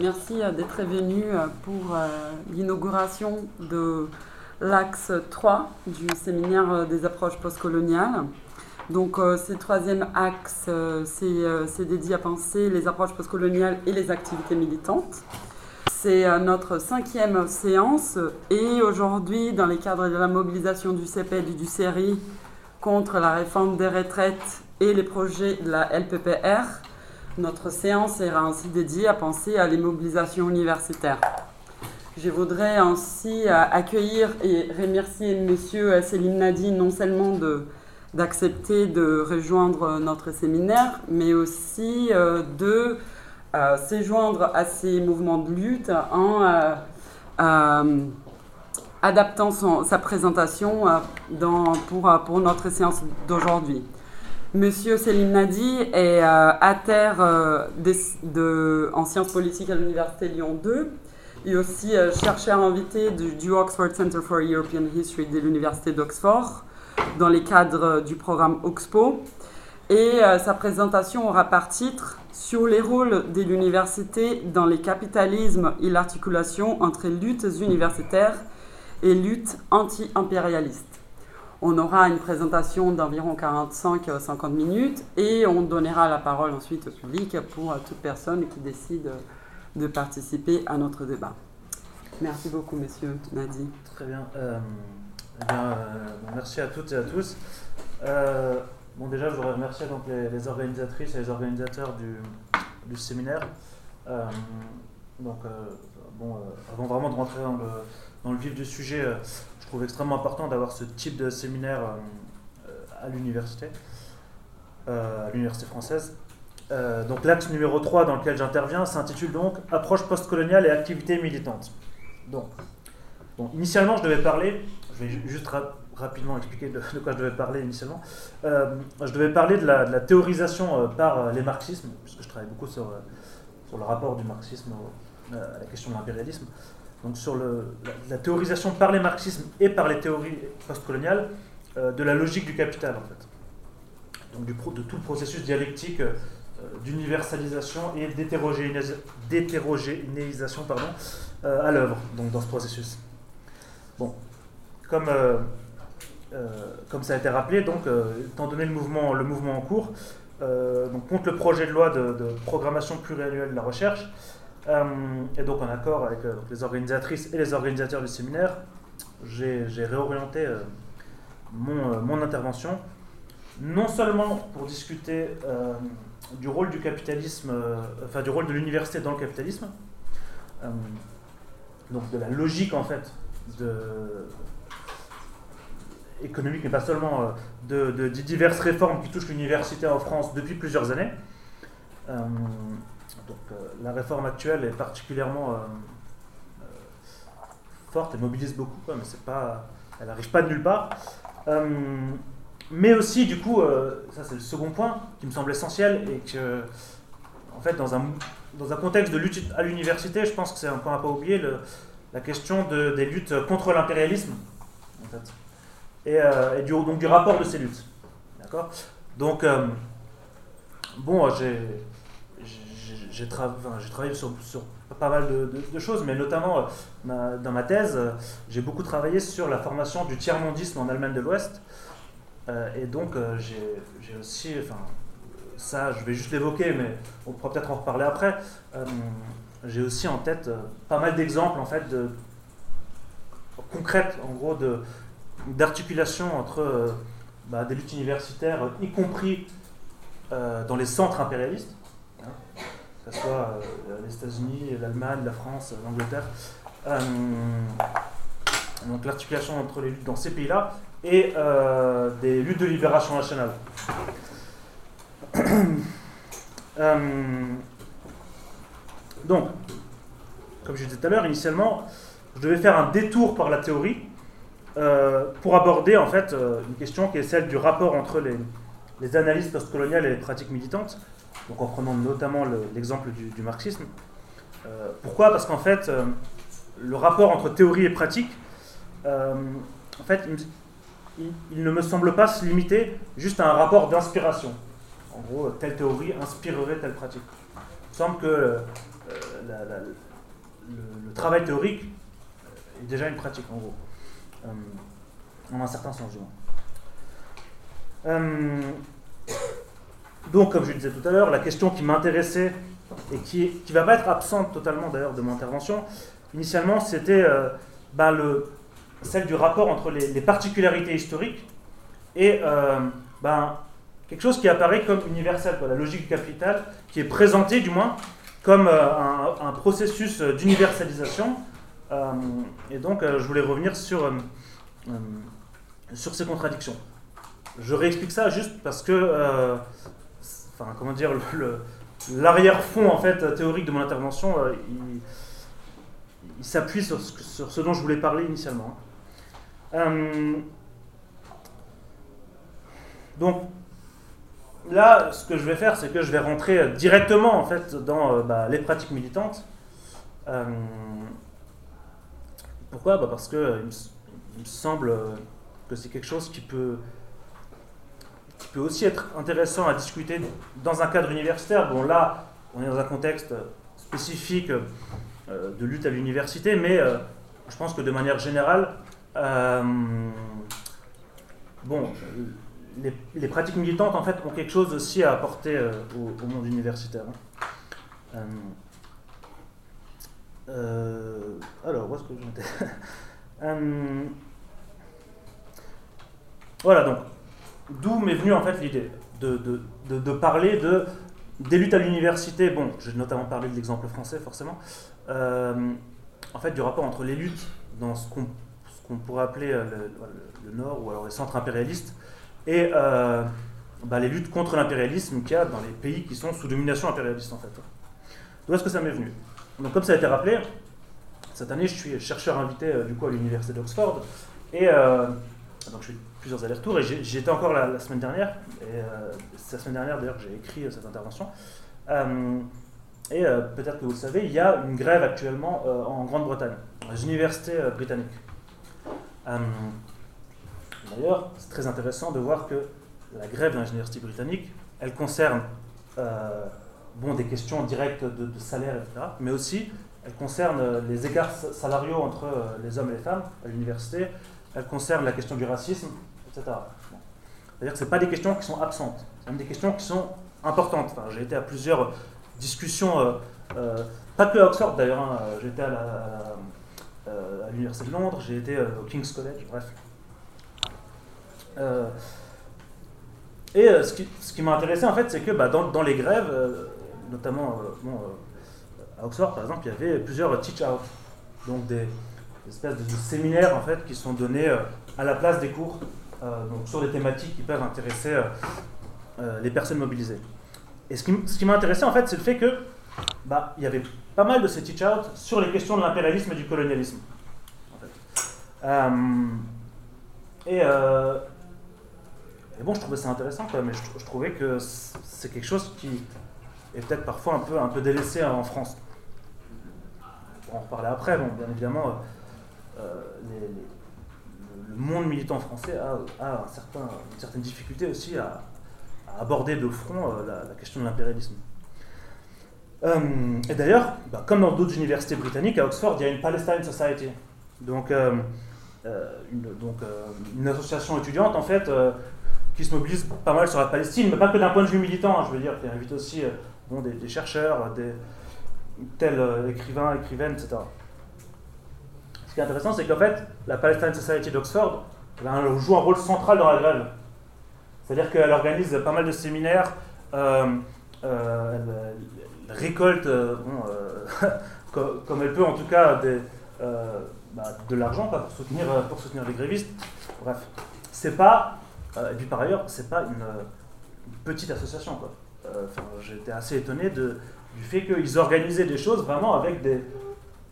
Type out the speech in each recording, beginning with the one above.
merci d'être venu pour l'inauguration de l'axe 3 du séminaire des approches postcoloniales. Donc, ce troisième axe, c'est dédié à penser les approches postcoloniales et les activités militantes. C'est notre cinquième séance et aujourd'hui, dans les cadres de la mobilisation du CEPED et du CERI contre la réforme des retraites et les projets de la LPPR, notre séance sera ainsi dédiée à penser à l'immobilisation universitaire. Je voudrais ainsi euh, accueillir et remercier M. Céline Nadi non seulement d'accepter de, rejoindre notre séminaire, mais aussi euh, de euh, se joindre à ces mouvements de lutte en adaptant sa présentation pour, pour notre séance d'aujourd'hui. Monsieur Selim Nadi est euh, à terre euh, en sciences politiques à l'Université Lyon 2 et aussi euh, chercheur invité du, Oxford Center for European History de l'Université d'Oxford dans les cadres du programme Oxpo. Et sa présentation aura par titre Sur les rôles de l'université dans les capitalismes et l'articulation entre luttes universitaires et luttes anti-impérialistes. On aura une présentation d'environ 45-50 minutes et on donnera la parole ensuite au public pour toute personne qui décide de participer à notre débat. Merci beaucoup, monsieur Nadi. Très bien. Euh, eh euh, merci à toutes et à tous. Euh, bon, déjà, je voudrais remercier donc, les, organisatrices et les organisateurs du, séminaire. donc, bon, avant vraiment de rentrer dans le vif du sujet, trouve extrêmement important d'avoir ce type de séminaire euh, à l'université, euh, à l'université française. Euh, donc l'axe numéro 3 dans lequel j'interviens s'intitule donc Approche postcoloniale et activité militante. Donc, initialement, je devais parler, je vais juste rapidement expliquer de, quoi je devais parler initialement. je devais parler de la, théorisation par les marxismes, puisque je travaille beaucoup sur le rapport du marxisme à la question de l'impérialisme donc sur la, théorisation par les marxismes et par les théories postcoloniales euh, de la logique du capital, en fait. Donc du, de tout le processus dialectique euh, d'universalisation et d'hétérogénéisation euh, à l'œuvre donc dans ce processus. Bon, comme, comme ça a été rappelé, donc, étant donné le mouvement, en cours, contre le projet de loi de, programmation pluriannuelle de la recherche, et donc en accord avec euh, les organisatrices et les organisateurs du séminaire, j'ai réorienté euh, mon, intervention, non seulement pour discuter du rôle du capitalisme, enfin du rôle de l'université dans le capitalisme, donc de la logique en fait de, économique, mais pas seulement de, de, diverses réformes qui touchent l'université en France depuis plusieurs années. Donc euh, la réforme actuelle est particulièrement euh, euh, forte, elle mobilise beaucoup, mais pas, elle n'arrive pas de nulle part. mais aussi, du coup, ça c'est le second point qui me semble essentiel et que, en fait, dans un, dans un contexte de lutte à l'université, je pense que c'est un point à pas oublier, la question de, des luttes contre l'impérialisme, en fait, et, du, du rapport de ces luttes. D'accord? Donc, bon, j'ai j'ai travaillé sur, pas mal de, choses, mais notamment euh, dans ma thèse, euh, j'ai beaucoup travaillé sur la formation du tiers-mondisme en Allemagne de l'Ouest. Euh, et donc, j'ai aussi, enfin, ça, je vais juste l'évoquer, mais on pourra peut-être en reparler après. j'ai aussi en tête pas mal d'exemples, en fait, de, concrètes, en gros, d'articulation entre bah, des luttes universitaires, y compris dans les centres impérialistes que ce soit euh, les États-Unis, l'Allemagne, la France, l'Angleterre. Euh, donc l'articulation entre les luttes dans ces pays-là et euh, des luttes de libération nationale. donc, comme je disais tout à l'heure, initialement, je devais faire un détour par la théorie pour aborder en fait une question qui est celle du rapport entre les, les analyses postcoloniales et les pratiques militantes donc en prenant notamment l'exemple du, marxisme. Euh, pourquoi? Parce qu'en fait, euh, le rapport entre théorie et pratique, euh, en fait, il, ne me semble pas se limiter juste à un rapport d'inspiration. En gros, telle théorie inspirerait telle pratique. Il me semble que le, travail théorique est déjà une pratique, en gros. en un certain sens, du moins. Donc, comme je le disais tout à l'heure, la question qui m'intéressait et qui ne va pas être absente totalement d'ailleurs de mon intervention, initialement, c'était ben, le, celle du rapport entre les, particularités historiques et euh, ben, quelque chose qui apparaît comme universel, la logique capitale, qui est présentée du moins comme euh, un, processus d'universalisation. Euh, et donc je voulais revenir sur, sur ces contradictions. Je réexplique ça juste parce que, enfin, comment dire, l'arrière-fond en fait théorique de mon intervention, il, il s'appuie sur, ce dont je voulais parler initialement. Euh, donc là, ce que je vais faire, c'est que je vais rentrer directement en fait dans euh, bah, les pratiques militantes. Euh, pourquoi? Bah, Parce que il me, semble que c'est quelque chose qui peut, qui peut aussi être intéressant à discuter dans un cadre universitaire. Bon là, on est dans un contexte spécifique de lutte à l'université, mais je pense que de manière générale, euh, bon, les, pratiques militantes en fait ont quelque chose aussi à apporter euh, au, monde universitaire. Hein. Euh, alors, où est-ce que j'étais Voilà, donc, d'où m'est venue en fait l'idée de, de, de, parler de, des luttes à l'université. Bon, j'ai notamment parlé de l'exemple français, forcément. en fait, du rapport entre les luttes dans ce qu'on pourrait appeler euh, le, Nord ou alors les centres impérialistes, et euh, bah, les luttes contre l'impérialisme qu'il y a dans les pays qui sont sous domination impérialiste en fait. D'où est-ce que ça m'est venu? Donc comme ça a été rappelé, cette année je suis chercheur invité euh, du coup à l'université d'Oxford, et donc je fais plusieurs allers-retours, et j'y étais encore la, semaine dernière, et c'est la semaine dernière d'ailleurs que j'ai écrit cette intervention. et peut-être que vous le savez, il y a une grève actuellement en Grande-Bretagne, dans les universités britanniques. Euh, d'ailleurs, c'est très intéressant de voir que la grève dans les universités britanniques, elle concerne euh, bon, des questions directes de, salaire, etc., mais aussi elle concerne les écarts salariaux entre euh, les hommes et les femmes à l'université, elle concerne la question du racisme, C'est-à-dire que ce pas des questions qui sont absentes, c'est même des questions qui sont importantes. Enfin, j'ai été à plusieurs discussions, pas que à Oxford d'ailleurs, hein, j'étais euh, à l'Université de Londres, j'ai été euh, au King's College, bref. Euh, et ce qui, m'a intéressé, en fait, c'est que bah, dans, les grèves, notamment à Oxford, par exemple, il y avait plusieurs teach-out, donc des, espèces de, séminaires, en fait, qui sont donnés à la place des cours, donc sur des thématiques qui peuvent intéresser les personnes mobilisées. Et ce qui, ce m'a intéressé, en fait, c'est le fait que bah, y avait pas mal de ces teach-out sur les questions de l'impérialisme et du colonialisme. Euh, euh, et, bon, je trouvais ça intéressant mais je, trouvais que c'est quelque chose qui est peut-être parfois un peu, un peu délaissé en France. On va en reparler après, bon, bien évidemment, euh, le monde militant français a, un certain, une certaine difficulté aussi à, aborder de front la question de l'impérialisme. Euh, et d'ailleurs, bah, comme dans d'autres universités britanniques, à Oxford, il y a une Palestine Society. Donc, euh, euh, une, association étudiante, en fait, qui se mobilise pas mal sur la Palestine, mais pas que d'un point de vue militant, hein, je veux dire, qui invite aussi bon, des, chercheurs, des tels écrivains, écrivaines, etc. Ce qui est intéressant, c'est qu'en fait, la Palestine Society d'Oxford joue un rôle central dans la grève. C'est-à-dire qu'elle organise pas mal de séminaires, elle, récolte, euh, euh, comme, elle peut en tout cas, euh, bah, de l'argent pour, soutenir, pour soutenir les grévistes. Bref, c'est pas, et puis par ailleurs, c'est pas une, petite association. J'étais assez étonné du fait qu'ils organisaient des choses vraiment avec des,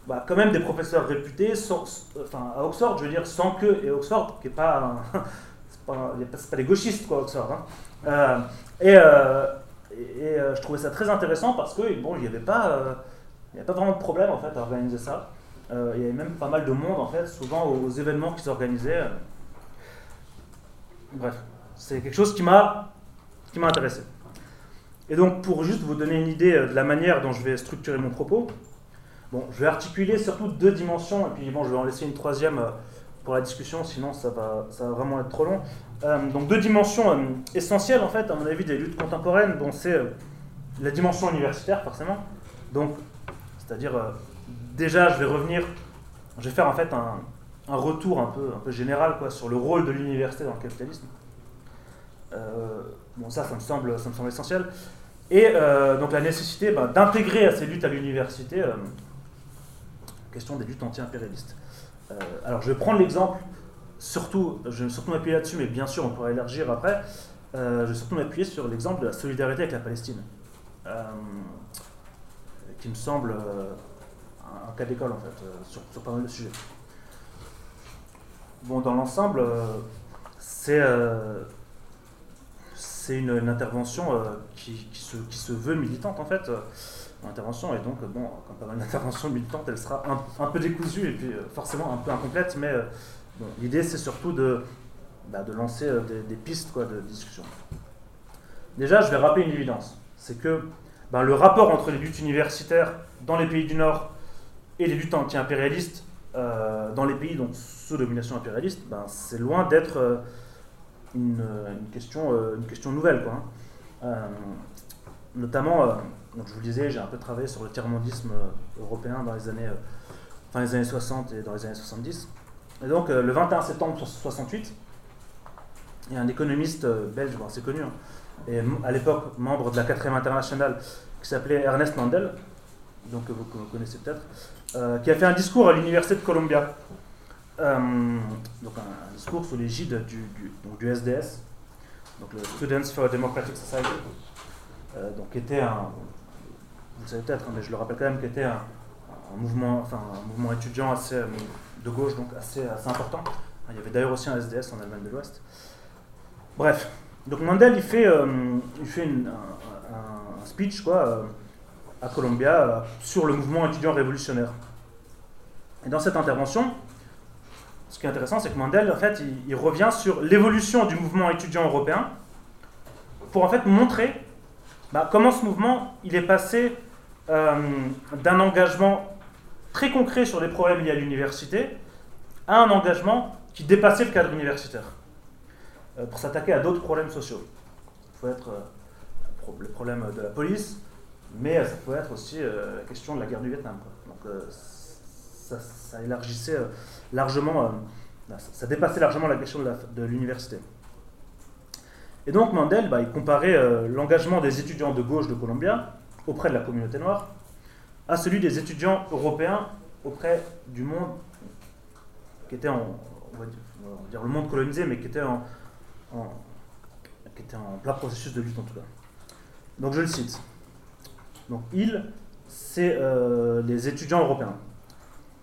bah, quand même des professeurs réputés, enfin, à Oxford, je veux dire, sans que, et Oxford, qui est pas, pas, pas, des gauchistes, quoi, Oxford. Hein. et, et, euh, je trouvais ça très intéressant parce que bon, il n'y avait pas, euh, avait pas vraiment de problème en fait à organiser ça. Euh, il y avait même pas mal de monde en fait, souvent aux, événements qui s'organisaient. Bref, c'est quelque chose qui m'a intéressé. Et donc pour juste vous donner une idée de la manière dont je vais structurer mon propos, Bon, je vais articuler surtout deux dimensions, et puis bon, je vais en laisser une troisième pour la discussion, sinon ça va, ça va vraiment être trop long. donc deux dimensions essentielles, en fait, à mon avis, des luttes contemporaines. Bon, c'est la dimension universitaire, forcément. Donc, c'est-à-dire, déjà, je vais revenir, je vais faire en fait un, un retour un peu, un peu général quoi, sur le rôle de l'université dans le capitalisme. Euh, bon, ça, ça me semble, ça me semble essentiel. Et euh, donc la nécessité ben, d'intégrer à ces luttes à l'université euh, question des luttes anti-impérialistes. alors je vais prendre l'exemple, surtout, je vais surtout m'appuyer là-dessus, mais bien sûr on pourra élargir après. je vais surtout m'appuyer sur l'exemple de la solidarité avec la Palestine, qui me semble un, cas d'école en fait, sur, pas mal de sujets. Bon, dans l'ensemble, euh, c'est euh, une, intervention euh, qui, se, qui, se, veut militante en fait. L'intervention et donc, bon, comme pas mal d'interventions militantes, elle sera un, peu décousue et puis forcément un peu incomplète, mais l'idée c'est surtout de, bah, de lancer des, pistes quoi, de discussion. Déjà, je vais rappeler une évidence, c'est que bah, le rapport entre les luttes universitaires dans les pays du Nord et les luttes anti-impérialistes euh, dans les pays donc, sous domination impérialiste, ben, c'est loin d'être euh, une, question, euh, une question nouvelle. Quoi, hein. notamment, donc je vous le disais, j'ai un peu travaillé sur le tiers-mondisme européen dans les années, fin les années 60 et dans les années 70. Et donc, le 21 septembre 68, il y a un économiste belge, assez connu, hein, et à l'époque membre de la 4ème internationale, qui s'appelait Ernest Mandel, donc vous, vous connaissez peut-être, euh, qui a fait un discours à l'université de Columbia. Euh, donc un, discours sous l'égide du, du, SDS, donc le Students for a Democratic Society, euh, donc était un, vous savez peut-être, hein, mais je le rappelle quand même, qui était un, mouvement, enfin un mouvement étudiant assez de gauche, donc assez, assez important. Il y avait d'ailleurs aussi un SDS en Allemagne de l'Ouest. Bref, donc Mandel il fait, il fait un, speech quoi à Columbia euh, sur le mouvement étudiant révolutionnaire. Et dans cette intervention, ce qui est intéressant, c'est que Mandel, en fait, il, revient sur l'évolution du mouvement étudiant européen pour en fait montrer bah, comment ce mouvement il est passé euh, d'un engagement très concret sur les problèmes liés à l'université à un engagement qui dépassait le cadre universitaire euh, pour s'attaquer à d'autres problèmes sociaux. Il faut être le problème de la police, mais euh, ça peut être aussi euh, la question de la guerre du Vietnam. Donc euh, ça, élargissait largement, ça dépassait largement la question de l'université. Et donc Mandel, bah, il comparait l'engagement des étudiants de gauche de Columbia auprès de la communauté noire à celui des étudiants européens auprès du monde qui était en, on va dire, le monde colonisé, mais qui était en, plein processus de lutte en tout cas. Donc je le cite. Donc ils, c'est euh, les étudiants européens.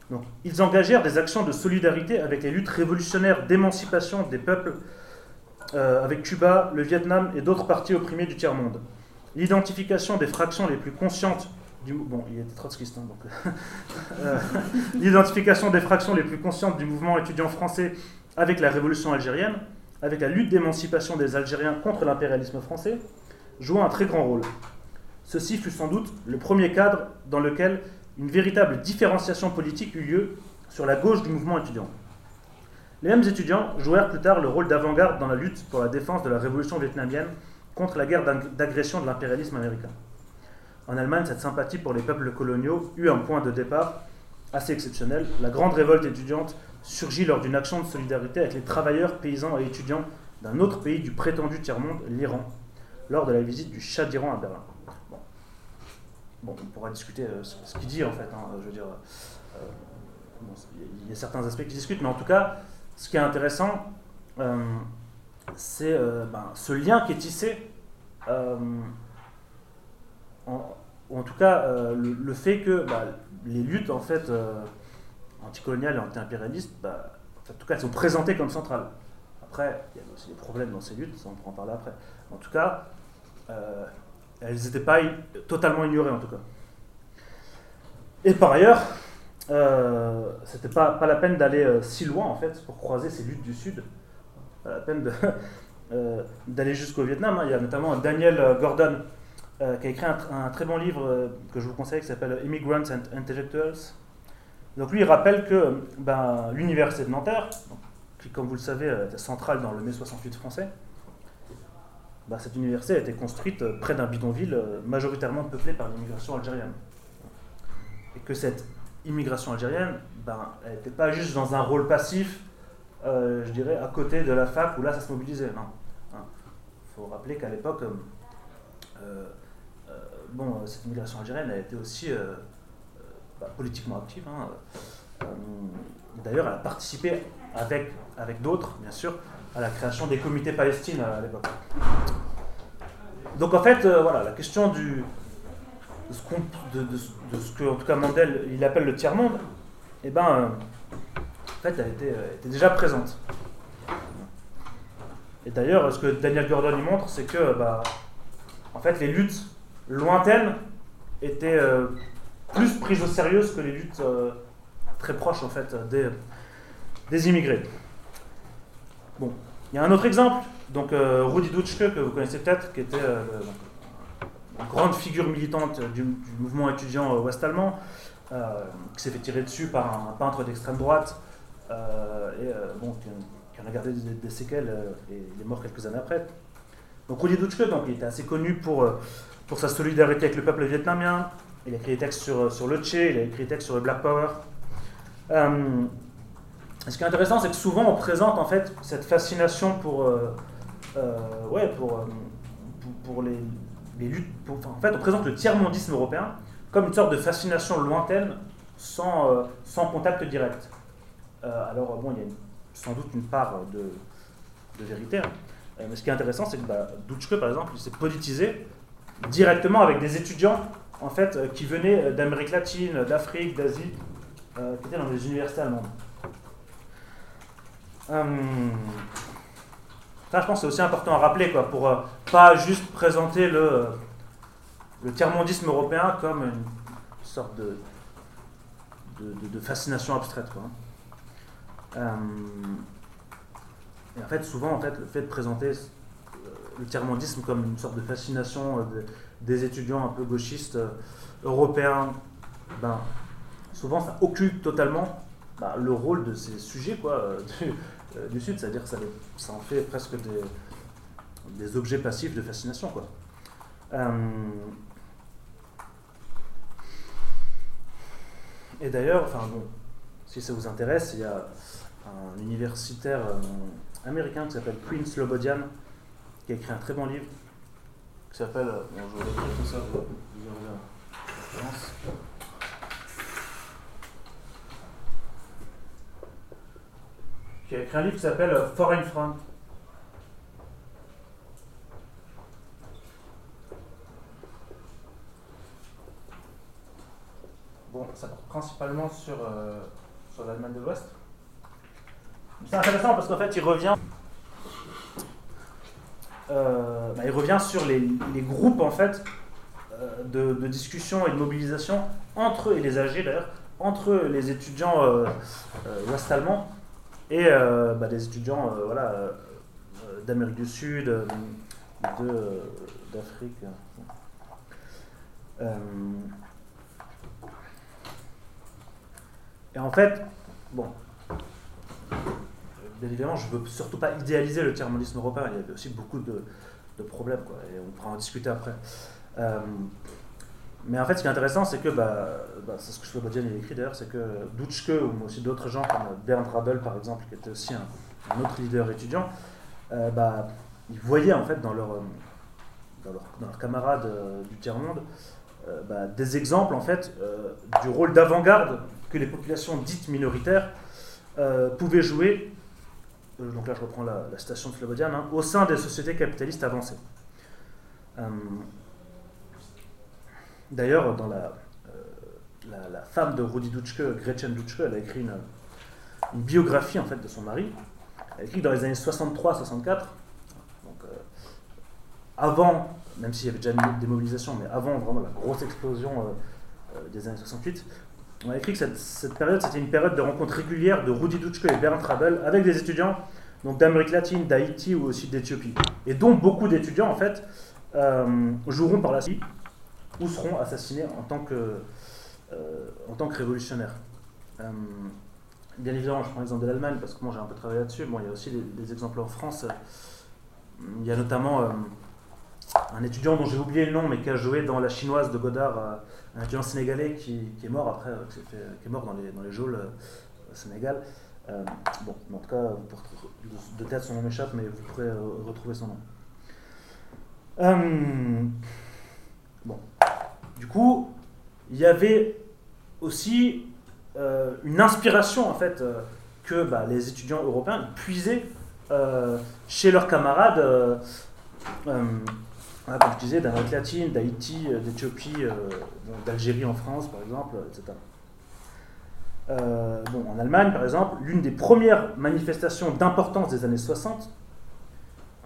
Donc, ils engagèrent des actions de solidarité avec les luttes révolutionnaires d'émancipation des peuples euh, avec Cuba, le Vietnam et d'autres parties opprimées du tiers-monde. L'identification des fractions les plus conscientes du bon, il était trotskiste, hein, donc euh, l'identification des fractions les plus conscientes du mouvement étudiant français avec la révolution algérienne, avec la lutte d'émancipation des Algériens contre l'impérialisme français, joua un très grand rôle. Ceci fut sans doute le premier cadre dans lequel une véritable différenciation politique eut lieu sur la gauche du mouvement étudiant. Les mêmes étudiants jouèrent plus tard le rôle d'avant-garde dans la lutte pour la défense de la révolution vietnamienne contre la guerre d'agression de l'impérialisme américain. En Allemagne, cette sympathie pour les peuples coloniaux eut un point de départ assez exceptionnel. La grande révolte étudiante surgit lors d'une action de solidarité avec les travailleurs, paysans et étudiants d'un autre pays du prétendu tiers-monde, l'Iran, lors de la visite du Shah d'Iran à Berlin bon, on pourra discuter euh, ce, qu'il dit en fait. Hein, je veux dire, euh, il y a certains aspects qui discutent, mais en tout cas, ce qui est intéressant, euh, c'est ben, ce lien qui est tissé, ou en tout cas le, fait que bah, les luttes en fait anticoloniales et anti-impérialistes, bah, en tout cas, sont présentées comme centrales. Après, il y a aussi des problèmes dans ces luttes, on pourra en parler après. En tout cas, elles n'étaient pas totalement ignorées en tout cas. Et par ailleurs, euh, c'était pas, pas la peine d'aller euh, si loin en fait pour croiser ces luttes du Sud. Pas la peine euh, d'aller jusqu'au Vietnam. Hein. Il y a notamment Daniel Gordon qui a écrit un, très bon livre que je vous conseille qui s'appelle Immigrants and Intellectuals. Donc lui, il rappelle que ben, l'université de Nanterre, qui comme vous le savez est centrale dans le mai 68 français, ben, cette université a été construite près d'un bidonville majoritairement peuplé par l'immigration algérienne. Et que cette immigration algérienne, ben, elle n'était pas juste dans un rôle passif, euh, je dirais, à côté de la fac où là ça se mobilisait. Il hein. faut rappeler qu'à l'époque, euh, euh, bon, cette immigration algérienne a été aussi bah, politiquement active. Hein. D'ailleurs, elle a participé avec, avec d'autres, bien sûr, à la création des comités palestines à l'époque. Donc en fait, voilà, la question de ce, de, que, tout cas, Mandel il appelle le tiers-monde, eh ben, en fait, elle était, était, déjà présente. Et d'ailleurs, ce que Daniel Gordon y montre, c'est que, bah, en fait, les luttes lointaines étaient euh, plus prises au sérieux que les luttes euh, très proches, en fait, des, immigrés. Bon, il y a un autre exemple, donc Rudi Dutschke, que vous connaissez peut-être, qui était grande figure militante du, mouvement étudiant euh, ouest-allemand, euh, qui s'est fait tirer dessus par un peintre d'extrême droite, euh, et bon, qui, a gardé des, séquelles, et il est mort quelques années après. Donc Rudi Dutschke, donc, il était assez connu pour, pour sa solidarité avec le peuple vietnamien, il a écrit des textes sur, sur le Che, il a écrit des textes sur le Black Power. ce qui est intéressant, c'est que souvent on présente en fait cette fascination pour, ouais, pour, pour les, luttes. en fait, on présente le tiers-mondisme européen comme une sorte de fascination lointaine sans, euh, sans contact direct. Euh, alors, bon, il y a sans doute une part de, vérité. Hein. Euh, mais ce qui est intéressant, c'est que bah, par exemple, s'est politisé directement avec des étudiants en fait, qui venaient d'Amérique latine, d'Afrique, d'Asie, qui étaient dans des universités allemandes. Hum, ça, je pense, c'est aussi important à rappeler, quoi, pour euh, pas juste présenter le, le tiers-mondisme européen comme une sorte de, de, fascination abstraite. Quoi. Euh, et en fait, souvent, en fait, le fait de présenter euh, le tiers-mondisme comme une sorte de fascination des étudiants un peu gauchistes européens, ben, souvent ça occulte totalement ben, le rôle de ces sujets quoi, euh, du Sud, c'est-à-dire que ça, en fait presque des, objets passifs de fascination. Quoi. Euh, et d'ailleurs, enfin bon, si ça vous intéresse, il y a un universitaire euh, américain qui s'appelle Queen Slobodian, qui a écrit un très bon livre, qui s'appelle, la qui a écrit un livre qui s'appelle Foreign Front. Bon, ça porte principalement sur, euh, sur l'Allemagne de l'Ouest. C'est intéressant parce qu'en fait, il revient, euh, bah, il revient sur les, groupes en fait euh, de, discussion et de mobilisation entre et les âgés d'ailleurs entre les étudiants ouest-allemands et euh, bah, des étudiants euh, voilà, euh, d'Amérique du Sud, d'Afrique. et en fait, bon, bien évidemment, je ne veux surtout pas idéaliser le tiers-mondisme européen. Il y avait aussi beaucoup de, problèmes, quoi, et on pourra en discuter après. mais en fait, ce qui est intéressant, c'est que, bah, bah, c'est ce que Slobodian a écrit d'ailleurs, c'est que Dutschke, ou aussi d'autres gens comme Bernd Rabel, par exemple, qui était aussi un, autre leader étudiant, euh, bah, ils voyaient en fait dans leurs camarades euh, du tiers-monde euh, des exemples en fait du rôle d'avant-garde que les populations dites minoritaires pouvaient jouer, donc là je reprends la, citation de Slobodian, hein, au sein des sociétés capitalistes avancées. D'ailleurs, dans la, la, femme de Rudi Dutschke, Gretchen Dutschke, elle a écrit une, biographie en fait de son mari. Elle a écrit dans les années 63-64, donc euh, avant, même s'il y avait déjà des mobilisations, mais avant vraiment la grosse explosion euh, euh, des années 68. On a écrit que cette, période, c'était une période de rencontres régulières de Rudi Dutschke et Bernd Rabel avec des étudiants donc d'Amérique latine, d'Haïti ou aussi d'Éthiopie. Et dont beaucoup d'étudiants, en fait, joueront par la suite ou seront assassinés en tant que, en tant que révolutionnaires. bien évidemment, je prends l'exemple de l'Allemagne parce que moi j'ai un peu travaillé là-dessus. Bon, il y a aussi des, exemples en France. Il y a notamment un étudiant dont j'ai oublié le nom, mais qui a joué dans La Chinoise de Godard, un étudiant sénégalais qui, est mort après, qui, est mort dans les, dans les geôles au Sénégal. Euh, bon, en tout cas, de tête, son nom m'échappe, mais vous pourrez euh, retrouver son nom. Euh, bon. Du coup, il y avait aussi une inspiration, en fait, que bah, les étudiants européens puisaient chez leurs camarades, comme je disais, d'Amérique latine, d'Haïti, d'Éthiopie, d'Algérie en France, par exemple, etc. Euh, bon, en Allemagne, par exemple, l'une des premières manifestations d'importance des années 60,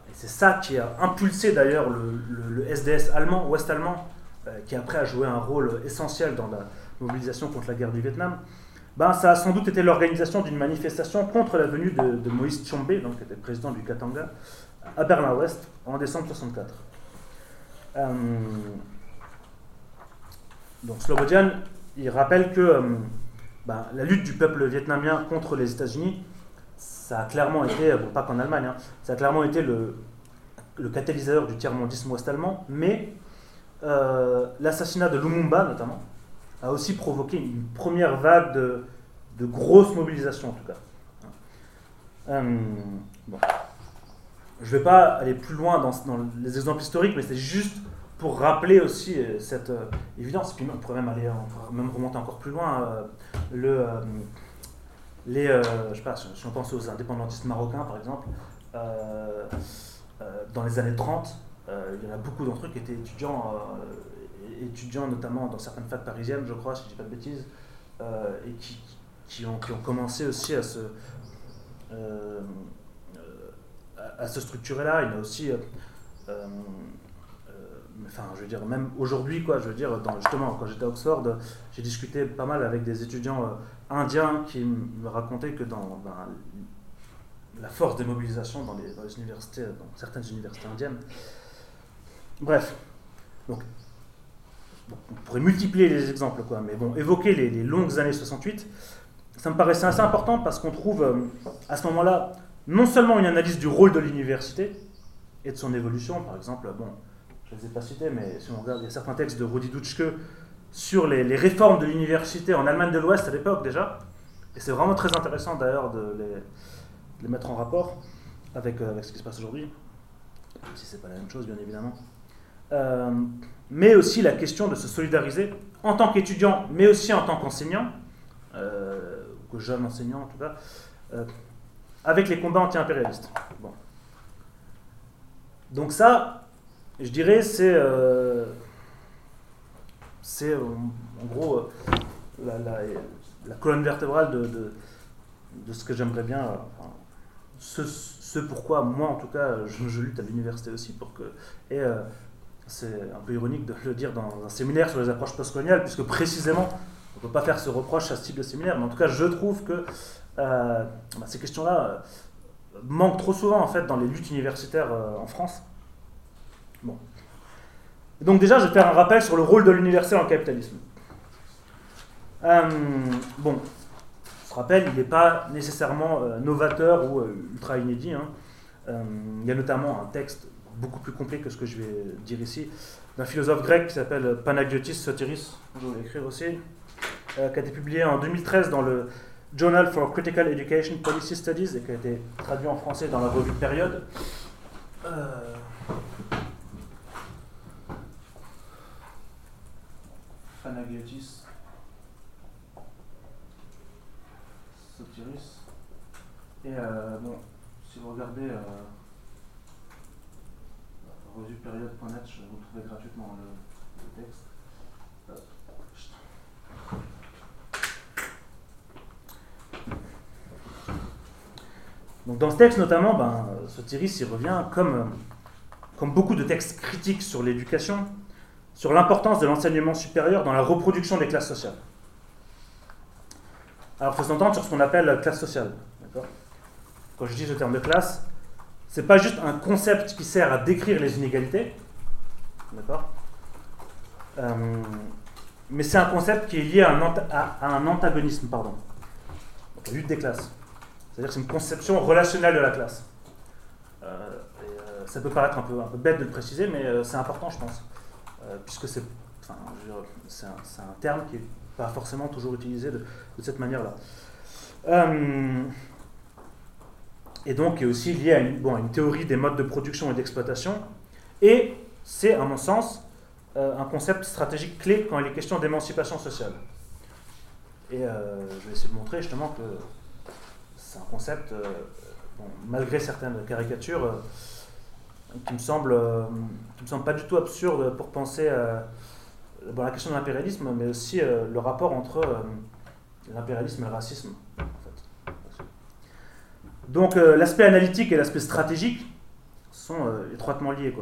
et c'est ça qui a impulsé d'ailleurs le, SDS allemand, ouest-allemand, euh, qui après a joué un rôle essentiel dans la mobilisation contre la guerre du Vietnam, ben, ça a sans doute été l'organisation d'une manifestation contre la venue de, Moïse Tshombe, donc, qui était président du Katanga, à Berlin-Ouest en décembre 64. Euh, donc Slobodian, il rappelle que bah, la lutte du peuple vietnamien contre les États-Unis, ça a clairement été, bon, pas qu'en Allemagne, hein, ça a clairement été le, catalyseur du tiers-mondisme ouest-allemand, mais euh, l'assassinat de Lumumba, notamment, a aussi provoqué une première vague de, de grosses mobilisations, en tout cas. Euh, bon. Je ne vais pas aller plus loin dans, les exemples historiques, mais c'est juste pour rappeler aussi euh, cette euh, évidence, puis on pourrait même aller, même remonter encore plus loin, euh, le, les, je sais pas, si on pense aux indépendantistes marocains par exemple, dans les années 30, il y en a beaucoup d'entre eux qui étaient étudiants, étudiants notamment dans certaines facs parisiennes, je crois, si je dis pas de bêtises, et qui, ont, commencé aussi à se, à, se structurer là. Il y a aussi enfin, je veux dire, même aujourd'hui, quoi, je veux dire, justement, quand j'étais à Oxford, j'ai discuté pas mal avec des étudiants euh, indiens qui me racontaient que dans, la force des mobilisations dans les, universités, dans certaines universités indiennes. Bref, donc, on pourrait multiplier les exemples, quoi, mais bon, évoquer les, longues années 68, ça me paraissait assez important parce qu'on trouve euh, à ce moment-là non seulement une analyse du rôle de l'université et de son évolution, par exemple, bon, je ne les ai pas cités, mais si on regarde, il y a certains textes de Rudi Dutschke sur les, réformes de l'université en Allemagne de l'Ouest à l'époque déjà. Et c'est vraiment très intéressant d'ailleurs de les, mettre en rapport avec, euh, avec ce qui se passe aujourd'hui, même si ce n'est pas la même chose bien évidemment. Euh, mais aussi la question de se solidariser en tant qu'étudiant, mais aussi en tant qu'enseignant, euh, ou jeune enseignant en tout cas, avec les combats anti-impérialistes. Donc ça, je dirais, c'est euh, c'est en gros euh, la, colonne vertébrale de, de, ce que j'aimerais bien, ce, pourquoi moi en tout cas je, lutte à l'université aussi pour que et euh, c'est un peu ironique de le dire dans un séminaire sur les approches postcoloniales puisque précisément on ne peut pas faire ce reproche à ce type de séminaire mais en tout cas je trouve que bah, ces questions-là manquent trop souvent en fait dans les luttes universitaires en France Bon. Donc déjà, je vais faire un rappel sur le rôle de l'université dans le capitalisme. Euh, bon, ce rappel, il n'est pas nécessairement euh, novateur ou euh, ultra inédit. Hein. il y a notamment un texte beaucoup plus complet que ce que je vais dire ici, d'un philosophe grec qui s'appelle Panagiotis Sotiris, je vais l'écrire aussi, qui a été publié en 2013 dans le Journal for Critical Education Policy Studies et qui a été traduit en français dans la revue Période. Panagiotis Sotiris. Et euh, bon, si vous regardez euh, revue-période.net, vous trouvez gratuitement le, texte. Donc dans ce texte notamment, ben, Sotiris y revient comme, comme beaucoup de textes critiques sur l'éducation, sur l'importance de l'enseignement supérieur dans la reproduction des classes sociales. Alors, il faut s'entendre sur ce qu'on appelle la classe sociale. Quand je dis ce terme de classe, ce n'est pas juste un concept qui sert à décrire les inégalités, D'accord? Mais c'est un concept qui est lié à un, antagonisme, pardon. La lutte des classes. C'est-à-dire que c'est une conception relationnelle de la classe. ça peut paraître un peu, bête de le préciser, mais c'est important, je pense. puisque c'est un, terme qui n'est pas forcément toujours utilisé de, cette manière-là. Euh, et donc est aussi lié à une, théorie des modes de production et d'exploitation. Et c'est, à mon sens, euh, un concept stratégique clé quand il est question d'émancipation sociale. Et euh, je vais essayer de montrer justement que c'est un concept, malgré certaines caricatures, qui me semble, qui me semble pas du tout absurde pour penser à la question de l'impérialisme, mais aussi euh, le rapport entre euh, l'impérialisme et le racisme. Donc euh, l'aspect analytique et l'aspect stratégique sont étroitement liés.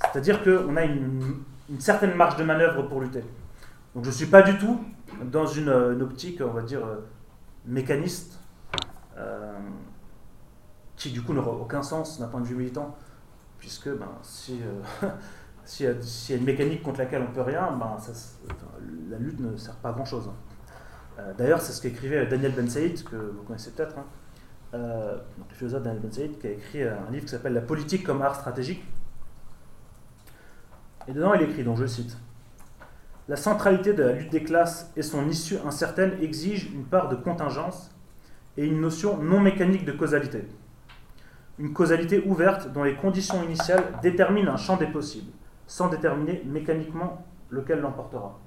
C'est-à-dire qu'on a une, certaine marge de manœuvre pour lutter. Donc je ne suis pas du tout dans une, optique, on va dire, mécaniste, qui du coup n'aura aucun sens d'un point de vue militant, puisque ben, si s'il y, a une mécanique contre laquelle on ne peut rien, ben, la lutte ne sert pas à grand chose. Euh, d'ailleurs, c'est ce qu'écrivait Daniel Ben Saïd, que vous connaissez peut-être, hein. euh, le philosophe Daniel Ben Saïd, qui a écrit un livre qui s'appelle La politique comme art stratégique. Et dedans, il écrit, donc je cite La centralité de la lutte des classes et son issue incertaine exigent une part de contingence et une notion non mécanique de causalité. Une causalité ouverte dont les conditions initiales déterminent un champ des possibles sans déterminer mécaniquement lequel l'emportera.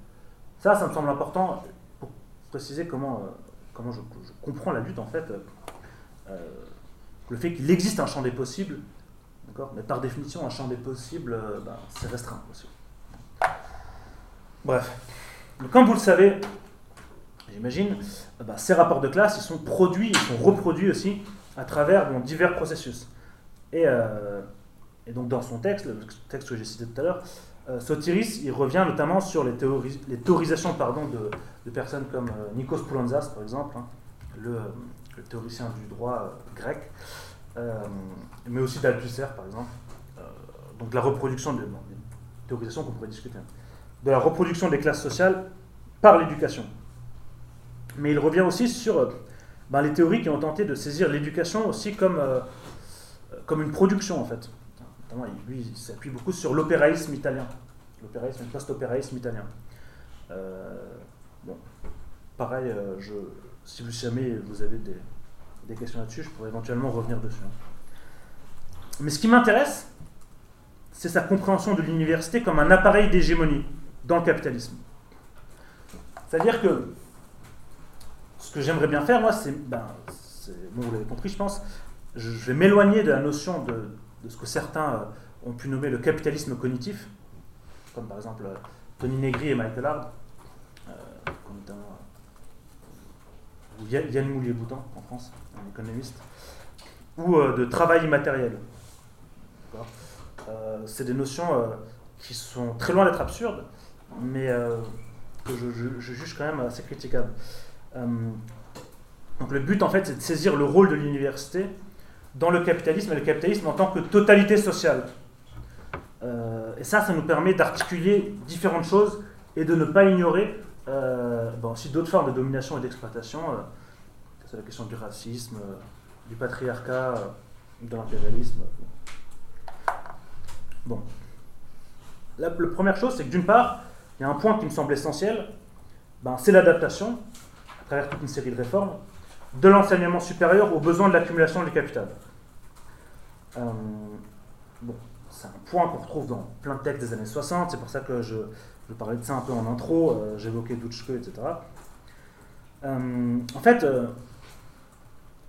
Ça, ça me semble important pour préciser comment, euh, comment je, comprends la lutte en fait. Euh, le fait qu'il existe un champ des possibles, mais par définition, un champ des possibles, euh, ben, c'est restreint aussi. Bref. comme vous le savez, j'imagine, ben, ces rapports de classe, sont produits, ils sont reproduits aussi à travers divers processus. Et et donc dans son texte, le texte que j'ai cité tout à l'heure, euh, Sotiris, il revient notamment sur les, théorisations de, personnes comme euh, Nikos Poulantzas, par exemple, hein, le, théoricien du droit euh, grec, mais aussi d'Althusser, par exemple. donc la reproduction, théorisations qu'on pourrait discuter, hein, de la reproduction des classes sociales par l'éducation. Mais il revient aussi sur ben, les théories qui ont tenté de saisir l'éducation aussi comme, comme une production, en fait lui, il s'appuie beaucoup sur l'opéraïsme italien, l'opéraïsme, le post-opéraïsme italien. Euh, bon, pareil, euh, si vous, jamais vous avez des, questions là-dessus, je pourrais éventuellement revenir dessus. Mais ce qui m'intéresse, c'est sa compréhension de l'université comme un appareil d'hégémonie dans le capitalisme. C'est-à-dire que que j'aimerais bien faire, moi, c'est, ben, bon, vous l'avez compris, je pense, je vais m'éloigner de la notion de, ce que certains euh, ont pu nommer le capitalisme cognitif, comme par exemple euh, Tony Negri et Michael Hard, euh, ou Yann Moulier-Boutan en France, un économiste, ou de travail immatériel. c'est des notions qui sont très loin d'être absurdes, mais que je, juge quand même assez critiquables. Donc le but en fait c'est de saisir le rôle de l'université dans le capitalisme et le capitalisme en tant que totalité sociale. Euh, et ça, ça nous permet d'articuler différentes choses et de ne pas ignorer euh, aussi d'autres formes de domination et d'exploitation. Euh, c'est la question du racisme, du patriarcat, de l'impérialisme. Bon. La, première chose, c'est que d'une part, il y a un point qui me semble essentiel, ben, c'est l'adaptation, à travers toute une série de réformes, de l'enseignement supérieur aux besoins de l'accumulation du capital. Euh, bon, c'est un point qu'on retrouve dans plein de textes des années 60, c'est pour ça que je, parlais de ça un peu en intro, euh, j'évoquais Dutschke, etc. Euh, en fait,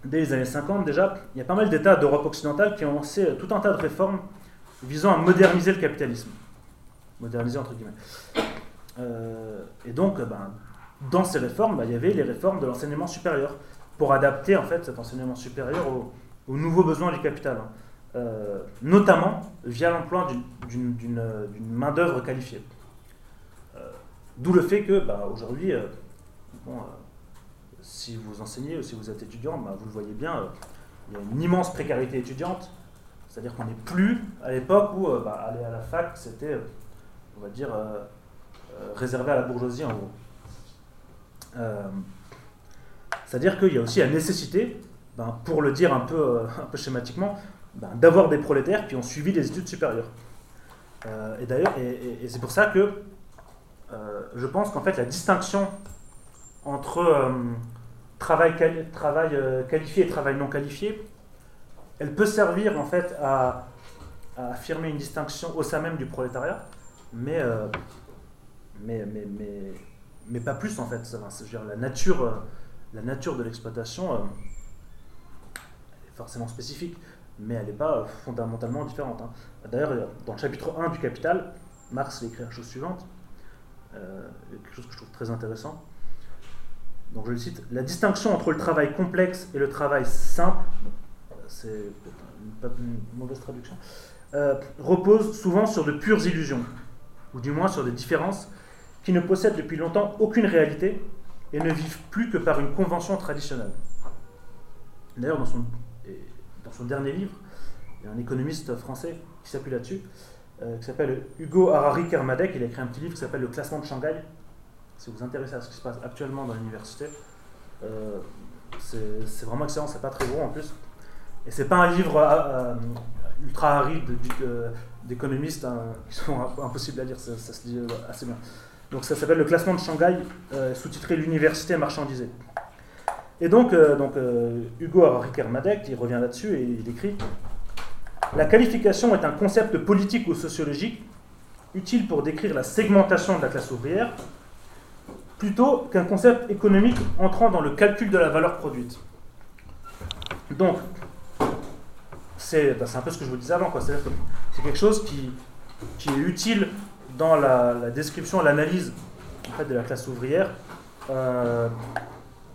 dès les années 50 déjà, il y a pas mal d'États d'Europe occidentale qui ont lancé tout un tas de réformes visant à moderniser le capitalisme. Moderniser entre guillemets. et donc, ben, dans ces réformes, ben, il y avait les réformes de l'enseignement supérieur, pour adapter en fait cet enseignement supérieur aux, nouveaux besoins du capital. Hein. Euh, notamment via l'emploi d'une main-d'œuvre qualifiée. Euh, d'où le fait que, bah, aujourd'hui, euh, si vous enseignez ou si vous êtes étudiant, bah, vous le voyez bien, il y a une immense précarité étudiante. C'est-à-dire qu'on n'est plus à l'époque où bah, aller à la fac, c'était, on va dire, réservé à la bourgeoisie en gros. C'est-à-dire qu'il y a aussi la nécessité, ben, pour le dire un peu, peu schématiquement, ben, d'avoir des prolétaires qui ont suivi des études supérieures. Euh, et d'ailleurs, c'est pour ça que euh, je pense qu'en fait la distinction entre euh, travail, qualifié et travail non qualifié, elle peut servir en fait à, affirmer une distinction au sein même du prolétariat, mais, mais, pas plus en fait. la, nature, la nature de l'exploitation est forcément spécifique mais elle n'est pas fondamentalement différente. Hein. D'ailleurs, dans le chapitre 1 du Capital, Marx écrit la chose suivante, euh, quelque chose que je trouve très intéressant. Donc je le cite, la distinction entre le travail complexe et le travail simple, c'est une, une, mauvaise traduction, euh, repose souvent sur de pures illusions, ou du moins sur des différences qui ne possèdent depuis longtemps aucune réalité et ne vivent plus que par une convention traditionnelle. D'ailleurs, dans son dernier livre, il y a un économiste français qui s'appuie là-dessus, euh, qui s'appelle Hugo Harari Kermadec. Il a écrit un petit livre qui s'appelle Le classement de Shanghai. Si vous vous intéressez à ce qui se passe actuellement dans l'université, euh, c'est vraiment excellent, c'est pas très gros en plus. Et c'est pas un livre euh, ultra aride d'économistes hein, qui sont impossibles à lire, ça, se lit assez bien. Donc ça s'appelle Le classement de Shanghai, sous-titré L'université marchandisée. Et donc, euh, donc euh, Hugo il revient là-dessus et il écrit La qualification est un concept politique ou sociologique utile pour décrire la segmentation de la classe ouvrière, plutôt qu'un concept économique entrant dans le calcul de la valeur produite. Donc, c'est bah, un peu ce que je vous disais avant, c'est quelque chose qui, qui, est utile dans la, description, l'analyse en fait, de la classe ouvrière. Euh,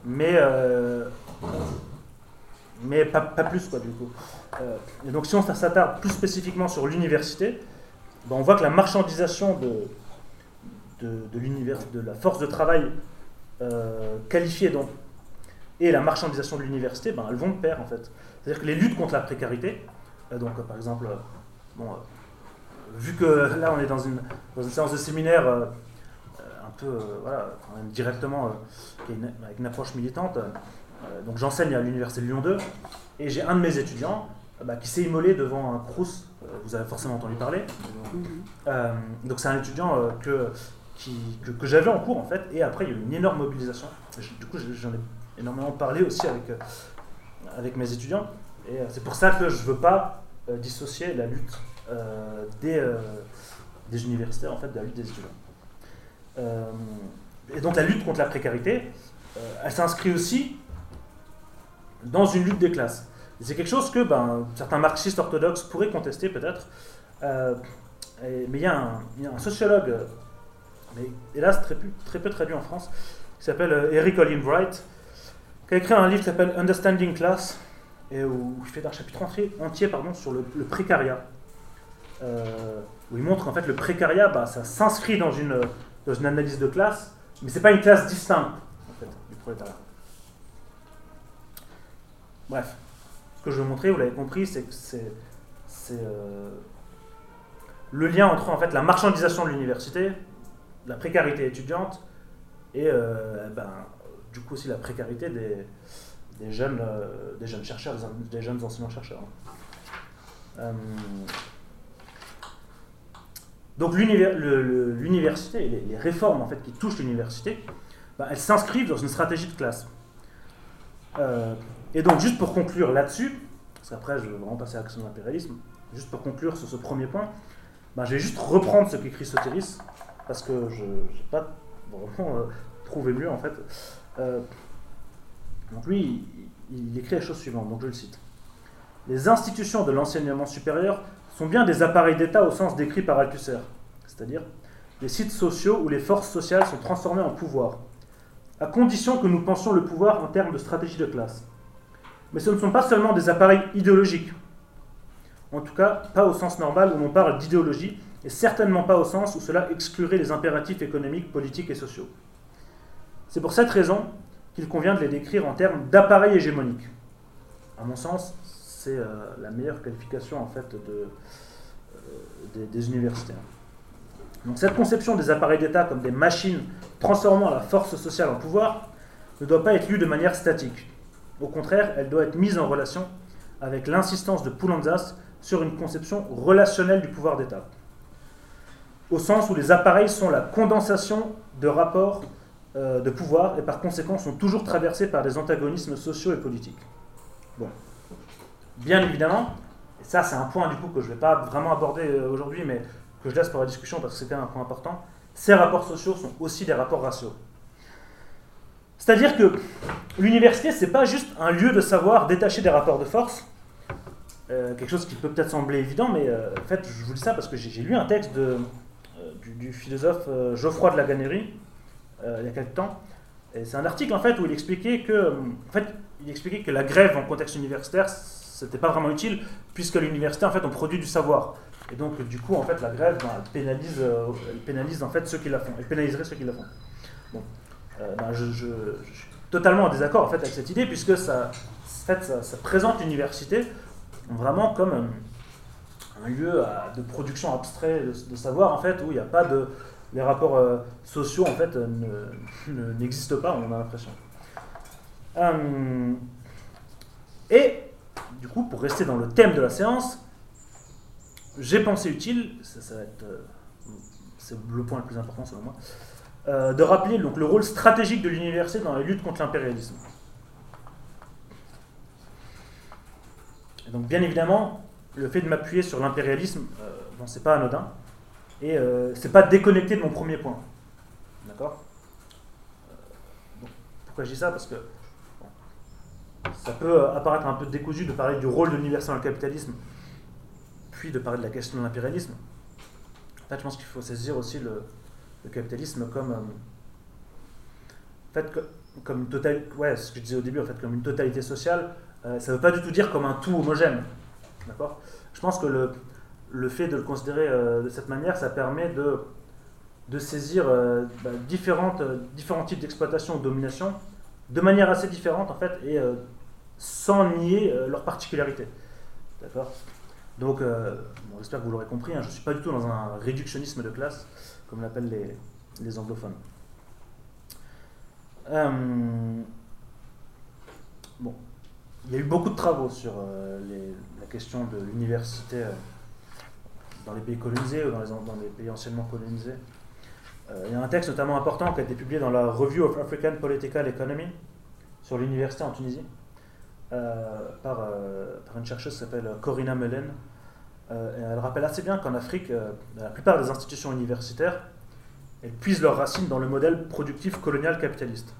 mais, euh, mais pas, plus, quoi, du coup. Euh, et donc, si on s'attarde plus spécifiquement sur l'université, ben, on voit que la marchandisation de, de, de, de la force de travail qualifiée donc, et la marchandisation de l'université, ben, elles vont de pair, en fait. C'est-à-dire que les luttes contre la précarité, donc par exemple, bon, vu que là on est dans une, dans une séance de séminaire peu, euh, voilà, directement euh, avec une approche militante. Euh, donc j'enseigne à l'université de Lyon 2 et j'ai un de mes étudiants bah, qui s'est immolé devant un Crous, vous avez forcément entendu parler. donc c'est un étudiant que, qui, que, j'avais en cours en fait, et après il y a eu une énorme mobilisation. Du coup j'en ai énormément parlé aussi avec, avec mes étudiants, et c'est pour ça que je ne veux pas dissocier la lutte des, des universitaires en fait de la lutte des étudiants. Euh, et donc la lutte contre la précarité, euh, elle s'inscrit aussi dans une lutte des classes. C'est quelque chose que ben, certains marxistes orthodoxes pourraient contester peut-être. Euh, mais il y, a un sociologue, mais hélas très peu, traduit en France, qui s'appelle Eric Olin Wright, qui a écrit un livre qui s'appelle Understanding Class, et où il fait un chapitre entier, entier pardon, sur le, précariat. Où il montre qu'en fait le précariat, bah, ça s'inscrit dans une, dans une analyse de classe, mais ce n'est pas une classe distincte du prolétariat. Bref, ce que je veux montrer, vous l'avez compris, c'est que c'est euh, le lien entre en fait la marchandisation de l'université, la précarité étudiante et euh, ben, du coup aussi la précarité des, des jeunes, euh, des jeunes chercheurs, des, jeunes enseignants-chercheurs. Donc l'université, les, réformes en fait, qui touchent l'université, bah, elles s'inscrivent dans une stratégie de classe. Euh, et donc juste pour conclure là-dessus, parce qu'après je vais vraiment passer à l'action de l'impérialisme, juste pour conclure sur ce premier point, bah, je vais juste reprendre ce qu'écrit Soteris, parce que je n'ai pas vraiment euh, trouvé mieux en fait. Euh, donc lui, il, il écrit la chose suivante, donc je le cite. Les institutions de l'enseignement supérieur sont bien des appareils d'État au sens décrit par Althusser, c'est-à-dire des sites sociaux où les forces sociales sont transformées en pouvoir, à condition que nous pensions le pouvoir en termes de stratégie de classe. Mais ce ne sont pas seulement des appareils idéologiques, en tout cas pas au sens normal où l'on parle d'idéologie, et certainement pas au sens où cela exclurait les impératifs économiques, politiques et sociaux. C'est pour cette raison qu'il convient de les décrire en termes d'appareils hégémoniques. À mon sens, c'est la meilleure qualification en fait de, des, des universités. Donc cette conception des appareils d'État comme des machines transformant la force sociale en pouvoir ne doit pas être lue de manière statique. Au contraire, elle doit être mise en relation avec l'insistance de Poulantzas sur une conception relationnelle du pouvoir d'État. Au sens où les appareils sont la condensation de rapports euh, de pouvoir et par conséquent sont toujours traversés par des antagonismes sociaux et politiques. Bon. Bien évidemment, et ça c'est un point du coup que je ne vais pas vraiment aborder euh, aujourd'hui, mais que je laisse pour la discussion parce que c'est un point important, ces rapports sociaux sont aussi des rapports raciaux. C'est-à-dire que l'université, ce n'est pas juste un lieu de savoir détaché des rapports de force, euh, quelque chose qui peut peut-être sembler évident, mais euh, en fait, je vous dis ça parce que j'ai lu un texte de, du, philosophe Geoffroy de la Gannerie il y a quelques temps. C'est un article en fait où il expliquait que, en fait, il expliquait que la grève en contexte universitaire, c'était pas vraiment utile puisque l'université en fait on produit du savoir. Et donc du coup en fait la grève, ben, pénalise, elle pénalise en fait ceux qui la font. Elle pénaliserait ceux qui la font. Bon. Euh, ben, je, suis totalement en désaccord en fait, avec cette idée, puisque ça, fait, ça, présente l'université vraiment comme un, lieu de production abstrait de, savoir, en fait, où il n'y a pas de. Les rapports euh, sociaux, en fait, n'existent pas, on a l'impression. Euh, et, du coup, pour rester dans le thème de la séance, j'ai pensé utile, ça va être. c'est le point le plus important selon moi, euh, de rappeler donc, le rôle stratégique de l'université dans la lutte contre l'impérialisme. Donc bien évidemment, le fait de m'appuyer sur l'impérialisme, euh, bon, c'est pas anodin, et euh, c'est pas déconnecté de mon premier point. D'accord? Euh, Pourquoi je dis ça? Parce que ça peut apparaître un peu décousu de parler du rôle de l'université dans le capitalisme, puis de parler de la question de l'impérialisme. En fait, je pense qu'il faut saisir aussi le, capitalisme comme, euh, fait, comme total, ouais, ce que je disais au début, en fait, comme une totalité sociale, euh, ça ne veut pas du tout dire comme un tout homogène. D'accord? Je pense que le, le fait de le considérer euh, de cette manière, ça permet de, de saisir bah, différentes, différents types d'exploitation ou de domination de manière assez différente, en fait, et sans nier leurs particularités. D'accord? Donc, j'espère que vous l'aurez compris, hein, je ne suis pas du tout dans un réductionnisme de classe comme l'appellent les, anglophones. Euh, bon, il y a eu beaucoup de travaux sur euh, la question de l'université euh, dans les pays colonisés ou dans les pays anciennement colonisés. Il y a un texte notamment important qui a été publié dans la Review of African Political Economy sur l'université en Tunisie par, par, une chercheuse qui s'appelle Corina Melen, euh, elle rappelle assez bien qu'en Afrique, euh, la plupart des institutions universitaires, elles puisent leurs racines dans le modèle productif colonial capitaliste.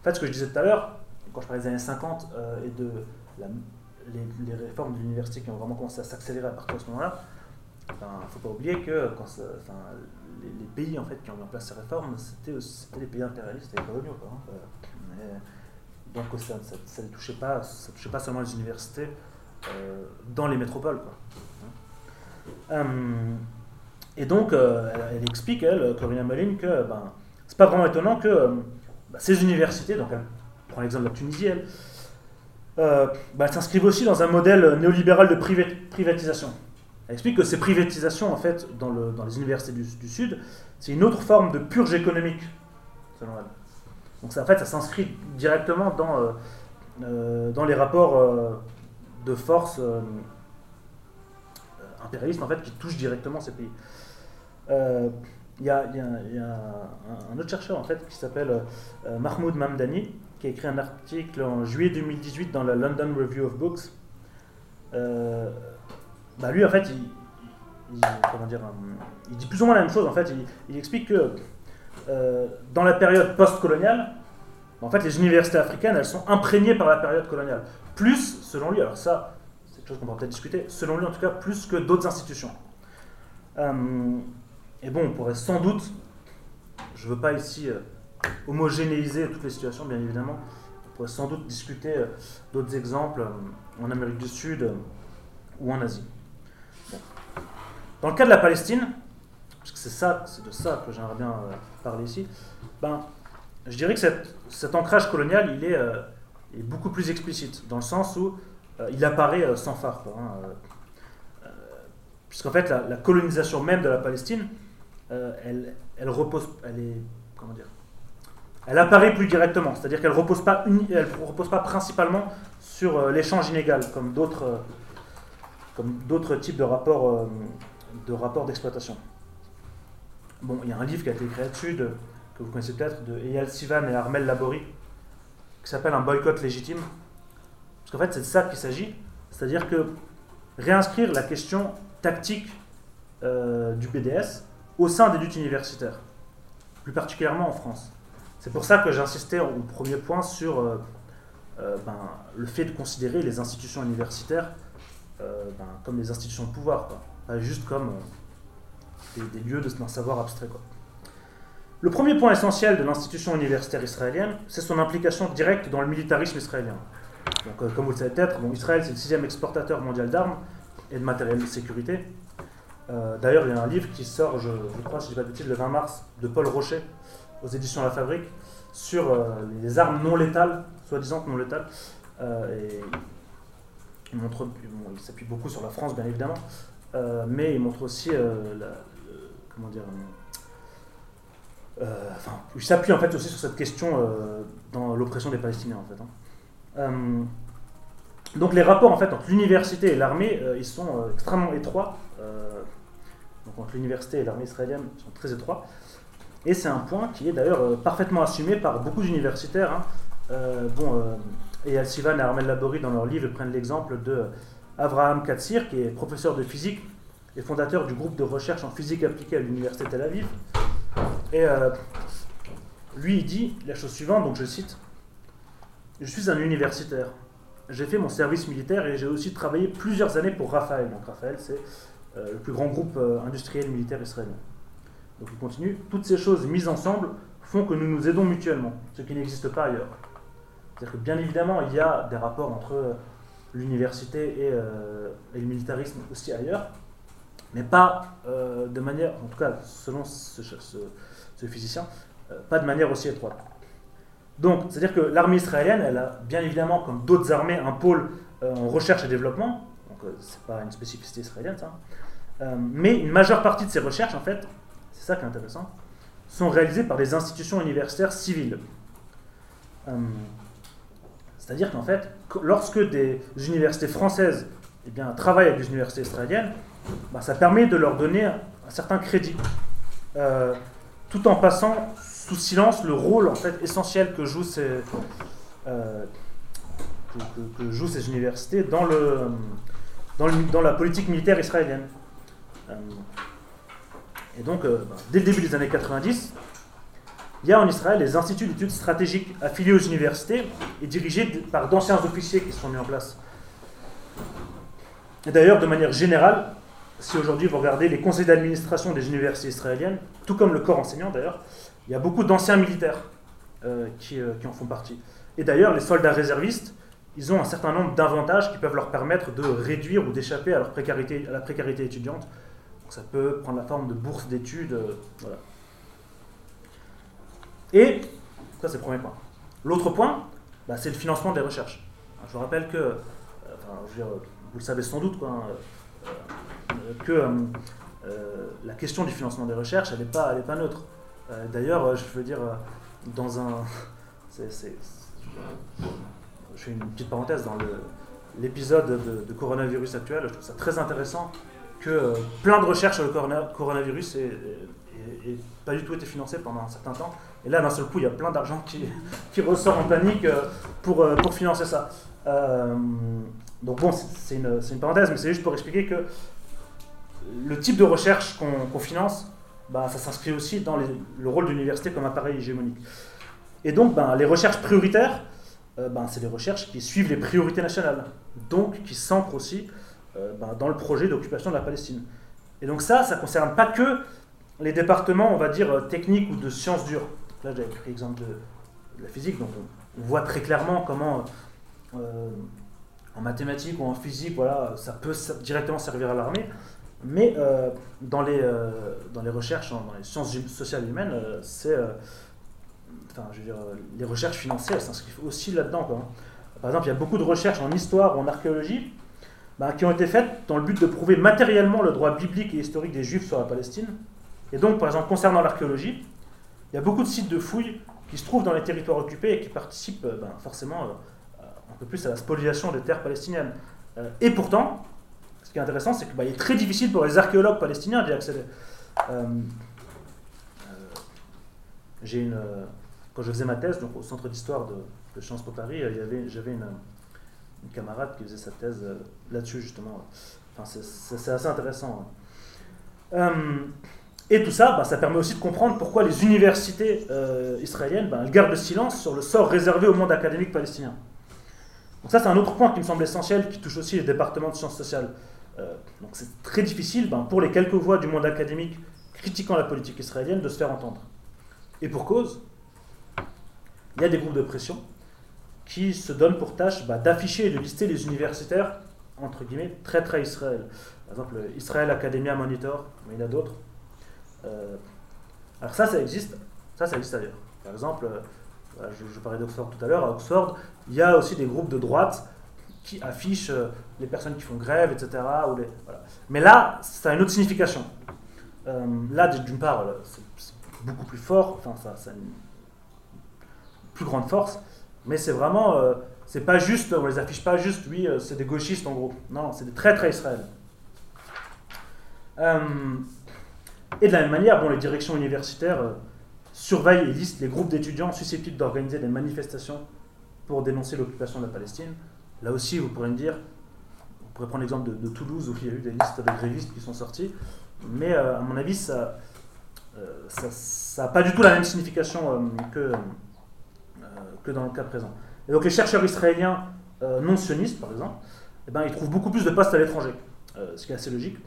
En fait, ce que je disais tout à l'heure, quand je parlais des années 50 euh, et de les, réformes de l'université qui ont vraiment commencé à s'accélérer à partir de ce moment-là, ne faut pas oublier que les, pays en fait, qui ont mis en place ces réformes, c'était les pays impérialistes et coloniaux. Hein. donc ça ne touchait, pas, touchait pas seulement les universités dans les métropoles. Quoi. Euh, et donc, euh, elle, explique, elle, Corinna Moline, que ben, c'est pas vraiment étonnant que euh, ben, ces universités, donc elle prend l'exemple de la Tunisie, elle, ben, s'inscrivent aussi dans un modèle néolibéral de privatisation. Elle explique que ces privatisations, en fait, dans, le, dans les universités du, Sud, c'est une autre forme de purge économique, selon elle. Donc ça, en fait, ça s'inscrit directement dans, dans les rapports de force impérialisme en fait, qui touche directement ces pays. Euh, il y, a, un, autre chercheur en fait, qui s'appelle euh, Mahmoud Mamdani, qui a écrit un article en juillet 2018 dans la London Review of Books. Euh, bah lui, en fait, il, dit plus ou moins la même chose. En fait, il, explique que dans la période post-coloniale, en fait, les universités africaines, elles sont imprégnées par la période coloniale. Plus, selon lui, alors ça, chose qu'on va peut-être discuter, selon lui en tout cas, plus que d'autres institutions. Euh, et bon, on pourrait sans doute, je ne veux pas ici euh, homogénéiser toutes les situations, bien évidemment, on pourrait sans doute discuter euh, d'autres exemples en Amérique du Sud ou en Asie. Dans le cas de la Palestine, parce que c'est de ça que j'aimerais bien parler ici, ben, je dirais que cet ancrage colonial, il est, beaucoup plus explicite, dans le sens où il apparaît sans phare. Hein, puisqu'en fait, la, colonisation même de la Palestine, elle, elle, repose, elle est, comment dire, elle apparaît plus directement, c'est-à-dire qu'elle ne repose, pas repose pas principalement sur l'échange inégal, comme d'autres comme d'autres types de rapports de rapports d'exploitation. Bon, il y a un livre qui a été écrit là-dessus, que vous connaissez peut-être, de Eyal Sivan et Armel Laborie, qui s'appelle Un boycott légitime. Parce qu'en fait, c'est de ça qu'il s'agit. C'est-à-dire que réinscrire la question tactique euh, du BDS au sein des luttes universitaires, plus particulièrement en France. C'est pour ça que j'insistais au premier point sur euh, euh, ben, le fait de considérer les institutions universitaires ben, comme des institutions de pouvoir, juste comme des, lieux d'un savoir abstrait. Quoi. Le premier point essentiel de l'institution universitaire israélienne, c'est son implication directe dans le militarisme israélien. Donc, euh, comme vous le savez peut-être, Israël c'est le sixième exportateur mondial d'armes et de matériel de sécurité. Euh, d'ailleurs, il y a un livre qui sort, je, crois, si je ne dis pas de le 20 mars, de Paul Rocher, aux éditions La Fabrique, sur euh, les armes non létales, soi-disant non létales. il s'appuie beaucoup sur la France, bien évidemment, mais il montre aussi la, comment dire, euh, il s'appuie en fait aussi sur cette question euh, dans l'oppression des Palestiniens en fait. Hein. Euh, donc les rapports en fait entre l'université et l'armée, ils sont extrêmement étroits. donc entre l'université et l'armée israélienne, ils sont très étroits. Et c'est un point qui est d'ailleurs parfaitement assumé par beaucoup d'universitaires. Hein. bon, et Al-Sivan et Armel Laborie dans leur livre prennent l'exemple de Avraham Katsir, qui est professeur de physique et fondateur du groupe de recherche en physique appliquée à l'université Tel Aviv. Et euh, lui, il dit la chose suivante, donc je cite Je suis un universitaire. J'ai fait mon service militaire et j'ai aussi travaillé plusieurs années pour Raphaël. Donc Raphaël, c'est euh, le plus grand groupe euh, industriel militaire israélien. Donc il continue Toutes ces choses mises ensemble font que nous nous aidons mutuellement, ce qui n'existe pas ailleurs. C'est-à-dire que bien évidemment, il y a des rapports entre l'université et, et le militarisme aussi ailleurs, mais pas euh, de manière, en tout cas selon ce, physicien, euh, pas de manière aussi étroite. Donc, c'est-à-dire que l'armée israélienne, elle a bien évidemment, comme d'autres armées, un pôle euh, en recherche et développement, donc c'est pas une spécificité israélienne ça, mais une majeure partie de ces recherches, en fait, c'est ça qui est intéressant, sont réalisées par des institutions universitaires civiles. c'est-à-dire qu'en fait, lorsque des universités françaises eh bien, travaillent avec des universités israéliennes, bah, ça permet de leur donner un, certain crédit, euh, tout en passant sous silence le rôle en fait essentiel que jouent ces, euh, que, jouent ces universités dans, le, dans, la politique militaire israélienne. Euh, et donc, bah, dès le début des années 90, il y a en Israël les instituts d'études stratégiques affiliés aux universités et dirigés par d'anciens officiers qui sont mis en place. Et d'ailleurs, de manière générale, si aujourd'hui vous regardez les conseils d'administration des universités israéliennes, tout comme le corps enseignant d'ailleurs, il y a beaucoup d'anciens militaires euh, qui, euh, qui, en font partie. Et d'ailleurs, les soldats réservistes, ils ont un certain nombre d'avantages qui peuvent leur permettre de réduire ou d'échapper à, leur précarité, à la précarité étudiante. Donc ça peut prendre la forme de bourses d'études. Euh, voilà. Et, ça c'est le premier point. L'autre point, bah, c'est le financement des recherches. Je vous rappelle que, dire, vous le savez sans doute, quoi, hein, que euh, euh, la question du financement des recherches, elle n'est pas, neutre. Euh, d'ailleurs, je veux dire, dans un. je fais une petite parenthèse dans l'épisode de, coronavirus actuel, je trouve ça très intéressant que plein de recherches sur le coronavirus n'aient pas du tout été financées pendant un certain temps. Et là, d'un seul coup, il y a plein d'argent qui, qui, ressort en panique pour, pour financer ça. donc bon, c'est une, une, parenthèse, mais c'est juste pour expliquer que le type de recherche qu'on finance, bah, ça s'inscrit aussi dans le rôle de l'université comme appareil hégémonique. Et donc, bah, les recherches prioritaires, euh, bah, c'est des recherches qui suivent les priorités nationales, donc qui s'ancrent aussi euh, dans le projet d'occupation de la Palestine. Et donc ça, ça ne concerne pas que les départements, on va dire, techniques ou de sciences dures. Là, j'avais pris l'exemple de, la physique, donc on, voit très clairement comment, euh, en mathématiques ou en physique, voilà, ça peut directement servir à l'armée. Mais euh, dans, les, euh, dans les recherches, dans les sciences sociales humaines, euh, c'est. enfin, je veux dire, les recherches financières s'inscrivent aussi là-dedans. par exemple, il y a beaucoup de recherches en histoire ou en archéologie bah, qui ont été faites dans le but de prouver matériellement le droit biblique et historique des Juifs sur la Palestine. Et donc, par exemple, concernant l'archéologie, il y a beaucoup de sites de fouilles qui se trouvent dans les territoires occupés et qui participent euh, ben, forcément euh, un peu plus à la spoliation des terres palestiniennes. Euh, et pourtant, ce qui est intéressant, c'est qu'il ben, est très difficile pour les archéologues palestiniens d'y accéder. quand je faisais ma thèse au centre d'histoire de, de Sciences Po Paris, j'avais une, une, camarade qui faisait sa thèse là-dessus, justement. Enfin, c'est assez intéressant. Hein. Et tout ça, bah, ça permet aussi de comprendre pourquoi les universités euh, israéliennes bah, gardent le silence sur le sort réservé au monde académique palestinien. Donc ça, c'est un autre point qui me semble essentiel, qui touche aussi les départements de sciences sociales. Euh, donc c'est très difficile bah, pour les quelques voix du monde académique critiquant la politique israélienne de se faire entendre. Et pour cause, il y a des groupes de pression qui se donnent pour tâche d'afficher et de lister les universitaires, entre guillemets, très très Israël. Par exemple, Israël Academia Monitor, mais il y en a d'autres. Euh, alors ça, ça existe, ça, ça existe ailleurs. Par exemple, euh, je, parlais d'Oxford tout à l'heure, à Oxford, il y a aussi des groupes de droite qui affichent euh, les personnes qui font grève, etc. Mais là, ça a une autre signification. là, d'une part, c'est beaucoup plus fort, enfin, ça, a une plus grande force, mais c'est vraiment, c'est pas juste, on les affiche pas juste, oui, c'est des gauchistes en gros. Non, c'est des très très Israël. Et de la même manière, bon, les directions universitaires euh, surveillent et listent les groupes d'étudiants susceptibles d'organiser des manifestations pour dénoncer l'occupation de la Palestine. Là aussi, vous pourrez me dire, on pourrait prendre l'exemple de, Toulouse où il y a eu des listes de grévistes qui sont sortis, mais euh, à mon avis, ça n'a euh, pas du tout la même signification que, que dans le cas présent. Et donc les chercheurs israéliens non sionistes, par exemple, eh ben, ils trouvent beaucoup plus de postes à l'étranger, ce qui est assez logique.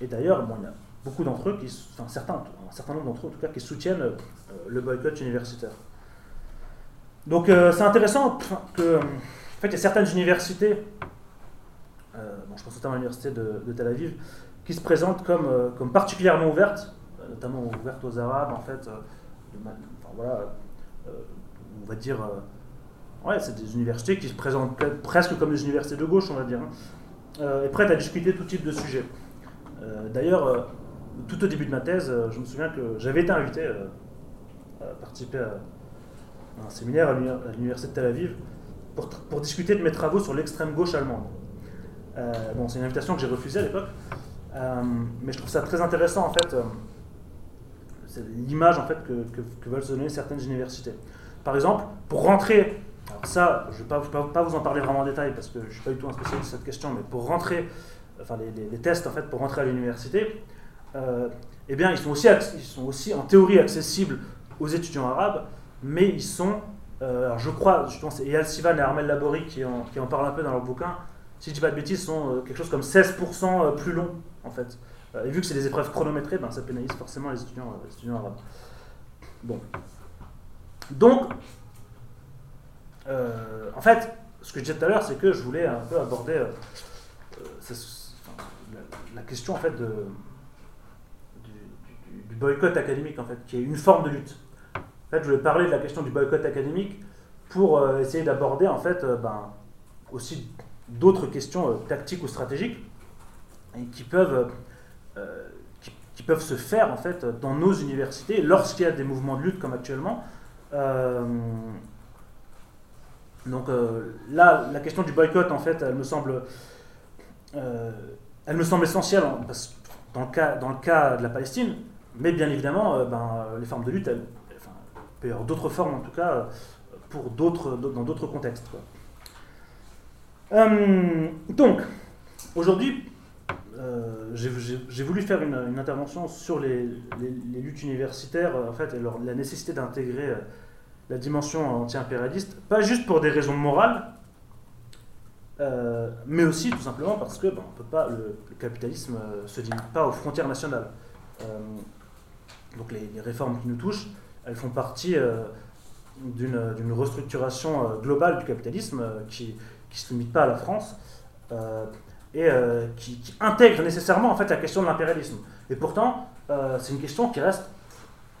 Et d'ailleurs, bon, il y a beaucoup d'entre eux, enfin certains, un certain nombre d'entre eux en tout cas, qui soutiennent euh, le boycott universitaire. Donc euh, c'est intéressant que, en fait, y a certaines universités, euh, bon, je pense notamment à l'université de, Tel Aviv, qui se présentent comme, comme particulièrement ouvertes, notamment ouvertes aux Arabes, en fait, voilà, on va dire, ouais, c'est des universités qui se présentent presque comme des universités de gauche, on va dire, hein, et prêtes à discuter tout type de sujets. D'ailleurs, tout au début de ma thèse, euh, je me souviens que j'avais été invité euh, à participer à un séminaire à l'université de Tel Aviv pour, discuter de mes travaux sur l'extrême gauche allemande. Euh, bon, c'est une invitation que j'ai refusée à l'époque, mais je trouve ça très intéressant en fait. c'est l'image en fait que, veulent se donner certaines universités. Par exemple, pour rentrer, alors ça, je ne vais pas, vous en parler vraiment en détail parce que je ne suis pas du tout un spécialiste de cette question, mais pour rentrer, enfin les tests en fait pour rentrer à l'université, euh, eh bien, ils sont, aussi, ils sont aussi en théorie accessibles aux étudiants arabes, mais ils sont, euh, alors je crois, justement, c'est Eyal Sivan et Armel Laborie qui en, parlent un peu dans leur bouquin, si je dis pas de bêtises, sont euh, quelque chose comme 16% plus longs, en fait. et vu que c'est des épreuves chronométrées, ben, ça pénalise forcément les étudiants, arabes. Bon. Donc, en fait, ce que je disais tout à l'heure, c'est que je voulais un peu aborder la, question en fait de, boycott académique, en fait, qui est une forme de lutte. En fait, je voulais parler de la question du boycott académique pour euh, essayer d'aborder, en fait, euh, ben, aussi d'autres questions euh, tactiques ou stratégiques et qui peuvent, qui, peuvent se faire, en fait, dans nos universités lorsqu'il y a des mouvements de lutte comme actuellement. donc là, la question du boycott, en fait, elle me semble, elle me semble essentielle hein, parce, dans, le cas, dans le cas de la Palestine, mais bien évidemment, euh, ben, les formes de lutte, elles, enfin, d'autres formes en tout cas, euh, pour d'autres, dans d'autres contextes. Euh, donc, aujourd'hui, j'ai voulu faire une, intervention sur les, luttes universitaires en fait, et la nécessité d'intégrer la dimension anti-impérialiste, pas juste pour des raisons morales, mais aussi tout simplement parce que ben, on peut pas, le, capitalisme ne se limite pas aux frontières nationales donc les, réformes qui nous touchent, elles font partie euh, d'une restructuration euh, globale du capitalisme euh, qui ne se limite pas à la France et qui, intègre nécessairement en fait la question de l'impérialisme. Et pourtant, c'est une question qui reste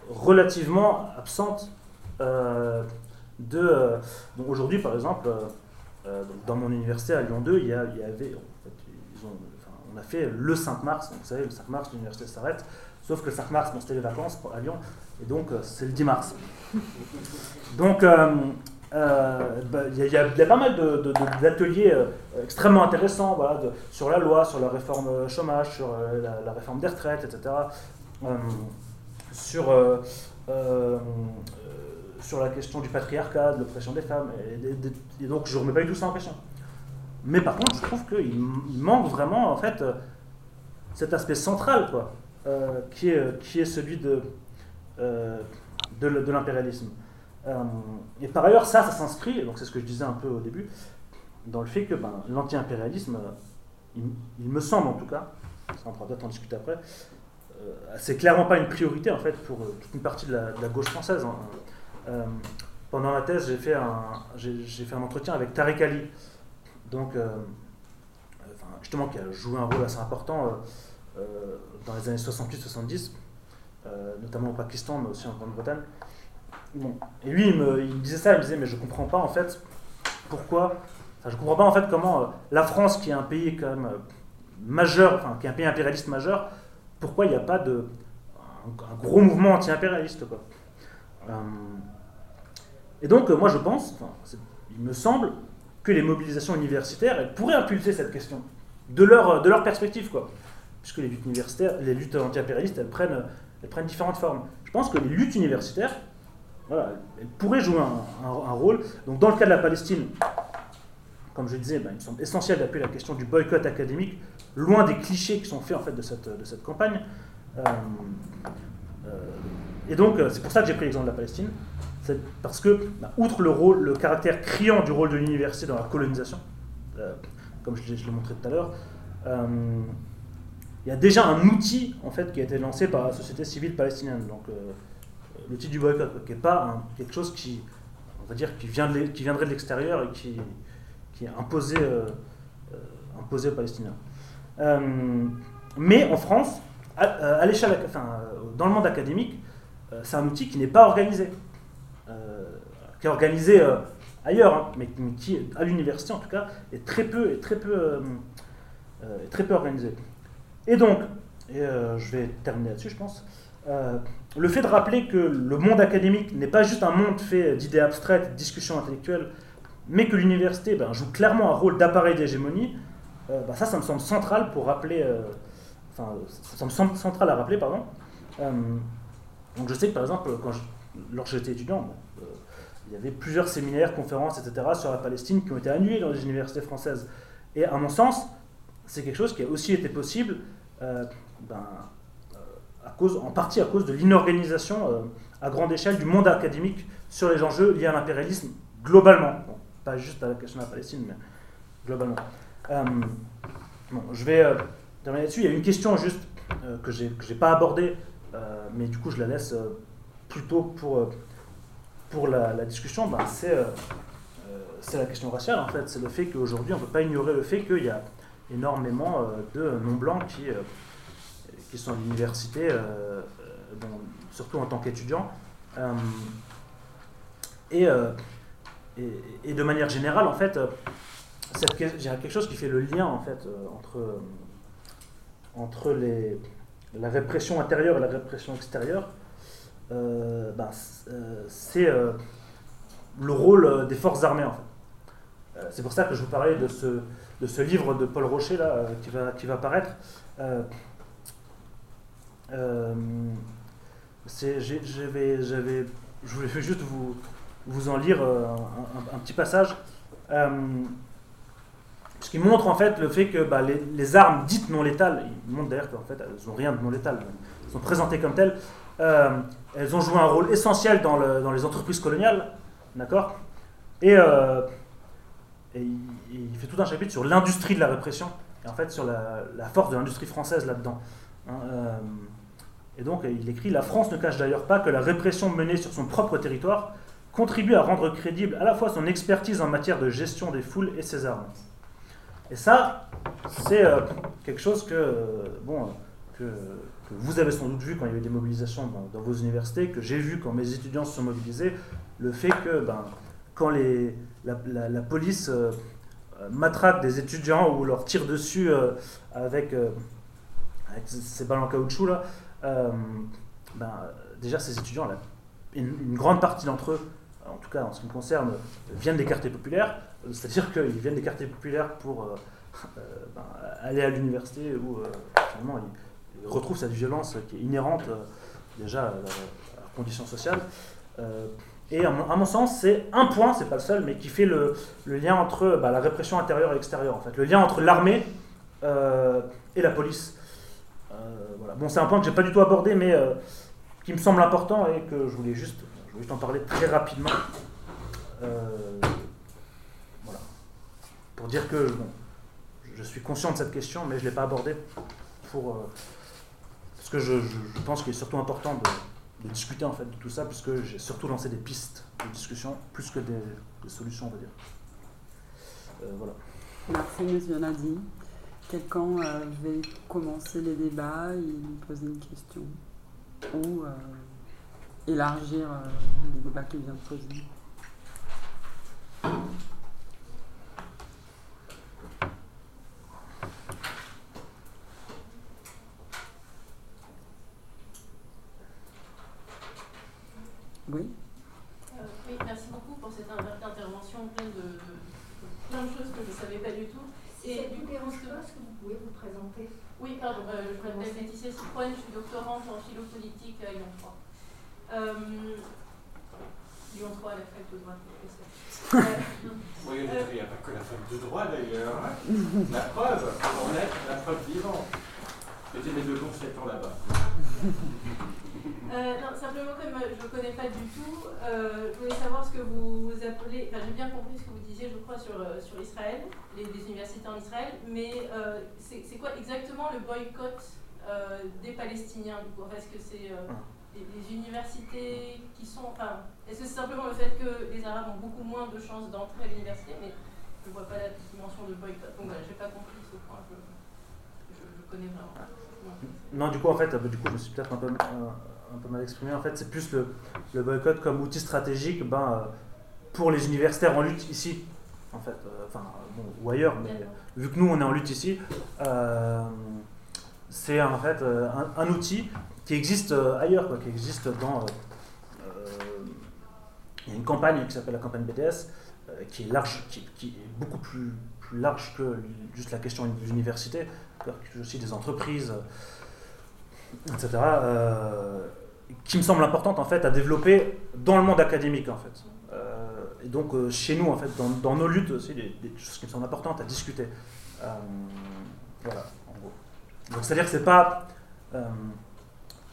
relativement absente de. Aujourd'hui, par exemple, dans mon université à Lyon 2, il y, avait. ils ont, on a fait le 5 mars, donc vous savez, le 5 mars, l'université s'arrête, sauf que le 5 mars, c'était les vacances à Lyon, et donc c'est le 10 mars. Donc, euh, bah, il y, a pas mal d'ateliers euh, extrêmement intéressants voilà, sur la loi, sur la réforme euh, chômage, sur la, réforme des retraites, etc. sur, sur la question du patriarcat, de l'oppression des femmes. Et, donc je ne remets pas du tout ça en question. Mais par contre, je trouve qu'il manque vraiment en fait cet aspect central quoi, qui, est, qui est celui de, de l'impérialisme. Euh, et par ailleurs, ça, ça s'inscrit, donc c'est ce que je disais un peu au début, dans le fait que ben, l'anti-impérialisme, il, me semble en tout cas, ça on pourra peut-être en discuter après, euh, c'est clairement pas une priorité en fait pour euh, toute une partie de la, gauche française. Hein. pendant ma thèse, j'ai fait, un, fait un entretien avec Tarek Ali, donc, justement qui a joué un rôle assez important dans les années 68-70, notamment au Pakistan, mais aussi en Grande-Bretagne. Et lui, il me, disait ça, il me disait, mais je comprends pas en fait pourquoi, enfin, je comprends pas en fait comment euh, la France, qui est un pays quand même euh, majeur, enfin, qui est un pays impérialiste majeur, pourquoi il n'y a pas de un, gros mouvement anti-impérialiste quoi. Euh, et donc, moi je pense, il me semble que les mobilisations universitaires elles pourraient impulser cette question de leur, de leur perspective quoi, puisque les luttes universitaires, les luttes anti-impérialistes, elles prennent, elles prennent différentes formes. Je pense que les luttes universitaires voilà, elle pourrait jouer un, rôle. Donc dans le cas de la Palestine, comme je disais, ben, il me semble essentiel d'appuyer la question du boycott académique, loin des clichés qui sont faits en fait de cette, de cette campagne. Euh, euh, et donc euh, c'est pour ça que j'ai pris l'exemple de la Palestine, parce que, ben, outre le, rôle, le caractère criant du rôle de l'université dans la colonisation, comme je l'ai montré tout à l'heure, il y a déjà un outil en fait qui a été lancé par la société civile palestinienne. Donc, le titre du boycott, qui n'est pas quelque chose qui, on va dire, qui, viendrait de l'extérieur et qui, est imposé, euh, euh, imposé aux Palestiniens. Euh, mais en France, à, l'échelle, dans le monde académique, c'est un outil qui n'est pas organisé, qui est organisé ailleurs, hein, mais, qui, à l'université en tout cas, est très peu, est très peu, très peu organisé. Et donc, et je vais terminer là-dessus, je pense le fait de rappeler que le monde académique n'est pas juste un monde fait d'idées abstraites, de discussions intellectuelles, mais que l'université ben, joue clairement un rôle d'appareil d'hégémonie, euh, ben, ça, ça me semble central pour rappeler. Euh, enfin, ça me semble central à rappeler, pardon. Euh, donc je sais que par exemple, lorsque j'étais étudiant, il y avait plusieurs séminaires, conférences, etc. sur la Palestine qui ont été annulés dans les universités françaises. Et à mon sens, c'est quelque chose qui a aussi été possible ben, en partie à cause de l'inorganisation euh, à grande échelle du monde académique sur les enjeux liés à l'impérialisme globalement. pas juste à la question de la Palestine, mais globalement. Euh, je vais euh, terminer là-dessus. Il y a une question juste que je n'ai pas abordée, mais du coup je la laisse plutôt pour, pour la, discussion. Ben, c'est la question raciale en fait. C'est le fait qu'aujourd'hui on ne peut pas ignorer le fait qu'il y a énormément de non-blancs qui qui sont à l'université, euh, euh, surtout en tant qu'étudiant. Euh, et, et, de manière générale, en fait, a quelque chose qui fait le lien en fait, entre, entre les, la répression intérieure et la répression extérieure. Ben, c'est le rôle des forces armées en fait. c'est pour ça que je vous parlais de ce, de ce livre de Paul Rocher là, qui, va, qui va paraître. Euh, j'avais, je voulais juste vous, vous en lire euh, un, petit passage. Euh, ce qui montre en fait le fait que bah, les, armes dites non létales, il montre d'ailleurs qu'en fait elles n'ont rien de non létal, elles sont présentées comme telles, elles ont joué un rôle essentiel dans, le, dans les entreprises coloniales, d'accord? Et, et, il, fait tout un chapitre sur l'industrie de la répression, et en fait sur la, force de l'industrie française là-dedans. Hein, et donc il écrit La France ne cache d'ailleurs pas que la répression menée sur son propre territoire contribue à rendre crédible à la fois son expertise en matière de gestion des foules et ses armes. Et ça, c'est euh, quelque chose que, euh, bon, que, vous avez sans doute vu quand il y a eu des mobilisations dans, vos universités, que j'ai vu quand mes étudiants se sont mobilisés, le fait que ben, quand les, la, police matraque des étudiants ou leur tire dessus avec, avec ces balles en caoutchouc là, ben, déjà ces étudiants, là, une, grande partie d'entre eux, en tout cas en ce qui me concerne, viennent des quartiers populaires, c'est-à-dire qu'ils viennent des quartiers populaires pour euh, ben, aller à l'université où euh, finalement il, retrouve cette violence qui est inhérente euh, déjà à la, condition sociale. Et à mon, sens, c'est un point, c'est pas le seul, mais qui fait le, lien entre bah, la répression intérieure et extérieure, en fait. Le lien entre l'armée et la police. voilà. Bon, c'est un point que j'ai pas du tout abordé, mais qui me semble important et que je voulais juste, je voulais parler très rapidement. voilà. Pour dire que je suis conscient de cette question, mais je ne l'ai pas abordée pour, euh, parce que je, pense qu'il est surtout important de, discuter en fait de tout ça, puisque j'ai surtout lancé des pistes de discussion plus que des, solutions, on va dire. Euh, voilà. Merci, monsieur Nadi. Quelqu'un euh, va commencer les débats et poser une question ou élargir les débats qu'il vient de poser. Oui. Euh, oui, merci beaucoup pour cette intervention pleine de, plein de choses que je ne savais pas du tout. Et du coup, est-ce que vous pouvez vous présenter Oui, pardon, euh, je m'appelle Laetitia Citroën, je suis doctorante en philo-politique à Lyon 3. Euh, Lyon 3 à la fac de droit, euh, oui, il n'y a pas que la fac de droit d'ailleurs. Hein. la preuve, en être la preuve vivante. C'était mes deux ans là-bas. Euh, non, simplement, comme euh, je ne connais pas du tout, euh, je voulais savoir ce que vous appelez. Enfin, j'ai bien compris ce que vous disiez, je crois, sur, sur Israël, les, universités en Israël, mais c'est quoi exactement le boycott des Palestiniens du coup? Est-ce que c'est les, universités qui sont. Enfin, est-ce que c'est simplement le fait que les Arabes ont beaucoup moins de chances d'entrer à l'université? Mais je ne vois pas la dimension de boycott. Donc voilà, je n'ai pas compris ce point. Je, je, connais vraiment pas. Non, du coup, en fait, du coup, je me suis peut-être un peu un peu mal exprimé. En fait, c'est plus le, le, boycott comme outil stratégique ben, euh, pour les universitaires en lutte ici, en fait, euh, enfin, bon, ou ailleurs, mais vu que nous, on est en lutte ici, euh, c'est en fait un, outil qui existe ailleurs, quoi, qui existe dans. il y a une campagne qui s'appelle la campagne BDS, qui est large, qui, qui, est beaucoup plus, plus large que juste la question de l'université, aussi des entreprises, etc qui me semble importante en fait à développer dans le monde académique en fait. Euh, et donc euh, chez nous en fait, dans, nos luttes aussi, des, choses qui me semblent importantes à discuter. Euh, voilà, en gros. Donc c'est-à-dire que c'est pas,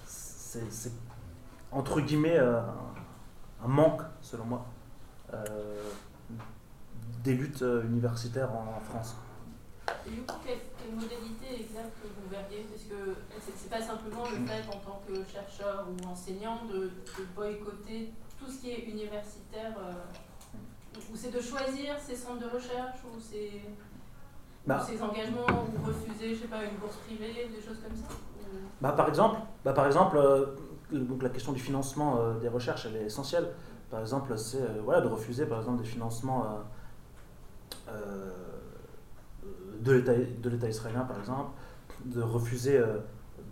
c'est entre guillemets un manque selon moi des luttes universitaires en France. Et du coup, quelle, modalité exacte que vous verriez Parce que c'est pas simplement le fait, en tant que chercheur ou enseignant, de, boycotter tout ce qui est universitaire, euh, ou c'est de choisir ses centres de recherche, ou ses, bah. engagements, ou refuser, je sais pas, une bourse privée, des choses comme ça bah, Par exemple, bah, par exemple euh, donc la question du financement euh, des recherches, elle est essentielle. Par exemple, c'est voilà, de refuser par exemple des financements de l'État israélien, par exemple, de refuser euh,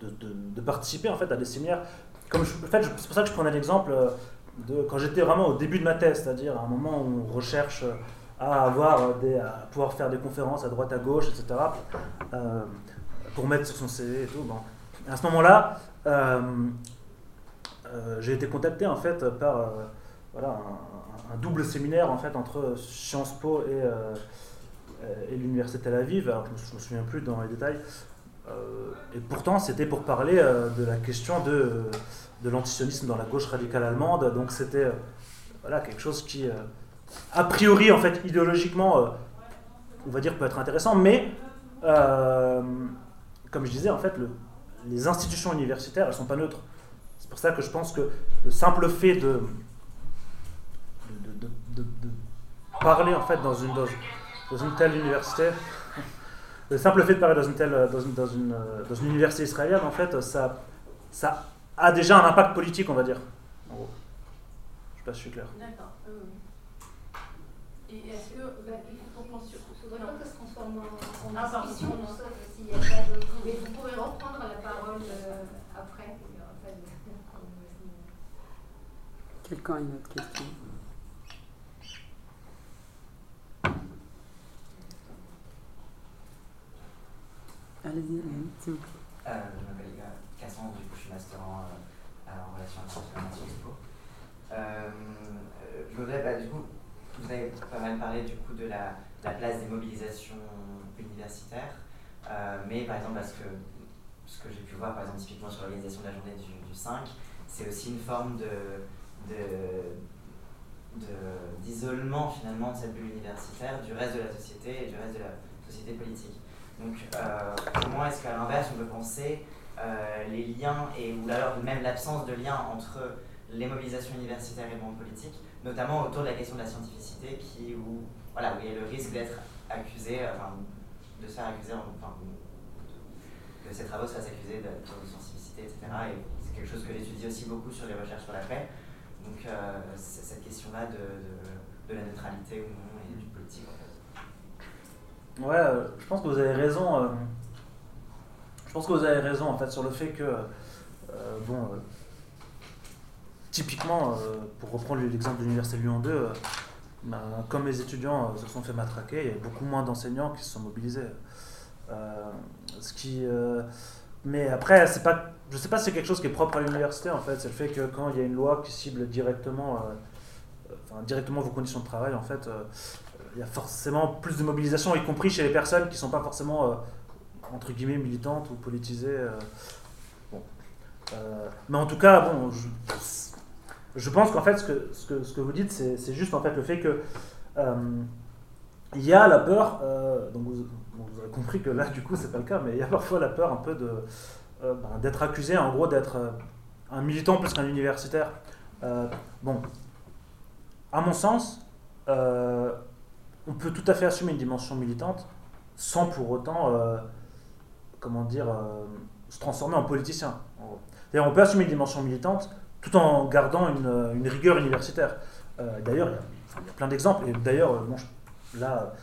de, participer en fait, à des séminaires. Comme en fait, c'est pour ça que je prenais l'exemple euh, de quand j'étais vraiment au début de ma thèse, c'est-à-dire à un moment où on recherche euh, à avoir des, à pouvoir faire des conférences à droite à gauche, etc. pour mettre sur son CV et tout. Bon. à ce moment-là, j'ai été contacté en fait par voilà, un, double séminaire en fait entre Sciences Po et et l'université Tel Aviv, alors je ne me souviens plus dans les détails, euh, et pourtant c'était pour parler euh, de la question de, de l'antisionisme dans la gauche radicale allemande, donc c'était voilà, quelque chose qui, a priori, en fait, idéologiquement, on va dire, peut être intéressant, mais comme je disais, en fait, le, les institutions universitaires, elles ne sont pas neutres. C'est pour ça que je pense que le simple fait de, de, de, de parler, en fait, dans une, dans, dans une telle université, le simple fait de parler dans une, telle, dans une, dans une, dans une université israélienne, en fait, ça, ça a déjà un impact politique, on va dire. En gros. Je sais pas si je suis clair. D'accord. Et est-ce que bah, il faut qu'on se transforme en, en Ah, pardon. discussion, s'il n'y a pas de... Mais vous pouvez reprendre la parole euh, après. Quelqu'un a une autre question Allez-y, s'il vous plaît. Euh, je m'appelle Cassandre, du coup je suis master en, euh, en relations internationales à Sciences Po. Euh, je voudrais, bah, du coup, vous avez pas mal parlé du coup de la, place des mobilisations universitaires, euh, mais par exemple, parce que ce que j'ai pu voir, par exemple, typiquement sur l'organisation de la journée du, du 5, c'est aussi une forme de- d'isolement finalement de cette bulle universitaire du reste de la société et du reste de la société politique. Donc, euh, comment est-ce qu'à l'inverse, on peut penser euh, les liens et ou alors même l'absence de lien entre les mobilisations universitaires et le monde politique, notamment autour de la question de la scientificité, qui où voilà où il y a le risque d'être accusé, euh, enfin, de se faire accuser, en- enfin, que ces travaux se fassent accuser de de scientificité, etc. Et c'est quelque chose que j'étudie aussi beaucoup sur les recherches sur la paix. Donc, euh, cette question-là de, de, de la neutralité ou non et du politique. Ouais, euh, je pense que vous avez raison. euh, je pense que vous avez raison en fait sur le fait que, euh, bon, typiquement, pour reprendre l'exemple de l'université Lyon 2, euh, ben, comme les étudiants se sont fait matraquer, il y a beaucoup moins d'enseignants qui se sont mobilisés. Ce qui, mais après, c'est pas, je sais pas si c'est quelque chose qui est propre à l'université en fait. C'est le fait que quand il y a une loi qui cible directement, enfin, directement vos conditions de travail, en fait. Il y a forcément plus de mobilisation, y compris chez les personnes qui ne sont pas forcément, euh, entre guillemets, militantes ou politisées. euh. Euh, mais en tout cas, bon, je, je pense qu'en fait, ce que, ce que, ce que vous dites, c'est juste en fait le fait que il y a la peur, donc vous, avez compris que là, du coup, c'est pas le cas, mais il y a parfois la peur un peu ben, d'être accusé, en gros, d'être un militant plus qu'un universitaire. Bon, à mon sens, on peut tout à fait assumer une dimension militante sans pour autant, euh, comment dire, euh, se transformer en politicien. C'est-à-dire, on peut assumer une dimension militante tout en gardant une, une rigueur universitaire. Euh, d'ailleurs, il y a- plein d'exemples. Et d'ailleurs, euh, là,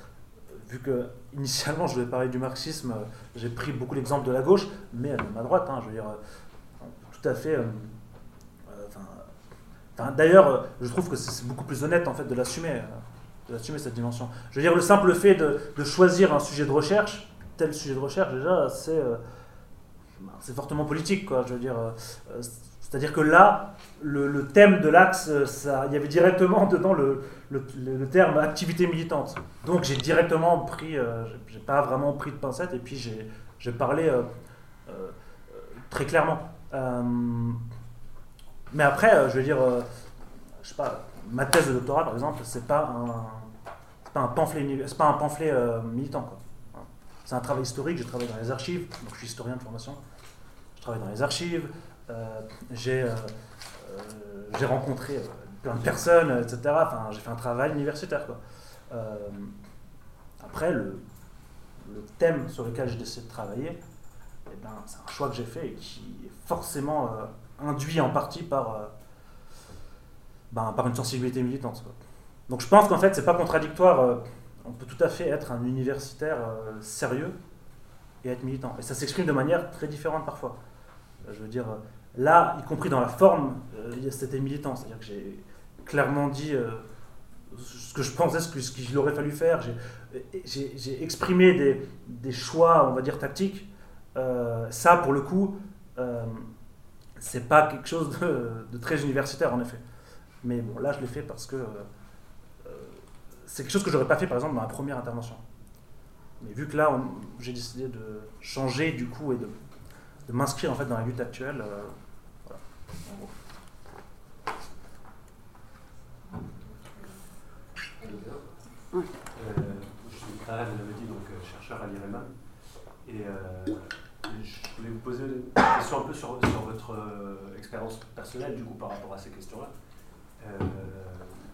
euh, vu que initialement je devais parler du marxisme, euh, j'ai pris beaucoup l'exemple de la gauche, mais même à droite. hein, je veux dire, euh, tout à fait. euh, euh, d'ailleurs, euh, je trouve que c'est beaucoup plus honnête en fait de l'assumer. D'assumer cette dimension. Je veux dire, le simple fait de, choisir un sujet de recherche, tel sujet de recherche, déjà, c'est euh, ben, fortement politique, quoi. Je veux dire, euh, euh, c'est-à-dire que là, le, thème de l'axe, il y avait directement dedans le, le, terme activité militante. Donc j'ai directement pris, euh, j'ai- pas vraiment pris de pincette, et puis j'ai parlé très clairement. Mais après, je veux dire, je sais pas, ma thèse de doctorat, par exemple, c'est pas un, pas un pamphlet, c'est pas un pamphlet euh, militant, quoi. C'est un travail historique. J'ai travaillé dans les archives, donc je suis historien de formation. Je travaille dans les archives. euh, j'ai euh, j'ai rencontré plein de personnes, etc. Enfin, j'ai fait un travail universitaire, quoi. Après, le, le thème sur lequel j'ai décidé de travailler, eh ben, c'est un choix que j'ai fait et qui est forcément induit en partie par, ben, par une sensibilité militante. Donc je pense qu'en fait, c'est pas contradictoire. euh, on peut tout à fait être un universitaire euh, sérieux et être militant. Et ça s'exprime de manière très différente parfois. Euh, je veux dire, là, y compris dans la forme, c'était militant. C'est-à-dire que j'ai clairement dit ce que je pensais, ce qu'il aurait fallu faire. J'ai- exprimé des, choix, on va dire, tactiques. Ça, pour le coup, euh, c'est pas quelque chose de, très universitaire, en effet. Mais bon, là, je l'ai fait parce que c'est quelque chose que j'aurais pas fait, par exemple, dans ma première intervention. Mais vu que là, j'ai décidé de changer, du coup, et de, de m'inscrire, en fait, dans la lutte actuelle, euh, voilà, en gros. Ouais. Euh, je suis Tarek, donc euh, chercheur à l'IREMA. Et euh, je voulais vous poser une question un peu sur, sur votre euh, expérience personnelle, du coup, par rapport à ces questions-là.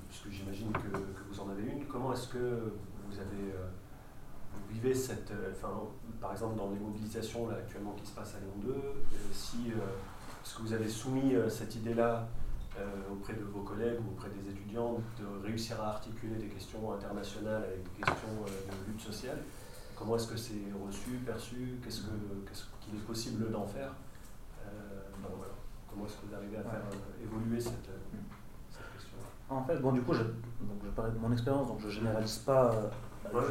Puisque j'imagine que, que vous en avez une. Comment est-ce que vous avez. euh, vous vivez cette. euh, Enfin, par exemple, dans les mobilisations là, actuellement qui se passent à Lyon 2, euh, si. est-ce que vous avez soumis cette idée-là auprès de vos collègues ou auprès des étudiants de réussir à articuler des questions internationales avec des questions de lutte sociale? Comment est-ce que c'est reçu, perçu? Qu'est-ce qu'il est possible d'en faire? Comment est-ce que vous arrivez à faire évoluer cette, En fait, bon, du coup, je, donc, je parlais de mon expérience, donc je ne généralise pas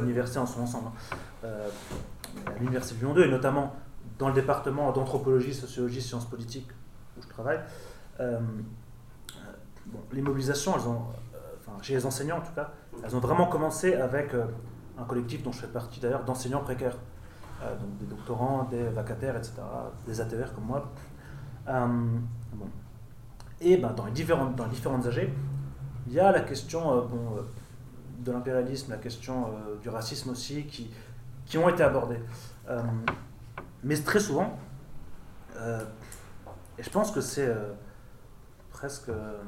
l'université en son ensemble. Hein. à l'université de Lyon 2, et notamment dans le département d'anthropologie, sociologie, sciences politiques où je travaille, euh, bon, les mobilisations, elles ont, euh, enfin, chez les enseignants en tout cas, elles ont vraiment commencé avec euh, un collectif dont je fais partie d'ailleurs d'enseignants précaires, donc des doctorants, des vacataires, etc., des ATR comme moi. Bon. Et ben, dans, les différentes, dans les différentes AG, il y a la question bon, de l'impérialisme, la question du racisme aussi, qui, qui ont été abordées. Mais très souvent, euh, et je pense que c'est euh, presque, euh,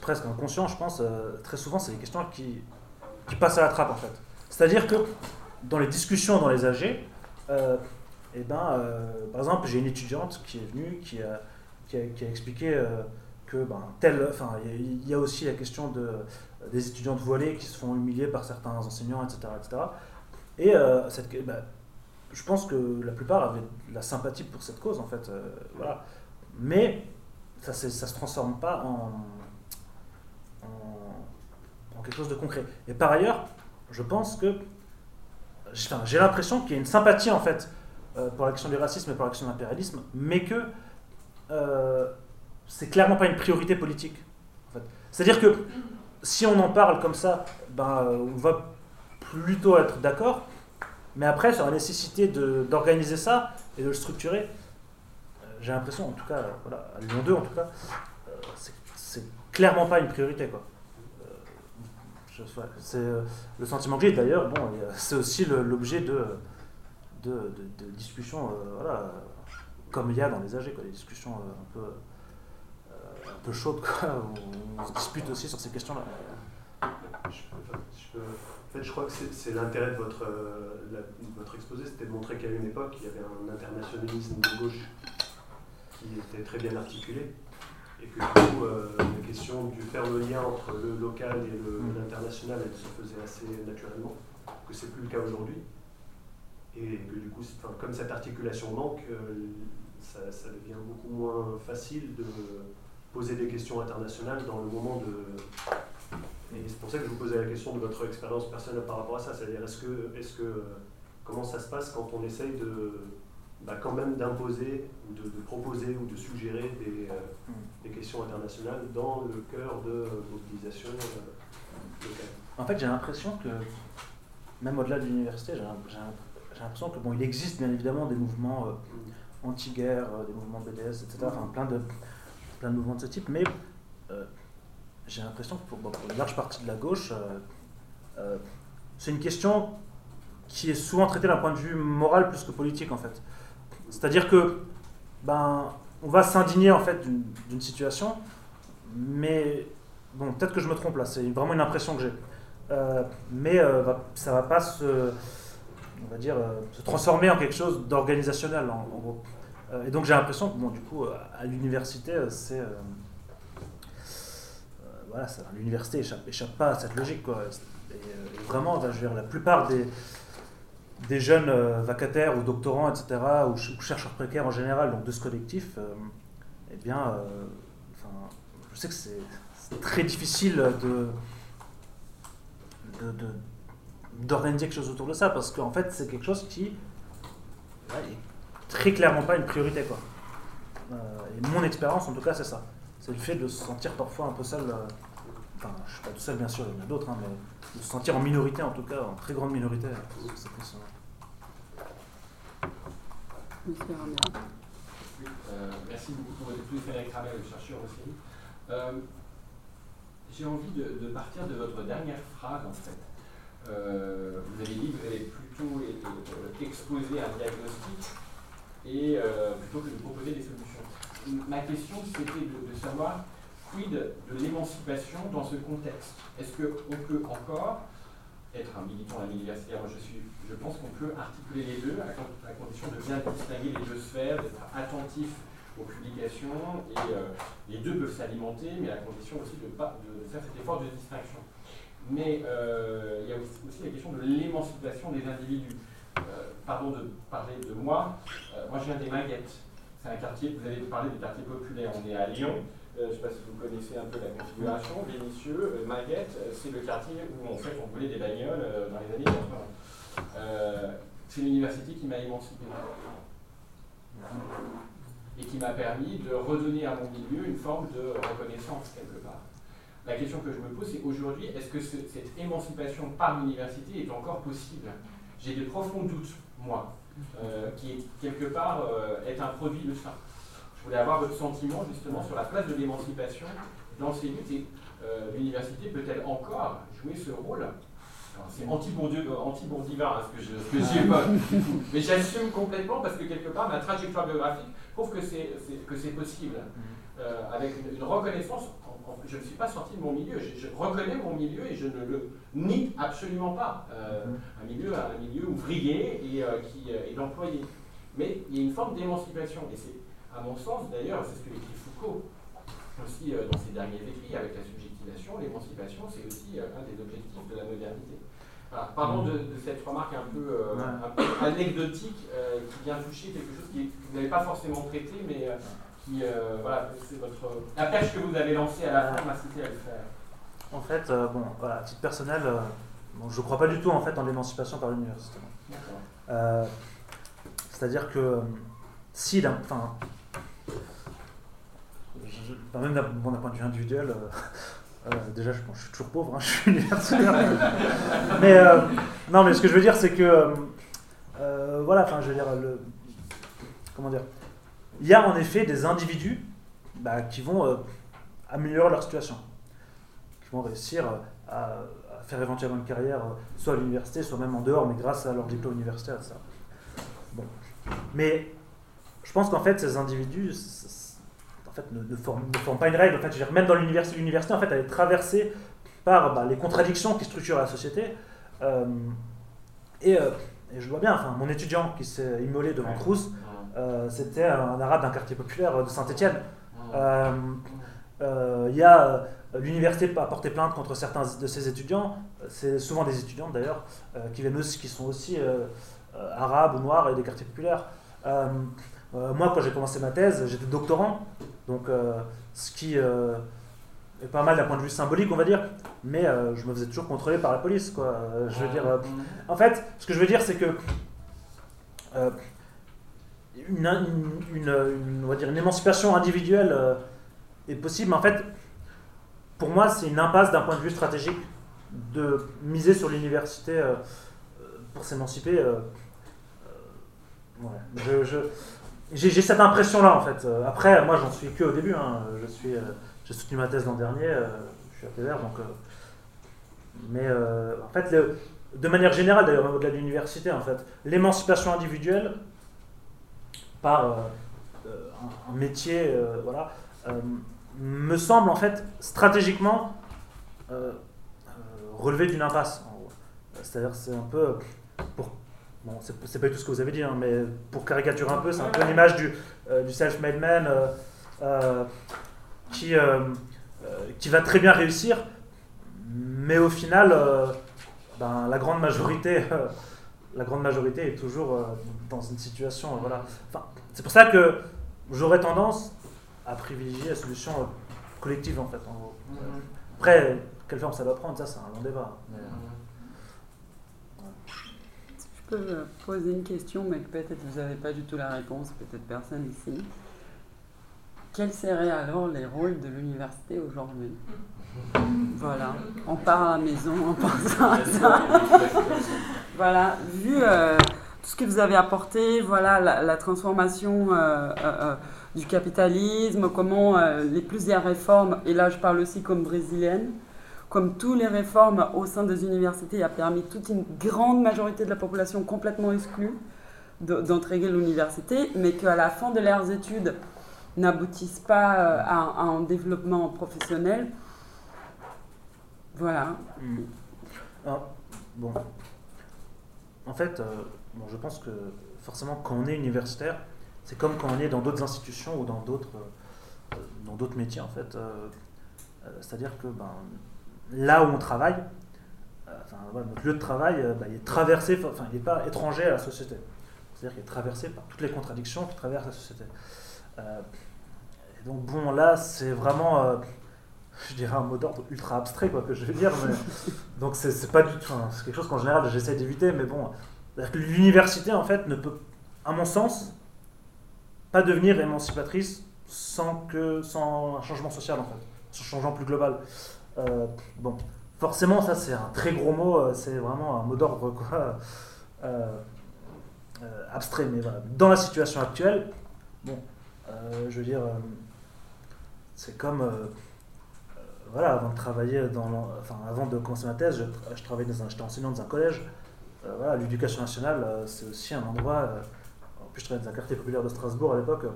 presque inconscient, je pense, très souvent, c'est des questions qui, qui, passent à la trappe en fait. C'est-à-dire que dans les discussions dans les AG, et eh ben, par exemple, j'ai une étudiante qui est venue, qui a, qui a, expliqué que ben, tel, enfin, il y a aussi la question de, des étudiantes voilées qui se font humilier par certains enseignants, etc. etc. Et euh, cette, bah, je pense que la plupart avaient de la sympathie pour cette cause, en fait. Euh, voilà. Mais ça ne se transforme pas en, quelque chose de concret. Et par ailleurs, je pense que. j'ai l'impression qu'il y a une sympathie, en fait, euh, pour l'action du racisme et pour l'action de l'impérialisme, mais que c'est clairement pas une priorité politique. C'est-à-dire que si on en parle comme ça, ben, on va plutôt être d'accord. Mais après, sur la nécessité d'organiser ça et de le structurer, euh, j'ai l'impression, en tout cas, voilà, à Lyon 2 en tout cas, euh, c'est clairement pas une priorité. Quoi. Euh, c'est le sentiment que j'ai d'ailleurs, bon, c'est aussi l'objet de, de, de, discussions, voilà, comme il y a dans les AG, quoi, des discussions un peu, un peu chaudes, quoi, où on se dispute aussi sur ces questions-là. Je, en fait, je crois que c'est l'intérêt de votre, euh, votre exposé, c'était de montrer qu'à une époque, il y avait un internationalisme de gauche qui était très bien articulé, et que du coup, euh, la question du faire le lien entre le local et mm. l'international, elle se faisait assez naturellement, que c'est plus le cas aujourd'hui, et que du coup, comme cette articulation manque, euh, ça, ça, devient beaucoup moins facile de poser des questions internationales dans le moment de et c'est pour ça que je vous posais la question de votre expérience personnelle par rapport à ça. C'est-à-dire, est-ce que, est que, comment ça se passe quand on essaye de, bah, quand même d'imposer, ou de, proposer ou de suggérer des, euh, mm. des, questions internationales dans le cœur de mobilisation euh, locale? En fait, j'ai l'impression que, même au-delà de l'université, j'ai l'impression que bon, il existe bien évidemment des mouvements euh, mm. Anti-guerre, des mouvements BDS, etc., enfin plein de, plein de mouvements de ce type, mais j'ai l'impression que pour, une large partie de la gauche, euh, euh, c'est une question qui est souvent traitée d'un point de vue moral plus que politique en fait. C'est-à-dire que ben, on va s'indigner en fait d'une situation, mais bon, peut-être que je me trompe là, c'est vraiment une impression que j'ai. Euh, mais ça va pas se, on va dire, se transformer en quelque chose d'organisationnel en, gros. et donc j'ai l'impression que bon, du coup, à l'université, c'est voilà, l'université échappe, pas à cette logique. Quoi. Et, euh, vraiment, je veux dire, la plupart des, des jeunes euh, vacataires ou doctorants, etc., ou, chercheurs précaires en général, donc de ce collectif, euh, eh bien, je sais que c'est très difficile de, d'organiser quelque chose autour de ça, parce qu'en fait, c'est quelque chose qui est très clairement pas une priorité. Quoi. et mon expérience, en tout cas, c'est ça c'est le fait de se sentir parfois un peu seul. Euh, enfin, je ne suis pas tout seul, bien sûr, il y en a d'autres, hein, mais de se sentir en minorité, en tout cas, en très grande minorité. Oui, euh, merci beaucoup pour votre écoute, Frédéric Rabel, le chercheur aussi. Euh, j'ai envie de, partir de votre dernière phrase, en fait. Vous avez dit que vous avez plutôt exposé un diagnostic et plutôt que de proposer des solutions ma question, c'était de, savoir quid de l'émancipation dans ce contexte? Est-ce qu'on peut encore être un militant à l'université Moi, je, suis, je pense qu'on peut articuler les deux à, condition de bien distinguer les deux sphères, d'être attentif aux publications, et les deux peuvent s'alimenter, mais à condition aussi de faire cet effort de distinction. Mais il y a aussi la question de l'émancipation des individus. pardon de parler de moi, moi je viens des Maguettes. C'est un quartier, vous avez parlé des quartiers populaires, on est à Lyon, je ne sais pas si vous connaissez un peu la configuration, Vénitieux, euh, Maguette, euh, c'est le quartier où en fait on des bagnoles euh, dans les années 80. c'est l'université qui m'a émancipé et qui m'a permis de redonner à mon milieu une forme de reconnaissance quelque part. La question que je me pose, c'est aujourd'hui, est-ce que cette émancipation par l'université est encore possible? J'ai de profonds doutes, moi, qui est quelque part est un produit de ça. Je voulais avoir votre sentiment justement sur la place de l'émancipation dans ces luttes et euh, l'université peut-elle encore jouer ce rôle? C'est anti-bourdieu, hein, ce que je, ce pas. Mais j'assume complètement parce que quelque part ma trajectoire biographique prouve que c'est possible. Euh, avec une, reconnaissance, je ne suis pas sorti de mon milieu, je, reconnais mon milieu et je ne le nie absolument pas. Euh, un, milieu, un milieu ouvrier et qui est employé. Mais il y a une forme d'émancipation. Et c'est à mon sens, d'ailleurs, c'est ce que écrit Foucault aussi euh, dans ses derniers écrits avec la subjectivation, l'émancipation, c'est aussi euh, un des objectifs de la modernité. Parlons de, cette remarque un peu, euh, anecdotique qui vient toucher quelque chose qui, vous n'avez pas forcément traité, mais qui, voilà, c'est votre la perche que vous avez lancée à la fin m'a cité à le faire. En fait, bon, voilà, à titre personnel, je ne crois pas du tout en fait en l'émancipation par l'université. C'est-à-dire que si, enfin, même d'un point de vue individuel, euh, euh, déjà je, suis toujours pauvre, hein, je suis universitaire. mais euh, non, mais ce que je veux dire, c'est que voilà, enfin, je veux dire, le, comment dire, il y a en effet des individus bah, qui vont améliorer leur situation, qui vont réussir à, faire éventuellement une carrière, soit à l'université, soit même en dehors, mais grâce à leur diplôme universitaire. Bon. Mais je pense qu'en fait, ces individus, en fait, ne, forment, pas une règle. En fait, même dans l'université, l'université, en fait, elle est traversée par bah, les contradictions qui structurent la société. Euh, euh, et, je vois bien, enfin, mon étudiant qui s'est immolé devant Crous, euh, c'était un arabe d'un quartier populaire de Saint-Étienne. Il y a l'université a porté plainte contre certains de ses étudiants, c'est souvent des étudiants d'ailleurs, qui, qui sont aussi arabes ou noirs et des quartiers populaires. moi, quand j'ai commencé ma thèse, j'étais doctorant, donc, euh, ce qui euh, est pas mal d'un point de vue symbolique, on va dire, mais euh, je me faisais toujours contrôler par la police, quoi. je veux dire, en fait, ce que je veux dire, c'est que une, on va dire une émancipation individuelle est possible, en fait, pour moi, c'est une impasse d'un point de vue stratégique de miser sur l'université pour s'émanciper. Je, je, j'ai cette impression-là, en fait. Euh, après, moi, j'en suis que au début. Hein. Je suis, euh, j'ai soutenu ma thèse l'an dernier. Euh, je suis à PVR, donc. mais en fait, de manière générale, d'ailleurs, au-delà de l'université, en fait, l'émancipation individuelle par un, métier, voilà, me semble en fait stratégiquement relever d'une impasse. C'est-à-dire, c'est un peu pour Bon, c'est pas tout ce que vous avez dit, hein, mais pour caricaturer un peu, c'est un peu l'image du, euh, du self-made man euh, euh, qui, qui va très bien réussir, mais au final, ben, la, grande majorité, la grande majorité est toujours dans une situation. voilà. Enfin, c'est pour ça que j'aurais tendance à privilégier la solution collective, en fait. Mm-hmm. Après, quelle forme ça va prendre, ça, c'est un long débat. poser une question, mais peut-être vous n'avez pas du tout la réponse, peut-être personne ici. Quels seraient alors les rôles de l'université aujourd'hui? Voilà, on part à la maison en pensant à ça. voilà, vu euh, tout ce que vous avez apporté, voilà la, transformation euh, euh, du capitalisme, comment les plusieurs réformes, et là je parle aussi comme brésilienne, comme toutes les réformes au sein des universités, a permis toute une grande majorité de la population complètement exclue d'entrer à l'université, mais qu'à la fin de leurs études n'aboutissent pas à, un développement professionnel. Voilà. Hmm. Bon. En fait, euh, je pense que forcément, quand on est universitaire, c'est comme quand on est dans d'autres institutions ou dans d'autres d'autres métiers en fait. C'est-à-dire que ben, là où on travaille, notre lieu de travail, bah, il est traversé, enfin, il n'est pas étranger à la société. C'est-à-dire qu'il est traversé par toutes les contradictions qui traversent la société. donc bon, là, c'est vraiment je dirais un mot d'ordre ultra abstrait, quoi, que je veux dire. donc c'est pas du tout. c'est quelque chose qu'en général j'essaie d'éviter, mais bon. L'université, en fait, ne peut, à mon sens, pas devenir émancipatrice sans, que, sans un changement social, en fait. Un changement plus global. Euh, bon, forcément, ça c'est un très gros mot, euh, c'est vraiment un mot d'ordre, quoi. Euh, abstrait, mais voilà. Dans la situation actuelle, bon, je veux dire, c'est comme voilà, avant de travailler enfin, avant de commencer ma thèse, je, dans j'étais enseignant dans un collège. Euh, voilà, l'éducation nationale, euh, c'est aussi un endroit. Euh, en plus, je travaillais dans un quartier populaire de Strasbourg à l'époque.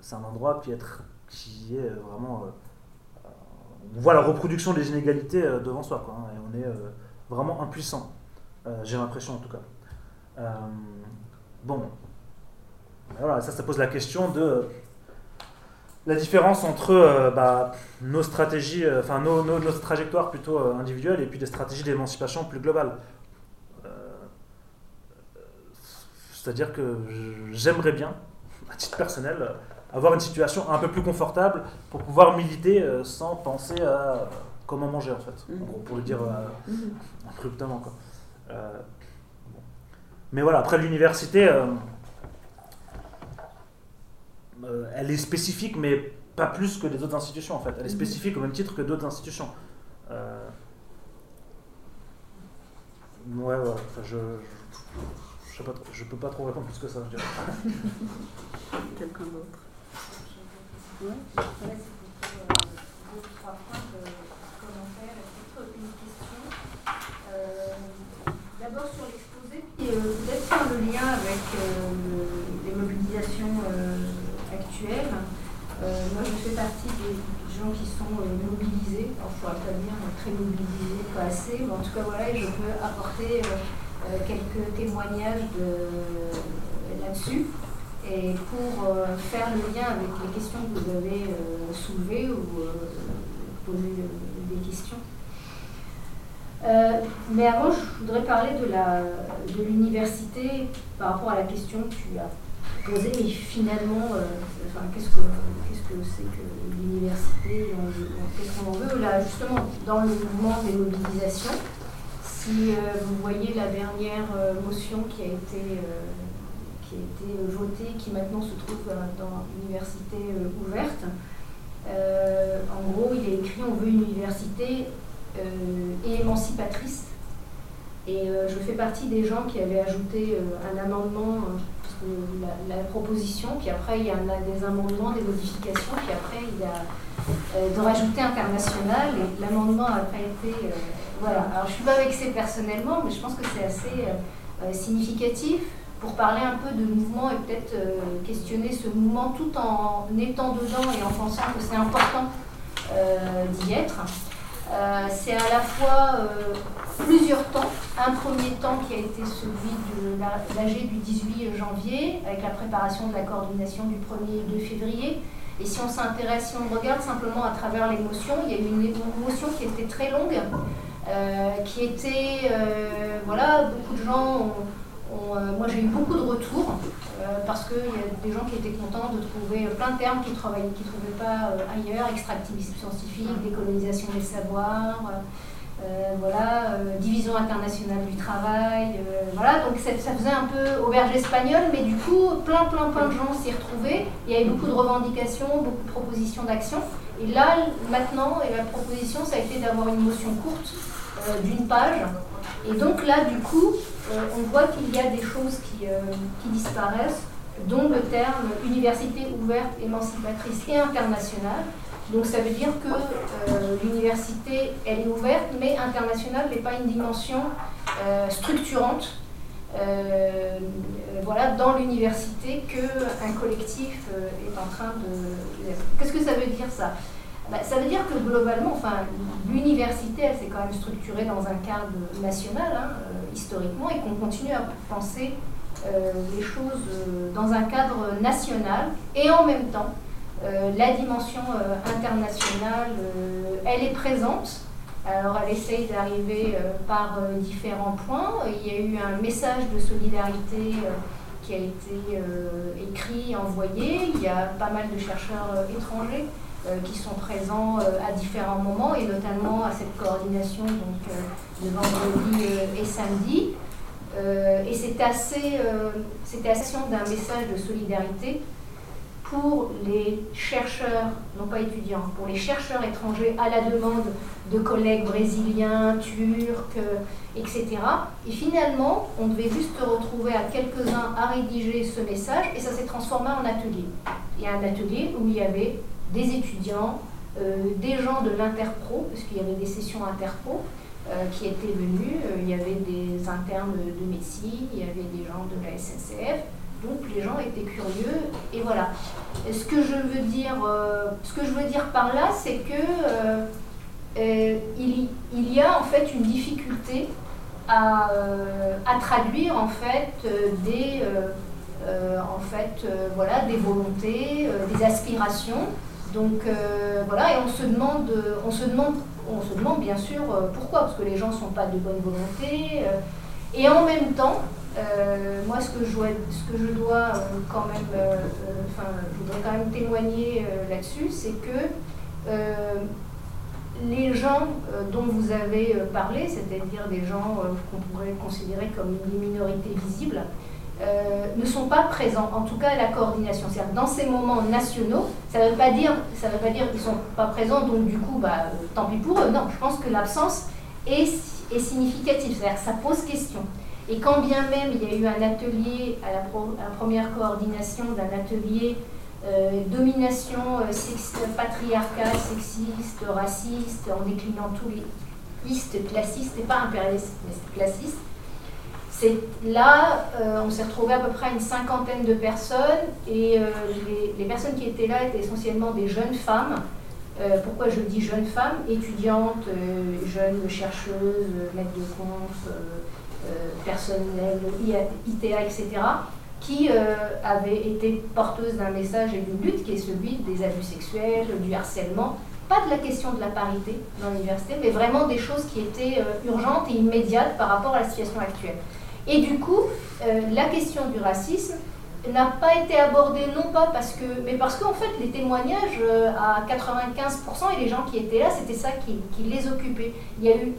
c'est un endroit qui est, qui est vraiment. on voit la reproduction des inégalités devant soi, quoi, hein, et on est vraiment impuissant. j'ai l'impression en tout cas. bon, voilà, ça, ça pose la question de la différence entre euh, bah, nos stratégies, euh, enfin nos, nos, trajectoires plutôt euh, individuelles et puis des stratégies d'émancipation plus globales. C'est-à-dire que j'aimerais bien, à titre personnel, avoir une situation un peu plus confortable pour pouvoir militer sans penser à comment manger en fait, pour le dire abruptement. Quoi. Mais voilà, après l'université, euh, elle est spécifique, mais pas plus que les autres institutions en fait. Elle est mhm. spécifique au même titre que d'autres institutions. Euh, ouais, ouais, je, je, je, peux pas trop répondre plus que ça, je dirais. Quelqu'un d'autre? Ouais, c'est plutôt deux, trois points de commentaires. Peut-être une question. Euh, d'abord sur l'exposé, puis peut-être faire le lien avec euh, moi, je fais partie des gens qui sont euh, mobilisés. Alors, je ne pourrais pas dire très mobilisés, pas assez, mais en tout cas, voilà, je peux apporter euh, quelques témoignages là-dessus. Et pour faire le lien avec les questions que vous avez soulevées ou poser des questions. mais avant, je voudrais parler de l'université par rapport à la question que tu as mais finalement, qu'est-ce que c'est que l'université, qu'est-ce qu'on en veut Là, justement, dans le mouvement des mobilisations, si euh, vous voyez la dernière euh, motion qui a été, euh, qui a été votée, qui maintenant se trouve dans l'université ouverte, en gros, il est écrit on veut une université émancipatrice. Et je fais partie des gens qui avaient ajouté un amendement la, proposition, puis après il y a des amendements, des modifications, puis après il y a euh, de rajouter international, et l'amendement n'a pas été... Euh, voilà, alors je ne suis pas vexée personnellement, mais je pense que c'est assez euh, significatif pour parler un peu de mouvement et peut-être questionner ce mouvement tout en étant dedans et en pensant que c'est important d'y être. C'est à la fois plusieurs temps. Un premier temps qui a été celui de l'AG du 18 janvier, avec la préparation de la coordination du 1er et 2 février. Et si on s'intéresse, si on regarde simplement à travers l'émotion, il y a eu une émotion qui était très longue, euh, qui était, euh, voilà, beaucoup de gens ont, euh, moi j'ai eu beaucoup de retours, parce qu'il y a des gens qui étaient contents de trouver plein de termes qu'ils ne trouvaient pas ailleurs, extractivisme scientifique, décolonisation des savoirs, euh, voilà, euh, division internationale du travail, euh, voilà, donc ça, faisait un peu auberge espagnole, mais du coup, plein, plein, plein de gens s'y retrouvaient. Il y avait beaucoup de revendications, beaucoup de propositions d'action. Et là, maintenant, et la proposition, ça a été d'avoir une motion courte d'une page. Et donc là, du coup, on voit qu'il y a des choses qui, qui disparaissent, dont le terme université ouverte, émancipatrice et internationale. Donc ça veut dire que euh, l'université, elle est ouverte, mais internationale n'est pas une dimension euh, structurante euh, voilà, dans l'université qu'un collectif est en train de... Qu'est-ce que ça veut dire ça? Bah, Ça veut dire que globalement, enfin, l'université, elle s'est quand même structurée dans un cadre national, hein, historiquement, et qu'on continue à penser les choses dans un cadre national et en même temps, la dimension internationale, elle est présente. Alors elle essaye d'arriver par différents points. Il y a eu un message de solidarité qui a été écrit, envoyé. Il y a pas mal de chercheurs étrangers euh, qui sont présents euh, à différents moments et notamment à cette coordination donc, euh, de vendredi et samedi. et c'était assez, c'était assez d'un message de solidarité pour les chercheurs, non pas étudiants, pour les chercheurs étrangers à la demande de collègues brésiliens, turcs, etc. Et finalement, on devait juste retrouver à quelques-uns à rédiger ce message et ça s'est transformé en atelier. Il y a un atelier où il y avait des étudiants, euh, des gens de l'interpro, parce qu'il y avait des sessions interpro euh, qui étaient venus, euh, il y avait des internes de médecine, il y avait des gens de la SNCF, donc les gens étaient curieux, et voilà. ce que je veux dire, ce que je veux dire par là, c'est que il, y a en fait une difficulté à, à traduire en fait des, en fait, voilà, des volontés, des aspirations donc euh, voilà, et on se demande, on se demande, on se demande bien sûr euh, pourquoi, parce que les gens ne sont pas de bonne volonté. Euh, et en même temps, moi ce que je dois, ce que je dois quand même, enfin, je voudrais quand même témoigner là-dessus, c'est que les gens dont vous avez parlé, c'est-à-dire des gens qu'on pourrait considérer comme des minorités visibles, euh, ne sont pas présents, en tout cas la coordination. C'est-à-dire dans ces moments nationaux, ça ne veut pas dire, dire qu'ils ne sont pas présents, donc du coup, bah, euh, tant pis pour eux. Non, je pense que l'absence est, significative, c'est-à-dire ça pose question. Et quand bien même il y a eu un atelier, à la, première coordination d'un atelier euh, domination patriarcale, sexiste, raciste, en déclinant tous les listes classistes, et pas impérialistes, mais classistes, là, euh, on s'est retrouvé à peu près une cinquantaine de personnes et euh, les, personnes qui étaient là étaient essentiellement des jeunes femmes. Euh, pourquoi je dis jeunes femmes? Étudiantes, jeunes chercheuses, maîtres de conf, personnel, ITA, etc., qui avaient été porteuses d'un message et d'une lutte qui est celui des abus sexuels, du harcèlement, pas de la question de la parité dans l'université, mais vraiment des choses qui étaient urgentes et immédiates par rapport à la situation actuelle. Et du coup, euh, la question du racisme n'a pas été abordée non pas parce que, mais parce qu'en fait les témoignages euh, à 95% et les gens qui étaient là, c'était ça qui, les occupait. Il y a eu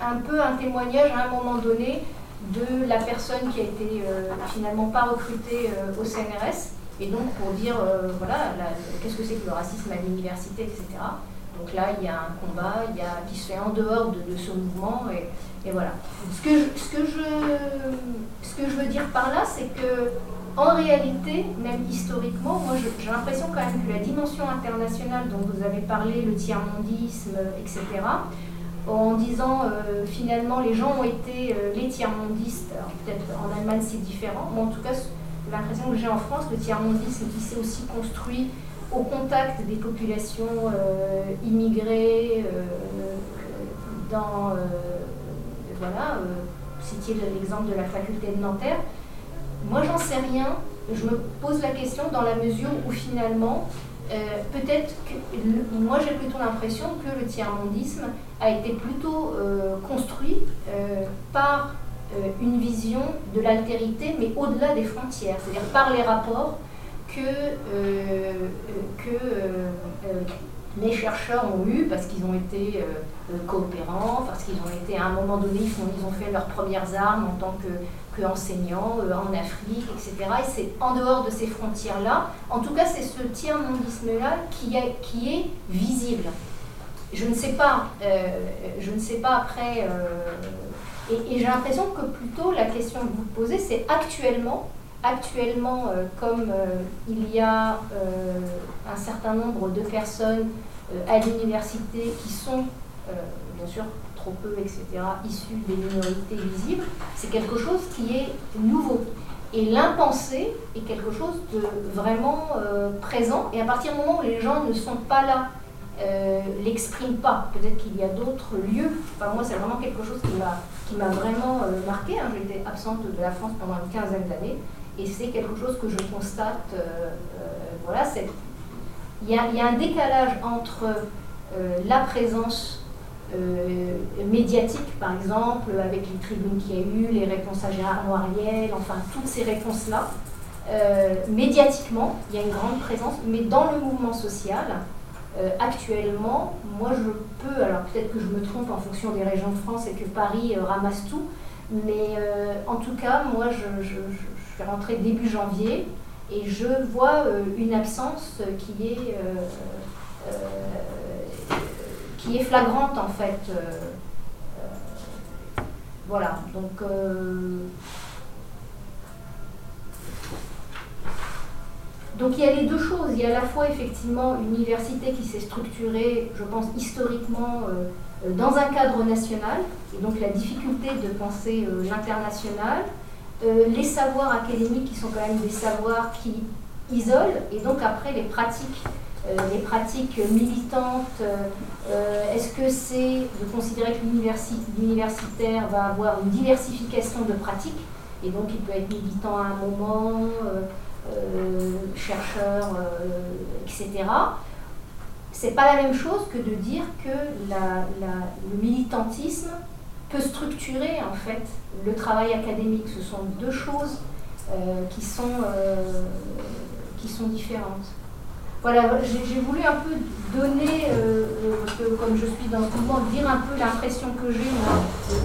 un peu un témoignage à un moment donné de la personne qui a été euh, finalement pas recrutée au CNRS, et donc pour dire, voilà, qu'est-ce que c'est que le racisme à l'université, etc. Donc là, il y a un combat il y a, qui se fait en dehors de, ce mouvement. Et, voilà. Ce que, je, ce, que je, ce que je veux dire par là, c'est que en réalité, même historiquement, moi j'ai l'impression quand même que la dimension internationale dont vous avez parlé, le tiers-mondisme, etc., en disant euh, finalement les gens ont été euh, les tiers-mondistes, peut-être en Allemagne c'est différent, mais en tout cas l'impression que j'ai en France, le tiers-mondisme qui s'est aussi construit au contact des populations euh, immigrées euh, dans, euh, voilà, citiez l'exemple de la faculté de Nanterre. Moi, j'en sais rien. Je me pose la question dans la mesure où finalement, peut-être que moi j'ai plutôt l'impression que le tiers-mondisme a été plutôt construit par une vision de l'altérité, mais au-delà des frontières, c'est-à-dire par les rapports que, euh, que euh, euh, les chercheurs ont eu parce qu'ils ont été coopérants, parce qu'ils ont été à un moment donné, ils, ils ont fait leurs premières armes en tant que, que en Afrique, etc. Et c'est en dehors de ces frontières-là, en tout cas c'est ce tiers-mondisme-là qui est, qui est visible. Je ne sais pas, je ne sais pas après, et, et j'ai l'impression que plutôt la question que vous posez, c'est actuellement, actuellement, euh, comme euh, il y a euh, un certain nombre de personnes à l'université qui sont, bien sûr, trop peu, etc., issues des minorités visibles, c'est quelque chose qui est nouveau. Et l'impensé est quelque chose de vraiment présent. Et à partir du moment où les gens ne sont pas là euh, l'expriment pas. Peut-être qu'il y a d'autres lieux. Enfin, moi, c'est vraiment quelque chose qui m'a, qui m'a vraiment euh, marqué. Hein. J'étais absente de la France pendant une quinzaine d'années. Et c'est quelque chose que je constate. Euh, voilà, c'est, il y, a, un décalage entre la présence médiatique, par exemple, avec les tribunes qu'il y a eu, les réponses à Gérard Noiriel, enfin, toutes ces réponses-là. médiatiquement, il y a une grande présence, mais dans le mouvement social, euh, actuellement, moi je peux, alors peut-être que je me trompe en fonction des régions de France et que Paris euh, ramasse tout, mais euh, en tout cas, moi je, suis rentrée début janvier et je vois une absence qui est, qui est flagrante en fait. voilà, donc Donc il y a les deux choses. Il y a à la fois effectivement une université qui s'est structurée, je pense, historiquement euh, euh, dans un cadre national, et donc la difficulté de penser euh, l'international, les savoirs académiques qui sont quand même des savoirs qui isolent, et donc après les pratiques, les pratiques militantes. Est-ce que c'est de considérer que l'universitaire va avoir une diversification de pratiques, et donc il peut être militant à un moment euh, chercheurs, euh, etc. C'est pas la même chose que de dire que le militantisme peut structurer en fait le travail académique. Ce sont deux choses euh, qui, sont, qui sont différentes. Voilà, j'ai voulu un peu donner, parce que comme je suis dans le mouvement, dire un peu l'impression que j'ai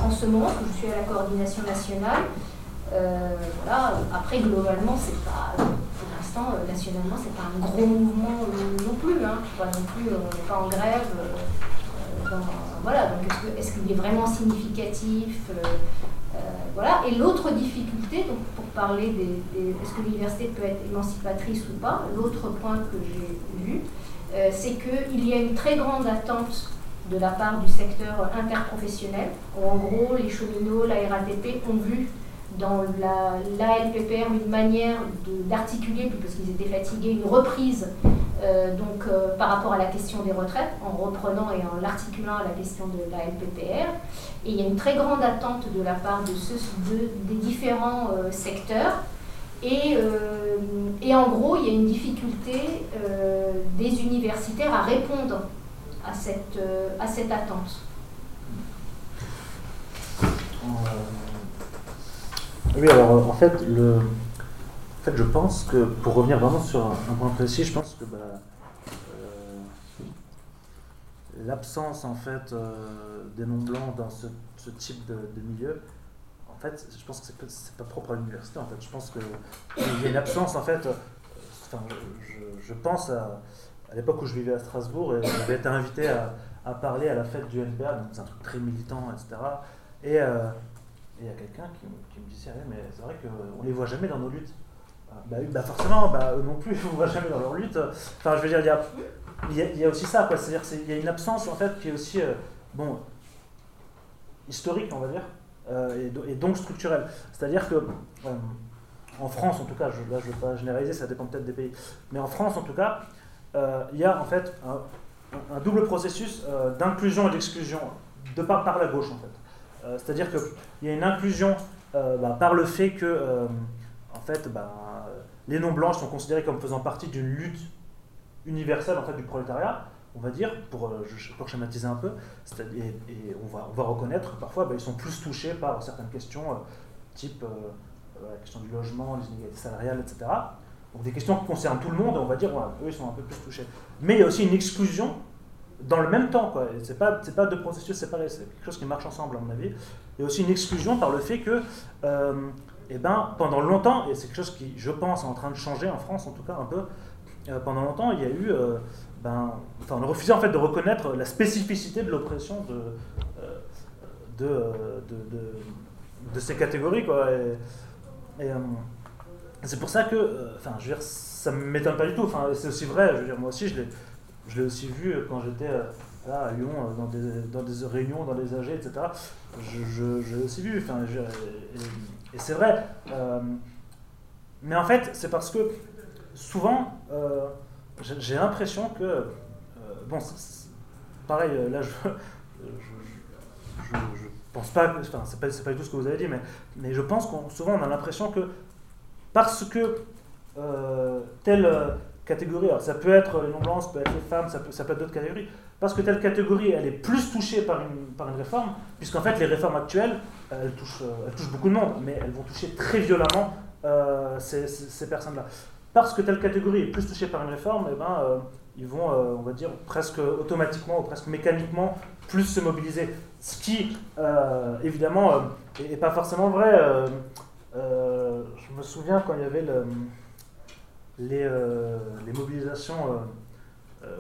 en ce moment, que je suis à la coordination nationale, euh, voilà. Après, globalement, c'est pas, pour l'instant, euh, nationalement, c'est pas un gros mouvement euh, non plus. Hein. Pas non plus, on n'est pas en grève. Voilà. Donc, est-ce qu'il est, vraiment significatif voilà. Et l'autre difficulté, donc pour parler des, est-ce que l'université peut être émancipatrice ou pas, l'autre point que j'ai vu, c'est qu'il y a une très grande attente de la part du secteur interprofessionnel, en gros les cheminots, la RATP ont vu dans la, l'ALPPR une manière d'articuler, parce qu'ils étaient fatigués, une reprise euh, donc, euh, par rapport à la question des retraites, en reprenant et en l'articulant à la question de la LPPR. Et il y a une très grande attente de la part de des différents euh, secteurs. Et, et, en gros, il y a une difficulté des universitaires à répondre à cette, à cette attente. Oui, alors en fait, le, en fait, je pense que pour revenir vraiment sur un, point précis, je pense que bah, euh, l'absence en fait euh, des noms blancs dans ce, type de, milieu, en fait, je pense que c'est pas, pas propre à l'université. En fait, je pense qu'il y a une absence en fait. Enfin, je, pense à, à l'époque où je vivais à Strasbourg et j'avais été invité à, parler à la fête du NBA, donc c'est un truc très militant, etc. Et il y a quelqu'un qui, me dit mais c'est vrai qu'on ne les voit jamais dans nos luttes. Ah, bah, bah forcément, bah, eux non plus, on ne voit jamais dans leurs luttes. Enfin, je veux dire, il y a, y a, aussi ça, c'est-à-dire qu'il y a une absence en fait qui est aussi, euh, bon, historique, on va dire, euh, et, donc structurelle. C'est-à-dire que, euh, en France en tout cas, je, je ne veux pas généraliser, ça dépend peut-être des pays, mais en France en tout cas, il y a en fait un, double processus d'inclusion et d'exclusion de par, par la gauche en fait. C'est-à-dire qu'il y a une inclusion bah, par le fait que en fait, bah, les non-blanches sont considérés comme faisant partie d'une lutte universelle en fait, du prolétariat, on va dire, pour, pour schématiser un peu, et, on, va, on va reconnaître parfois bah, ils sont plus touchés par certaines questions, type la question du logement, les inégalités salariales, etc. Donc des questions qui concernent tout le monde, on va dire, eux ils sont un peu plus touchés. Mais il y a aussi une exclusion dans le même temps. Ce n'est pas, pas deux processus séparés, c'est quelque chose qui marche ensemble, à mon avis. Il y a aussi une exclusion par le fait que, euh, eh ben, pendant longtemps, et c'est quelque chose qui, je pense, est en train de changer en France, en tout cas un peu, euh, pendant longtemps, il y a eu. Euh, ben, enfin, on a refusé en fait de reconnaître la spécificité de l'oppression de, euh, de, de, de, ces catégories. Quoi. Et, c'est pour ça que, enfin, je veux dire, ça ne m'étonne pas du tout. Enfin, c'est aussi vrai, je veux dire, moi aussi, je l'ai aussi vu quand j'étais à Lyon, dans des, dans des réunions, dans des AG, etc. Je l'ai aussi vu. Enfin, je, et, et c'est vrai. Euh, mais en fait, c'est parce que souvent, euh, j'ai l'impression que. Euh, bon, pareil, là, je, je, je, pense pas, enfin, c'est pas, pas du tout ce que vous avez dit, mais, mais je pense qu'on souvent on a l'impression que parce que telle alors ça peut être les non-blancs, ça peut être les femmes, ça peut, être d'autres catégories, parce que telle catégorie, elle est plus touchée par une, par une réforme, puisqu'en fait les réformes actuelles, elles touchent, elles touchent beaucoup de monde, mais elles vont toucher très violemment euh, ces, personnes-là. Parce que telle catégorie est plus touchée par une réforme, eh ben, euh, ils vont, euh, on va dire, presque automatiquement ou presque mécaniquement plus se mobiliser. Ce qui, évidemment, n'est pas forcément vrai. je me souviens quand il y avait le, les, les, mobilisations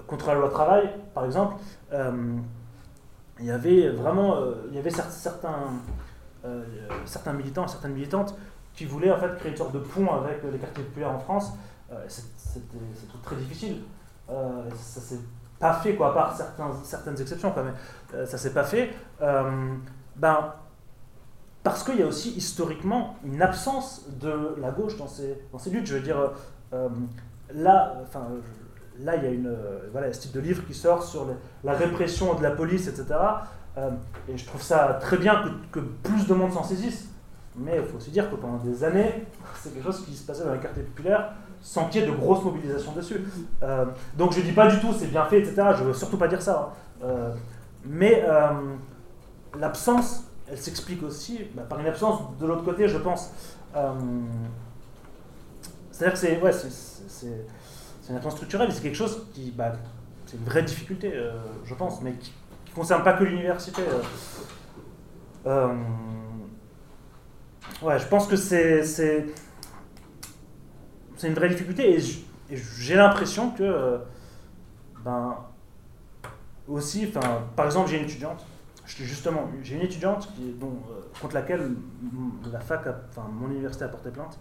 contre la loi travail, par exemple, il y avait vraiment il y avait certains, certains militants, certaines militantes qui voulait en fait créer une sorte de pont avec les quartiers populaires en France. Euh, C'était très difficile. Euh, ça s'est pas fait, quoi, à part certaines exceptions quand même. Euh, ça s'est pas fait. Euh, ben, parce qu'il y a aussi historiquement une absence de la gauche dans ces, dans ces luttes. Je veux dire, là, enfin, là, il y a une, voilà, ce type de livre qui sort sur la répression de la police, etc. et je trouve ça très bien que, plus de monde s'en saisisse. Mais il faut aussi dire que pendant des années, c'est quelque chose qui se passait dans les quartiers populaires sans qu'il y ait de grosses mobilisations dessus. Euh, donc je ne dis pas du tout c'est bien fait, etc. Je ne veux surtout pas dire ça. Hein. Euh, mais euh, l'absence, elle s'explique aussi bah, par une absence de l'autre côté, je pense. C'est-à-dire que c'est ouais, une absence structurelle, c'est quelque chose qui. Bah, c'est une vraie difficulté, je pense, mais qui ne concerne pas que l'université. Ouais, je pense que c'est c'est une vraie difficulté et j'ai l'impression que euh, ben aussi, par exemple, j'ai une étudiante, justement, j'ai une étudiante euh, contre laquelle la fac, mon université a porté plainte.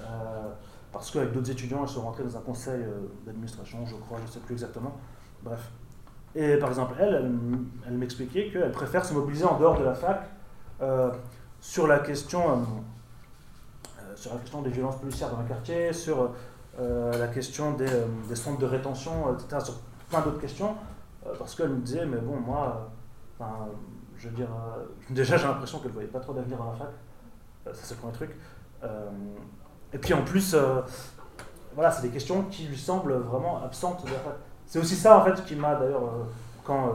Euh, parce qu'avec d'autres étudiants, elles sont rentrées dans un conseil d'administration, je crois, je ne sais plus exactement. Bref. Et par exemple, elle, elle, m'expliquait qu'elle préfère se mobiliser en dehors de la fac sur la question, euh, euh, sur la question des violences policières dans le quartier, sur euh, la question des, des, centres de rétention, etc., sur plein d'autres questions, parce qu'elle me disait, mais bon, moi, je veux dire, déjà j'ai l'impression qu'elle ne voyait pas trop d'avenir dans la fac, ça c'est le premier truc. Et puis en plus, voilà, c'est des questions qui lui semblent vraiment absentes de. C'est aussi ça en fait qui m'a d'ailleurs, quand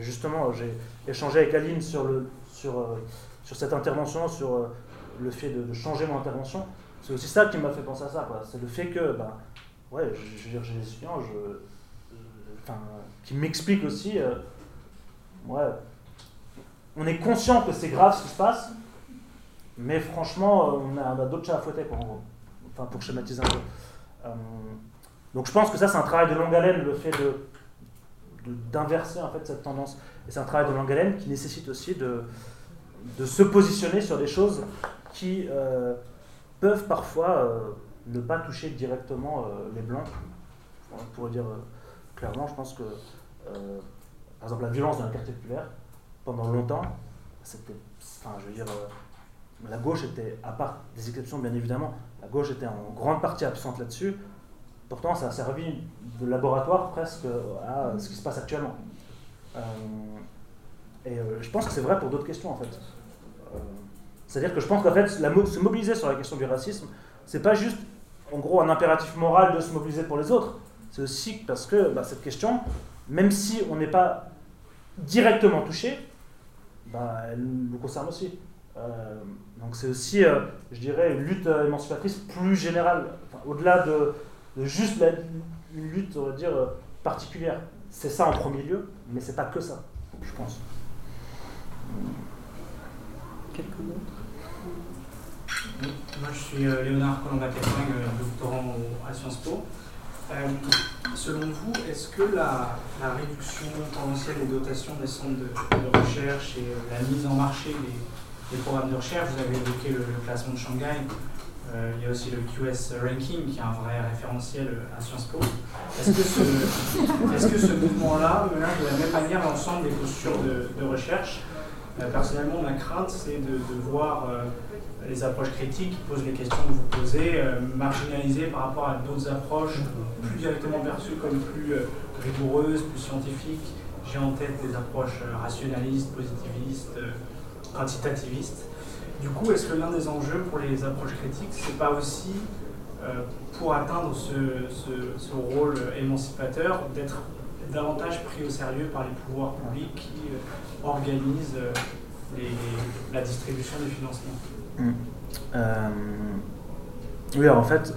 justement j'ai échangé avec Aline sur le, sur, euh, sur cette intervention, sur euh, le fait de, changer mon intervention. C'est aussi ça qui m'a fait penser à ça. C'est le fait que, ben, ouais, je, dire, j'ai des étudiants je, qui m'expliquent aussi, euh, ouais, on est conscient que c'est grave ce qui se passe, mais franchement, on a, d'autres chats à fouetter, quoi, Enfin, pour schématiser un peu. donc je pense que ça, c'est un travail de longue haleine, le fait de d'inverser en fait cette tendance. Et c'est un travail de longue haleine qui nécessite aussi de, de se positionner sur des choses qui euh, peuvent parfois euh, ne pas toucher directement euh, les blancs. On pourrait dire clairement, je pense que, par exemple, la violence dans le quartier populaire, pendant longtemps, c'était, enfin, je veux dire, la gauche était, à part des exceptions bien évidemment, la gauche était en grande partie absente là-dessus. Pourtant, ça a servi de laboratoire presque à ce qui se passe actuellement. Et euh, je pense que c'est vrai pour d'autres questions en fait. Euh, c'est-à-dire que je pense qu'en fait, se mobiliser sur la question du racisme, c'est pas juste en gros un impératif moral de se mobiliser pour les autres. C'est aussi parce que bah, cette question, même si on n'est pas directement touché, bah, elle nous concerne aussi. Euh, donc c'est aussi, je dirais, une lutte émancipatrice plus générale, au-delà de, de, juste la, une lutte, on va dire, particulière. C'est ça en premier lieu, mais c'est pas que ça, je pense. Quelqu'un d'autre Moi, je suis euh, Léonard euh, doctorant à Sciences Po. Euh, selon vous, est-ce que la, réduction tendancielle des dotations des centres de, recherche et la mise en marché des, programmes de recherche, vous avez évoqué le, classement de Shanghai, il y a aussi le QS Ranking qui est un vrai référentiel à Sciences Po. Est-ce que ce, mouvement-là menace de la même manière l'ensemble des postures de recherche? Euh, personnellement, ma crainte, c'est de, voir euh, les approches critiques qui posent les questions que vous posez, euh, marginalisées par rapport à d'autres approches plus directement perçues comme plus euh, rigoureuses, plus scientifiques. J'ai en tête des approches euh, rationalistes, positivistes, quantitativistes. Du coup, est-ce que l'un des enjeux pour les approches critiques, c'est pas aussi euh, pour atteindre ce, rôle émancipateur d'être davantage pris au sérieux par les pouvoirs publics qui euh, organisent euh, la distribution des financements? Euh, oui, alors en fait,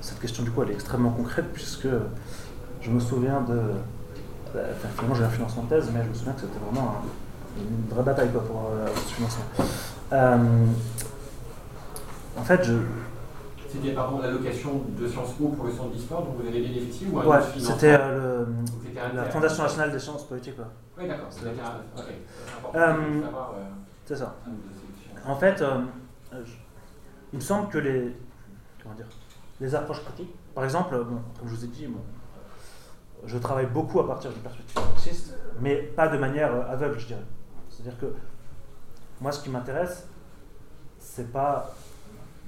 cette question du coup elle est extrêmement concrète puisque je me souviens de. Enfin, finalement, j'ai un financement de thèse, mais je me souviens que c'était vraiment un- une vraie bataille quoi, pour euh, ce financement. Euh, en fait, je, C'était pardon l'allocation de Sciences Po pour le centre d'histoire dont vous avez bénéficié ou un ouais, c'était euh, la. Fondation nationale des sciences politiques. quoi. Oui, d'accord. C'est Euh, C'est ça. En fait, je- il me semble que les, comment dire, les approches critiques, par exemple, bon, comme je vous ai dit, bon, je travaille beaucoup à partir du perspective marxiste, mais pas de manière aveugle, je dirais. C'est-à-dire que moi, ce qui m'intéresse, c'est pas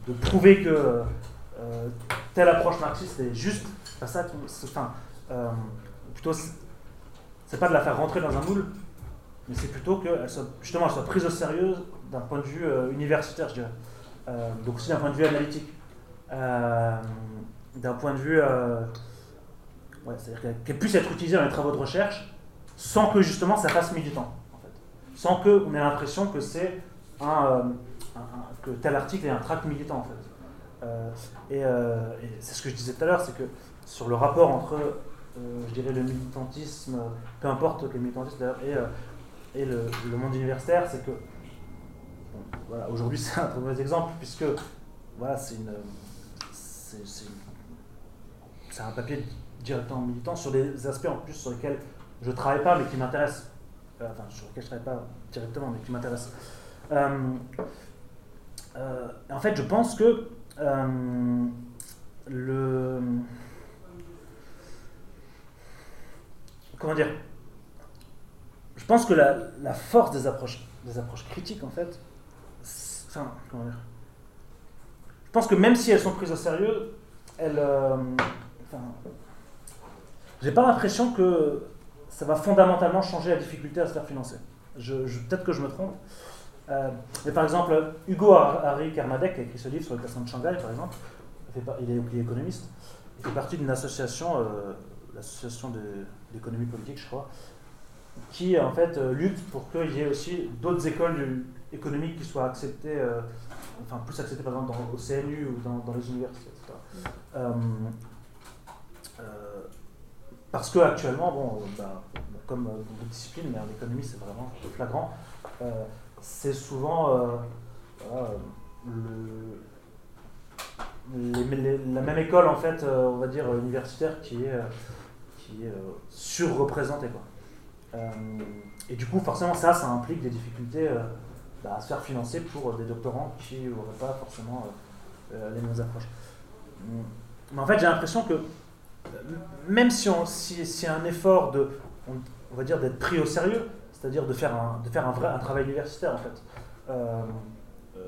de prouver que euh, telle approche marxiste est juste. Enfin, euh, plutôt, c'est pas de la faire rentrer dans un moule, mais c'est plutôt qu'elle soit, justement, soit prise au sérieux d'un point de vue euh, universitaire, je dirais. Euh, donc aussi d'un point de vue analytique. D'un point de vue... c'est-à-dire qu'elle- puisse être utilisée dans les travaux de recherche sans que justement ça fasse militant. Sans qu'on ait l'impression que c'est un, euh, un- que tel article est un tract militant, en fait. Euh, et euh, et c'est ce que je disais tout à l'heure, c'est que sur le rapport entre, je dirais, le militantisme, peu importe quel militantisme d'ailleurs, et, et le, le monde universitaire, c'est que voilà, aujourd'hui c'est un très mauvais exemple puisque voilà, c'est une, c'est, c'est un papier directement militant sur des aspects en plus sur lesquels je ne travaille pas mais qui m'intéressent. Enfin, sur lesquels je ne travaille pas directement mais qui m'intéressent. Euh, euh, en fait, je pense que euh, le. Comment dire Je pense que la, force des approches, des approches critiques, en fait, enfin, comment dire Je pense que même si elles sont prises au sérieux, elles. euh, enfin, j'ai pas l'impression que ça va fondamentalement changer la difficulté à se faire financer. Peut-être que je me trompe. Euh, mais par exemple, Hugo Har- Harry Kermadec, qui a écrit ce livre sur le classement de Shanghai, par exemple, il, est, il économiste, il fait partie d'une association, euh, l'association d'économie politique, je crois, qui en fait euh, lutte pour qu'il y ait aussi d'autres écoles économiques qui soient acceptées, enfin plus acceptées par exemple au CNU ou dans, dans les universités, etc. Parce que actuellement, bon, euh, bah, comme euh, dans d'autres disciplines, mais en économie c'est vraiment flagrant, euh, c'est souvent la même école en fait, on va dire universitaire, qui est, qui est surreprésentée. Quoi. Et du coup, forcément, ça, ça implique des difficultés bah, à se faire financer pour des doctorants qui n'auraient pas forcément les mêmes approches. Hum. Mais en fait, j'ai l'impression que même si on si, si un effort de, on, va dire d'être pris au sérieux, c'est-à-dire de faire un, de faire un vrai un travail universitaire en fait. Euh, euh,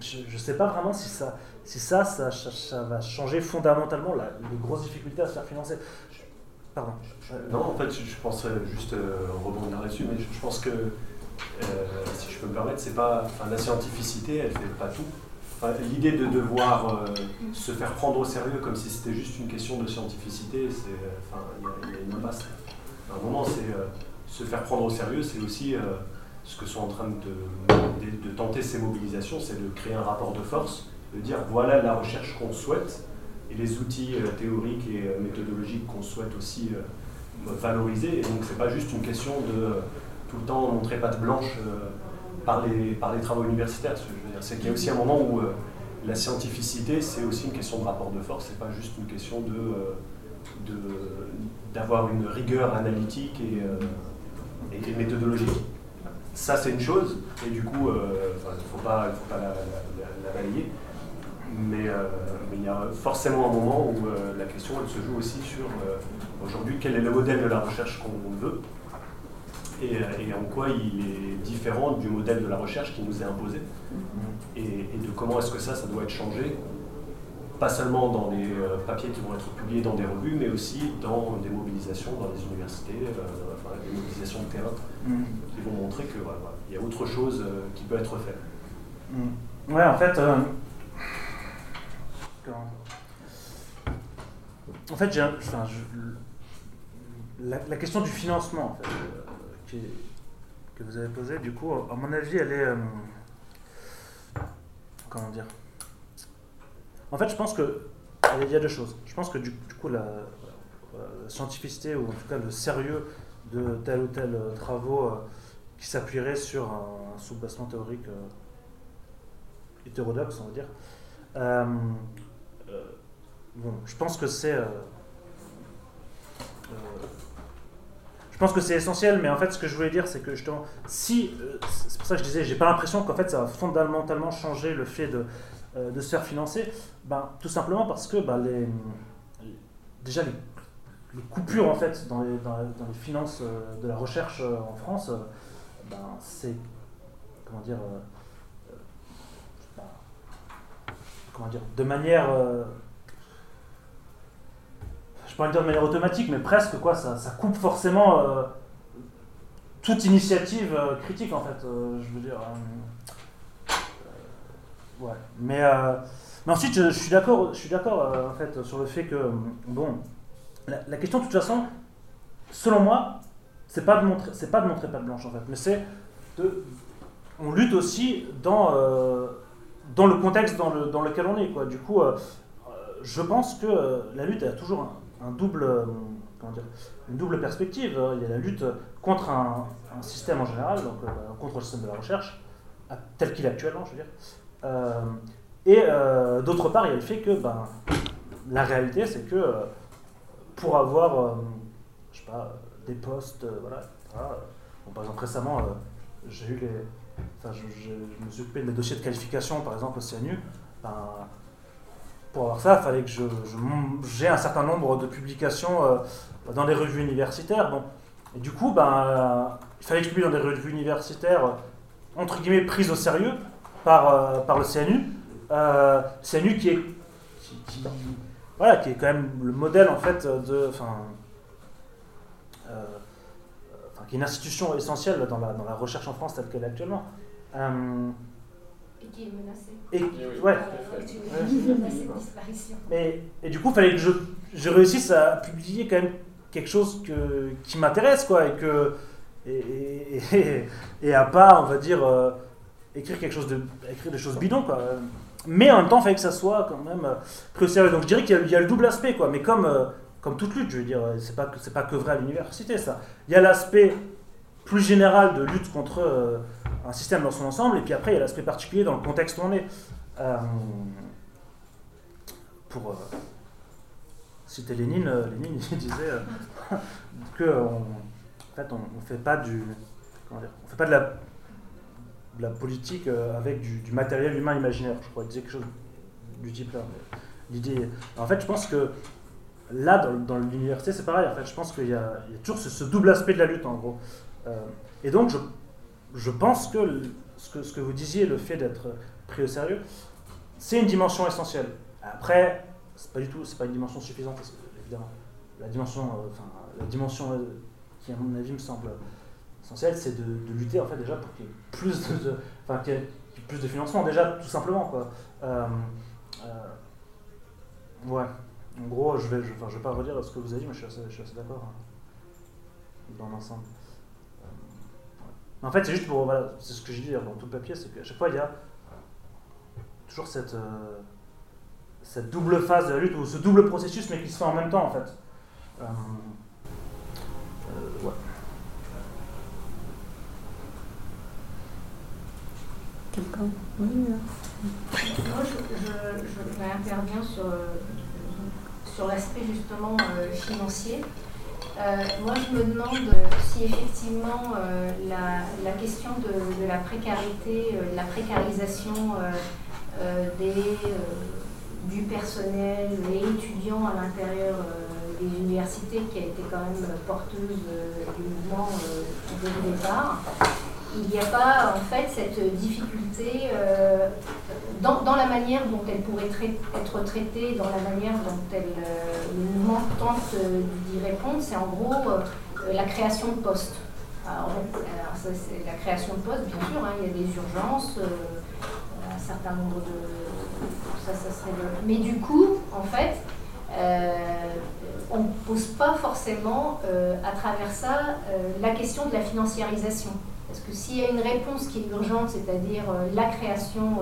je ne sais pas vraiment si ça, si ça, ça, ça, va changer fondamentalement la, les grosses difficultés à se faire financer. Pardon. Non, en fait, je pense euh, juste euh, rebondir là-dessus, mais je, pense que, si je peux me permettre, c'est pas, la scientificité, elle fait pas tout. L'idée de devoir euh, se faire prendre au sérieux comme si c'était juste une question de scientificité, c'est, euh, enfin, il y a- une impasse. À un moment, c'est euh, se faire prendre au sérieux, c'est aussi ce que sont en train de, de, tenter ces mobilisations, c'est de créer un rapport de force, de dire voilà la recherche qu'on souhaite et les outils théoriques et méthodologiques qu'on souhaite aussi valoriser. Et donc, c'est pas juste une question de tout le temps montrer patte blanche par, les, par les travaux universitaires. C'est qu'il y a aussi un moment où euh, la scientificité, c'est aussi une question de rapport de force, c'est pas juste une question de. euh, d'avoir une rigueur analytique et, euh, et- méthodologique. Ça, c'est une chose, et du coup, il ne faut pas, faut pas la, la- la- la balayer. Mais, il y a forcément un moment où la question elle se joue aussi sur aujourd'hui quel est le modèle de la recherche qu'on veut. Et, et, en quoi il est différent du modèle de la recherche qui nous est imposé, et, et de comment est-ce que ça, ça doit être changé, pas seulement dans des euh, papiers qui vont être publiés dans des revues, mais aussi dans des mobilisations dans les universités, euh, enfin, des mobilisations de terrain, Mm. qui vont montrer qu'il y a autre chose euh, qui peut être fait. Mm. Ouais, en fait. euh, En fait, j'ai un- enfin, je- la, la question du financement en fait, euh, que vous avez posée, du coup, à mon avis, elle est. euh, comment dire? En fait, je pense que. Il y a deux choses. Je pense que du, coup, la, la scientificité, ou en tout cas le sérieux de tel ou tel euh, travaux euh, qui s'appuierait sur un soubassement théorique euh, hétérodoxe, on va dire. Euh, euh, bon, je pense que c'est. Je pense que c'est essentiel, mais en fait, ce que je voulais dire, c'est que justement, si. euh, c'est pour ça que je disais, j'ai pas l'impression qu'en fait, ça va fondamentalement changer le fait de, euh, de se faire financer. Ben, tout simplement parce que ben, les, déjà, les, coupures en fait dans les, dans, les finances euh, de la recherche en France, ben, c'est comment dire, ben, comment dire, de manière, je pourrais dire de manière automatique, mais presque quoi, ça, coupe forcément euh, toute initiative euh, critique en fait. euh, je veux dire, ouais, mais ensuite je, suis d'accord, je suis d'accord en fait sur le fait que bon, la, question de toute façon, selon moi, c'est pas de montrer, c'est pas de montrer pas blanche en fait, mais c'est de, on lutte aussi dans dans le contexte dans, le, dans lequel on est quoi. Du coup, je pense que la lutte a toujours double euh, comment une double perspective. hein. Il y a la lutte contre un, système en général, donc euh, contre le système de la recherche tel qu'il est actuellement, je veux dire. Euh, et d'autre part, il y a le fait que ben, la réalité, c'est que pour avoir, je sais pas, des postes, voilà. Bon, par exemple, récemment, j'ai eu les, je- je me suis occupé de mes dossiers de qualification, par exemple, au CNU. Ben, pour avoir ça, il fallait que j'ai un certain nombre de publications euh, dans des revues universitaires. Bon. Du coup, ben, euh, il fallait que je publie dans des revues universitaires, euh, entre guillemets, prises au sérieux par, par le CNU. CNU qui est, voilà, qui est quand même le modèle, en fait, de... Enfin, qui est une institution essentielle dans la, dans la recherche en France telle qu'elle est actuellement. Et qui est menacé. et, oui, ouais, et, et du coup, il fallait que je, je réussisse à publier quand même quelque chose que, qui m'intéresse, quoi, et que et, et, à pas, on va dire, euh, écrire quelque chose de, écrire des choses bidons, quoi. Mais en même temps, il fallait que ça soit quand même euh, pris au sérieux. Donc je dirais qu'il y, a- il y a le double aspect, quoi. Mais comme, euh, comme toute lutte, je veux dire, c'est pas que c'est pas que vrai à l'université, ça. Il y a l'aspect plus général de lutte contre euh, un système dans son ensemble, et puis après il y a l'aspect particulier dans le contexte où on est. Euh, pour euh, citer Lénine, euh, Lénine disait que on, en fait, on, fait pas du comment dire, on fait pas de la, politique avec du, matériel humain imaginaire. Je crois qu'il disait quelque chose du type là. L'idée, en fait, je pense que là, dans, l'université, c'est pareil. En fait, je pense qu'il y, a toujours ce, double aspect de la lutte, en gros. Et donc, je, je pense que ce, que ce que vous disiez, le fait d'être pris au sérieux, c'est une dimension essentielle. Après, c'est pas du tout, c'est pas une dimension suffisante, évidemment. La dimension, euh, enfin, la dimension euh, qui, à mon avis, me semble essentielle, c'est de, lutter en fait déjà pour qu'il y ait plus de, enfin, qu'il y ait plus de financement, déjà, tout simplement. Euh, ouais. En gros, je vais, je, enfin, je vais pas redire ce que vous avez dit, mais je suis assez, assez d'accord hein, dans l'ensemble. Mais En fait, c'est juste pour, voilà, c'est ce que j'ai dit dans tout le papier, c'est qu'à chaque fois, il y a toujours cette, euh, cette double phase de la lutte, ou ce double processus, mais qui se fait en même temps, en fait. Euh, euh, ouais. Quelqu'un? Oui. euh. Moi, je, je, je réinterviens sur, sur l'aspect justement euh, financier. Euh, moi, je me demande si effectivement euh, la, question de, la précarité, euh, la précarisation du personnel et étudiants à l'intérieur des universités qui a été quand même porteuse du mouvement dès le départ, il n'y a pas en fait cette difficulté dans, la manière dont elle pourrait être traitée, dans la manière dont elle, le mouvement tente d'y répondre, c'est en gros la création de postes. Alors, c'est la création de postes, bien sûr, hein, il y a des urgences, un certain nombre de ça, ça serait Mais du coup, en fait, euh, on ne pose pas forcément euh, à travers ça euh, la question de la financiarisation. Parce que s'il y a une réponse qui est urgente, c'est-à-dire la création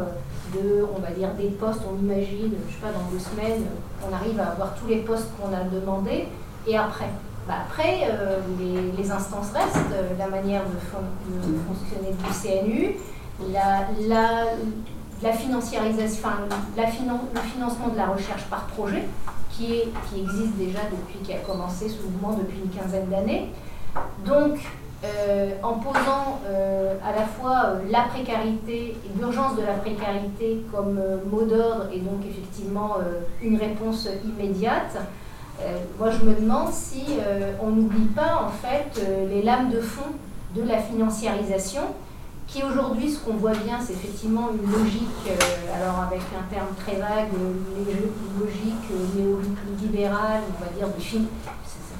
de, on va dire, des postes, on imagine, je sais pas, dans deux semaines, on arrive à avoir tous les postes qu'on a demandés, et après? Bah Après, les, instances restent, la manière de, fonctionner du CNU, la, financiarisation, le financement de la recherche par projet, qui existe déjà depuis, qui a commencé ce mouvement depuis une quinzaine d'années. Donc, euh, en posant euh, à la fois euh, la précarité et l'urgence de la précarité comme mot d'ordre et donc effectivement une réponse immédiate, moi je me demande si on n'oublie pas en fait les lames de fond de la financiarisation qui aujourd'hui, ce qu'on voit bien, c'est effectivement une logique, alors avec un terme très vague, une logique néolibérale, on va dire, de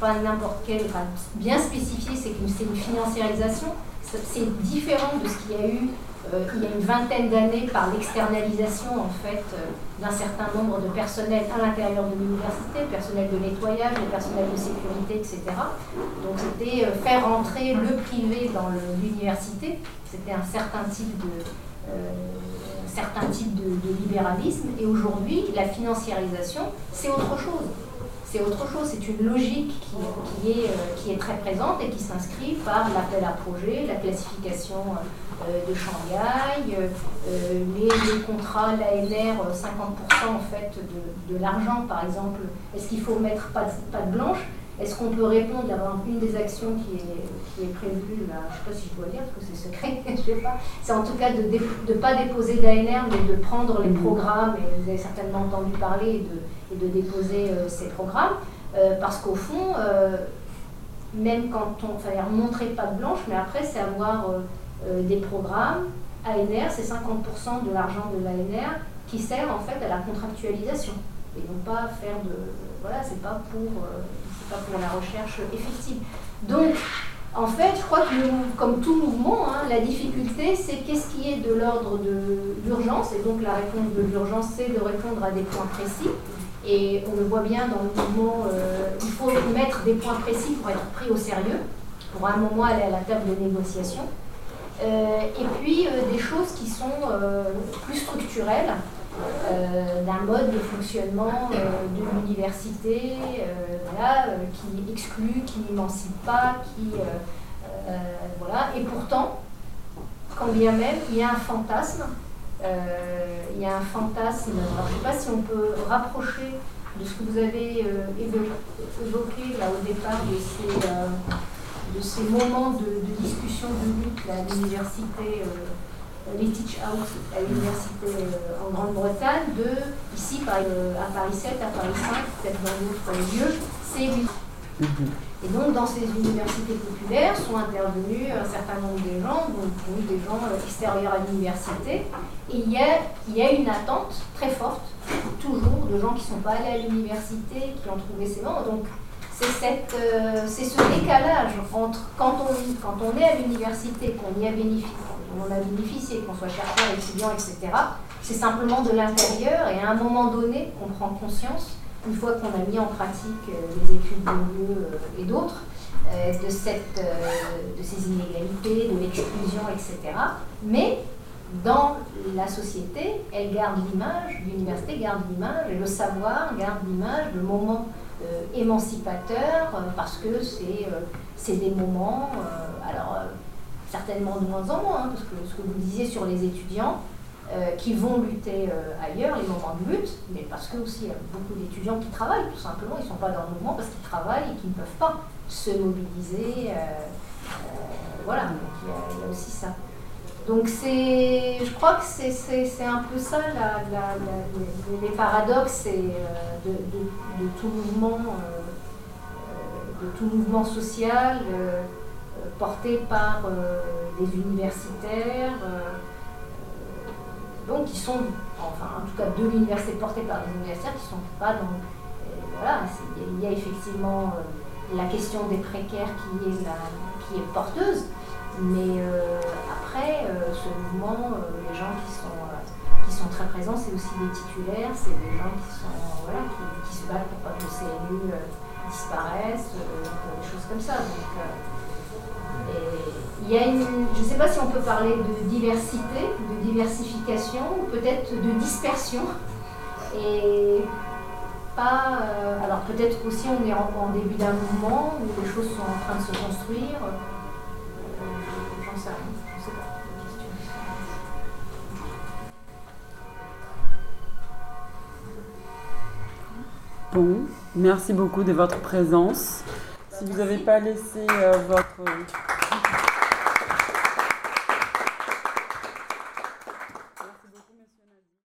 pas n'importe quel, enfin, bien spécifié, c'est que c'est une financiarisation. C'est différent de ce qu'il y a eu euh, il y a une vingtaine d'années par l'externalisation en fait d'un certain nombre de personnels à l'intérieur de l'université, personnel de nettoyage, le personnel de sécurité, etc. Donc c'était faire entrer le privé dans l'université c'était un certain type de, euh, certain type de, libéralisme. Et aujourd'hui, la financiarisation, c'est autre chose. C'est autre chose, c'est une logique qui, est, euh, qui est très présente et qui s'inscrit par l'appel à projet, la classification euh, de Shanghai, les, les, contrats, l'ANR, 50% en fait de, de l'argent par exemple. Est-ce qu'il faut mettre pas pas de blanche? Est-ce qu'on peut répondre d'avoir une des actions qui est, qui est prévue, là, je ne sais pas si je dois dire parce que c'est secret, je sais pas, c'est en tout cas de ne pas déposer d'ANR mais de prendre les mhm. programmes, et vous avez certainement entendu parler, et de, déposer euh, ces programmes, euh, parce qu'au fond, euh, même quand on, enfin, montrer pas de blanche, mais après c'est avoir des programmes, ANR, c'est 50% de l'argent de l'ANR qui sert en fait à la contractualisation, et non pas faire de, voilà, c'est pas pour pour la recherche effective. Donc, en fait, je crois que comme tout mouvement, hein, la difficulté, c'est qu'est-ce qui est de l'ordre de l'urgence, et donc la réponse de l'urgence, c'est de répondre à des points précis. Et on le voit bien dans le mouvement, euh, il faut mettre des points précis pour être pris au sérieux, pour un moment aller à la table de négociation. Euh, et puis euh, des choses qui sont plus structurelles, euh, d'un mode de fonctionnement euh, de l'université euh, qui exclut, qui n'émancipe pas, qui. voilà. Et pourtant, quand bien même, il y a un fantasme. il y a un fantasme. Je ne sais pas si on peut rapprocher de ce que vous avez évoqué là au départ de ces, de ces moments de, discussion de lutte à l'université les teach out à l'université euh, en Grande-Bretagne, de ici à Paris 7, à Paris 5, peut-être dans d'autres lieux, c'est mhm. et donc, dans ces universités populaires sont intervenus un certain nombre de gens, donc des gens extérieurs à l'université. Et il y, a, il y a une attente très forte, toujours, de gens qui ne sont pas allés à l'université, qui ont trouvé ces membres. Donc, c'est euh, ce décalage entre quand on, quand on est à l'université, qu'on y a bénéficié, on a bénéficié, qu'on soit chercheur, étudiant, etc. C'est simplement de l'intérieur et à un moment donné, on prend conscience, une fois qu'on a mis en pratique euh, les études de lieu euh, et d'autres, euh, de, cette, de ces inégalités, de l'exclusion, etc. Mais dans la société, elle garde l'image, l'université garde l'image, et le savoir garde l'image de moments émancipateurs, parce que c'est des moments, alors certainement de moins en moins, hein, parce que ce que vous disiez sur les étudiants euh, qui vont lutter euh, ailleurs, les moments de lutte, mais parce que aussi il y a beaucoup d'étudiants qui travaillent, tout simplement, ils ne sont pas dans le mouvement parce qu'ils travaillent et qu'ils ne peuvent pas se mobiliser. Euh, voilà, donc il y, a, aussi ça. Donc c'est, je crois que c'est un peu ça les paradoxes de, de, tout mouvement tout mouvement social porté par des universitaires, donc qui sont, enfin en tout cas de l'université portée par des universitaires qui ne sont pas dans... voilà, il y a effectivement la question des précaires qui est, la, qui est porteuse, mais après, ce mouvement, les gens qui sont qui sont très présents, c'est aussi des titulaires, c'est des gens qui, sont, voilà, qui, se battent pour pas que le CNU euh, disparaisse, euh, des choses comme ça. Euh, je ne sais pas si on peut parler de diversité, de diversification, ou peut-être de dispersion. Et pas. alors peut-être aussi on est en, début d'un mouvement où les choses sont en train de se construire. J'en sais rien. Bon, merci beaucoup de votre présence. Si vous n'avez pas laissé euh, votre...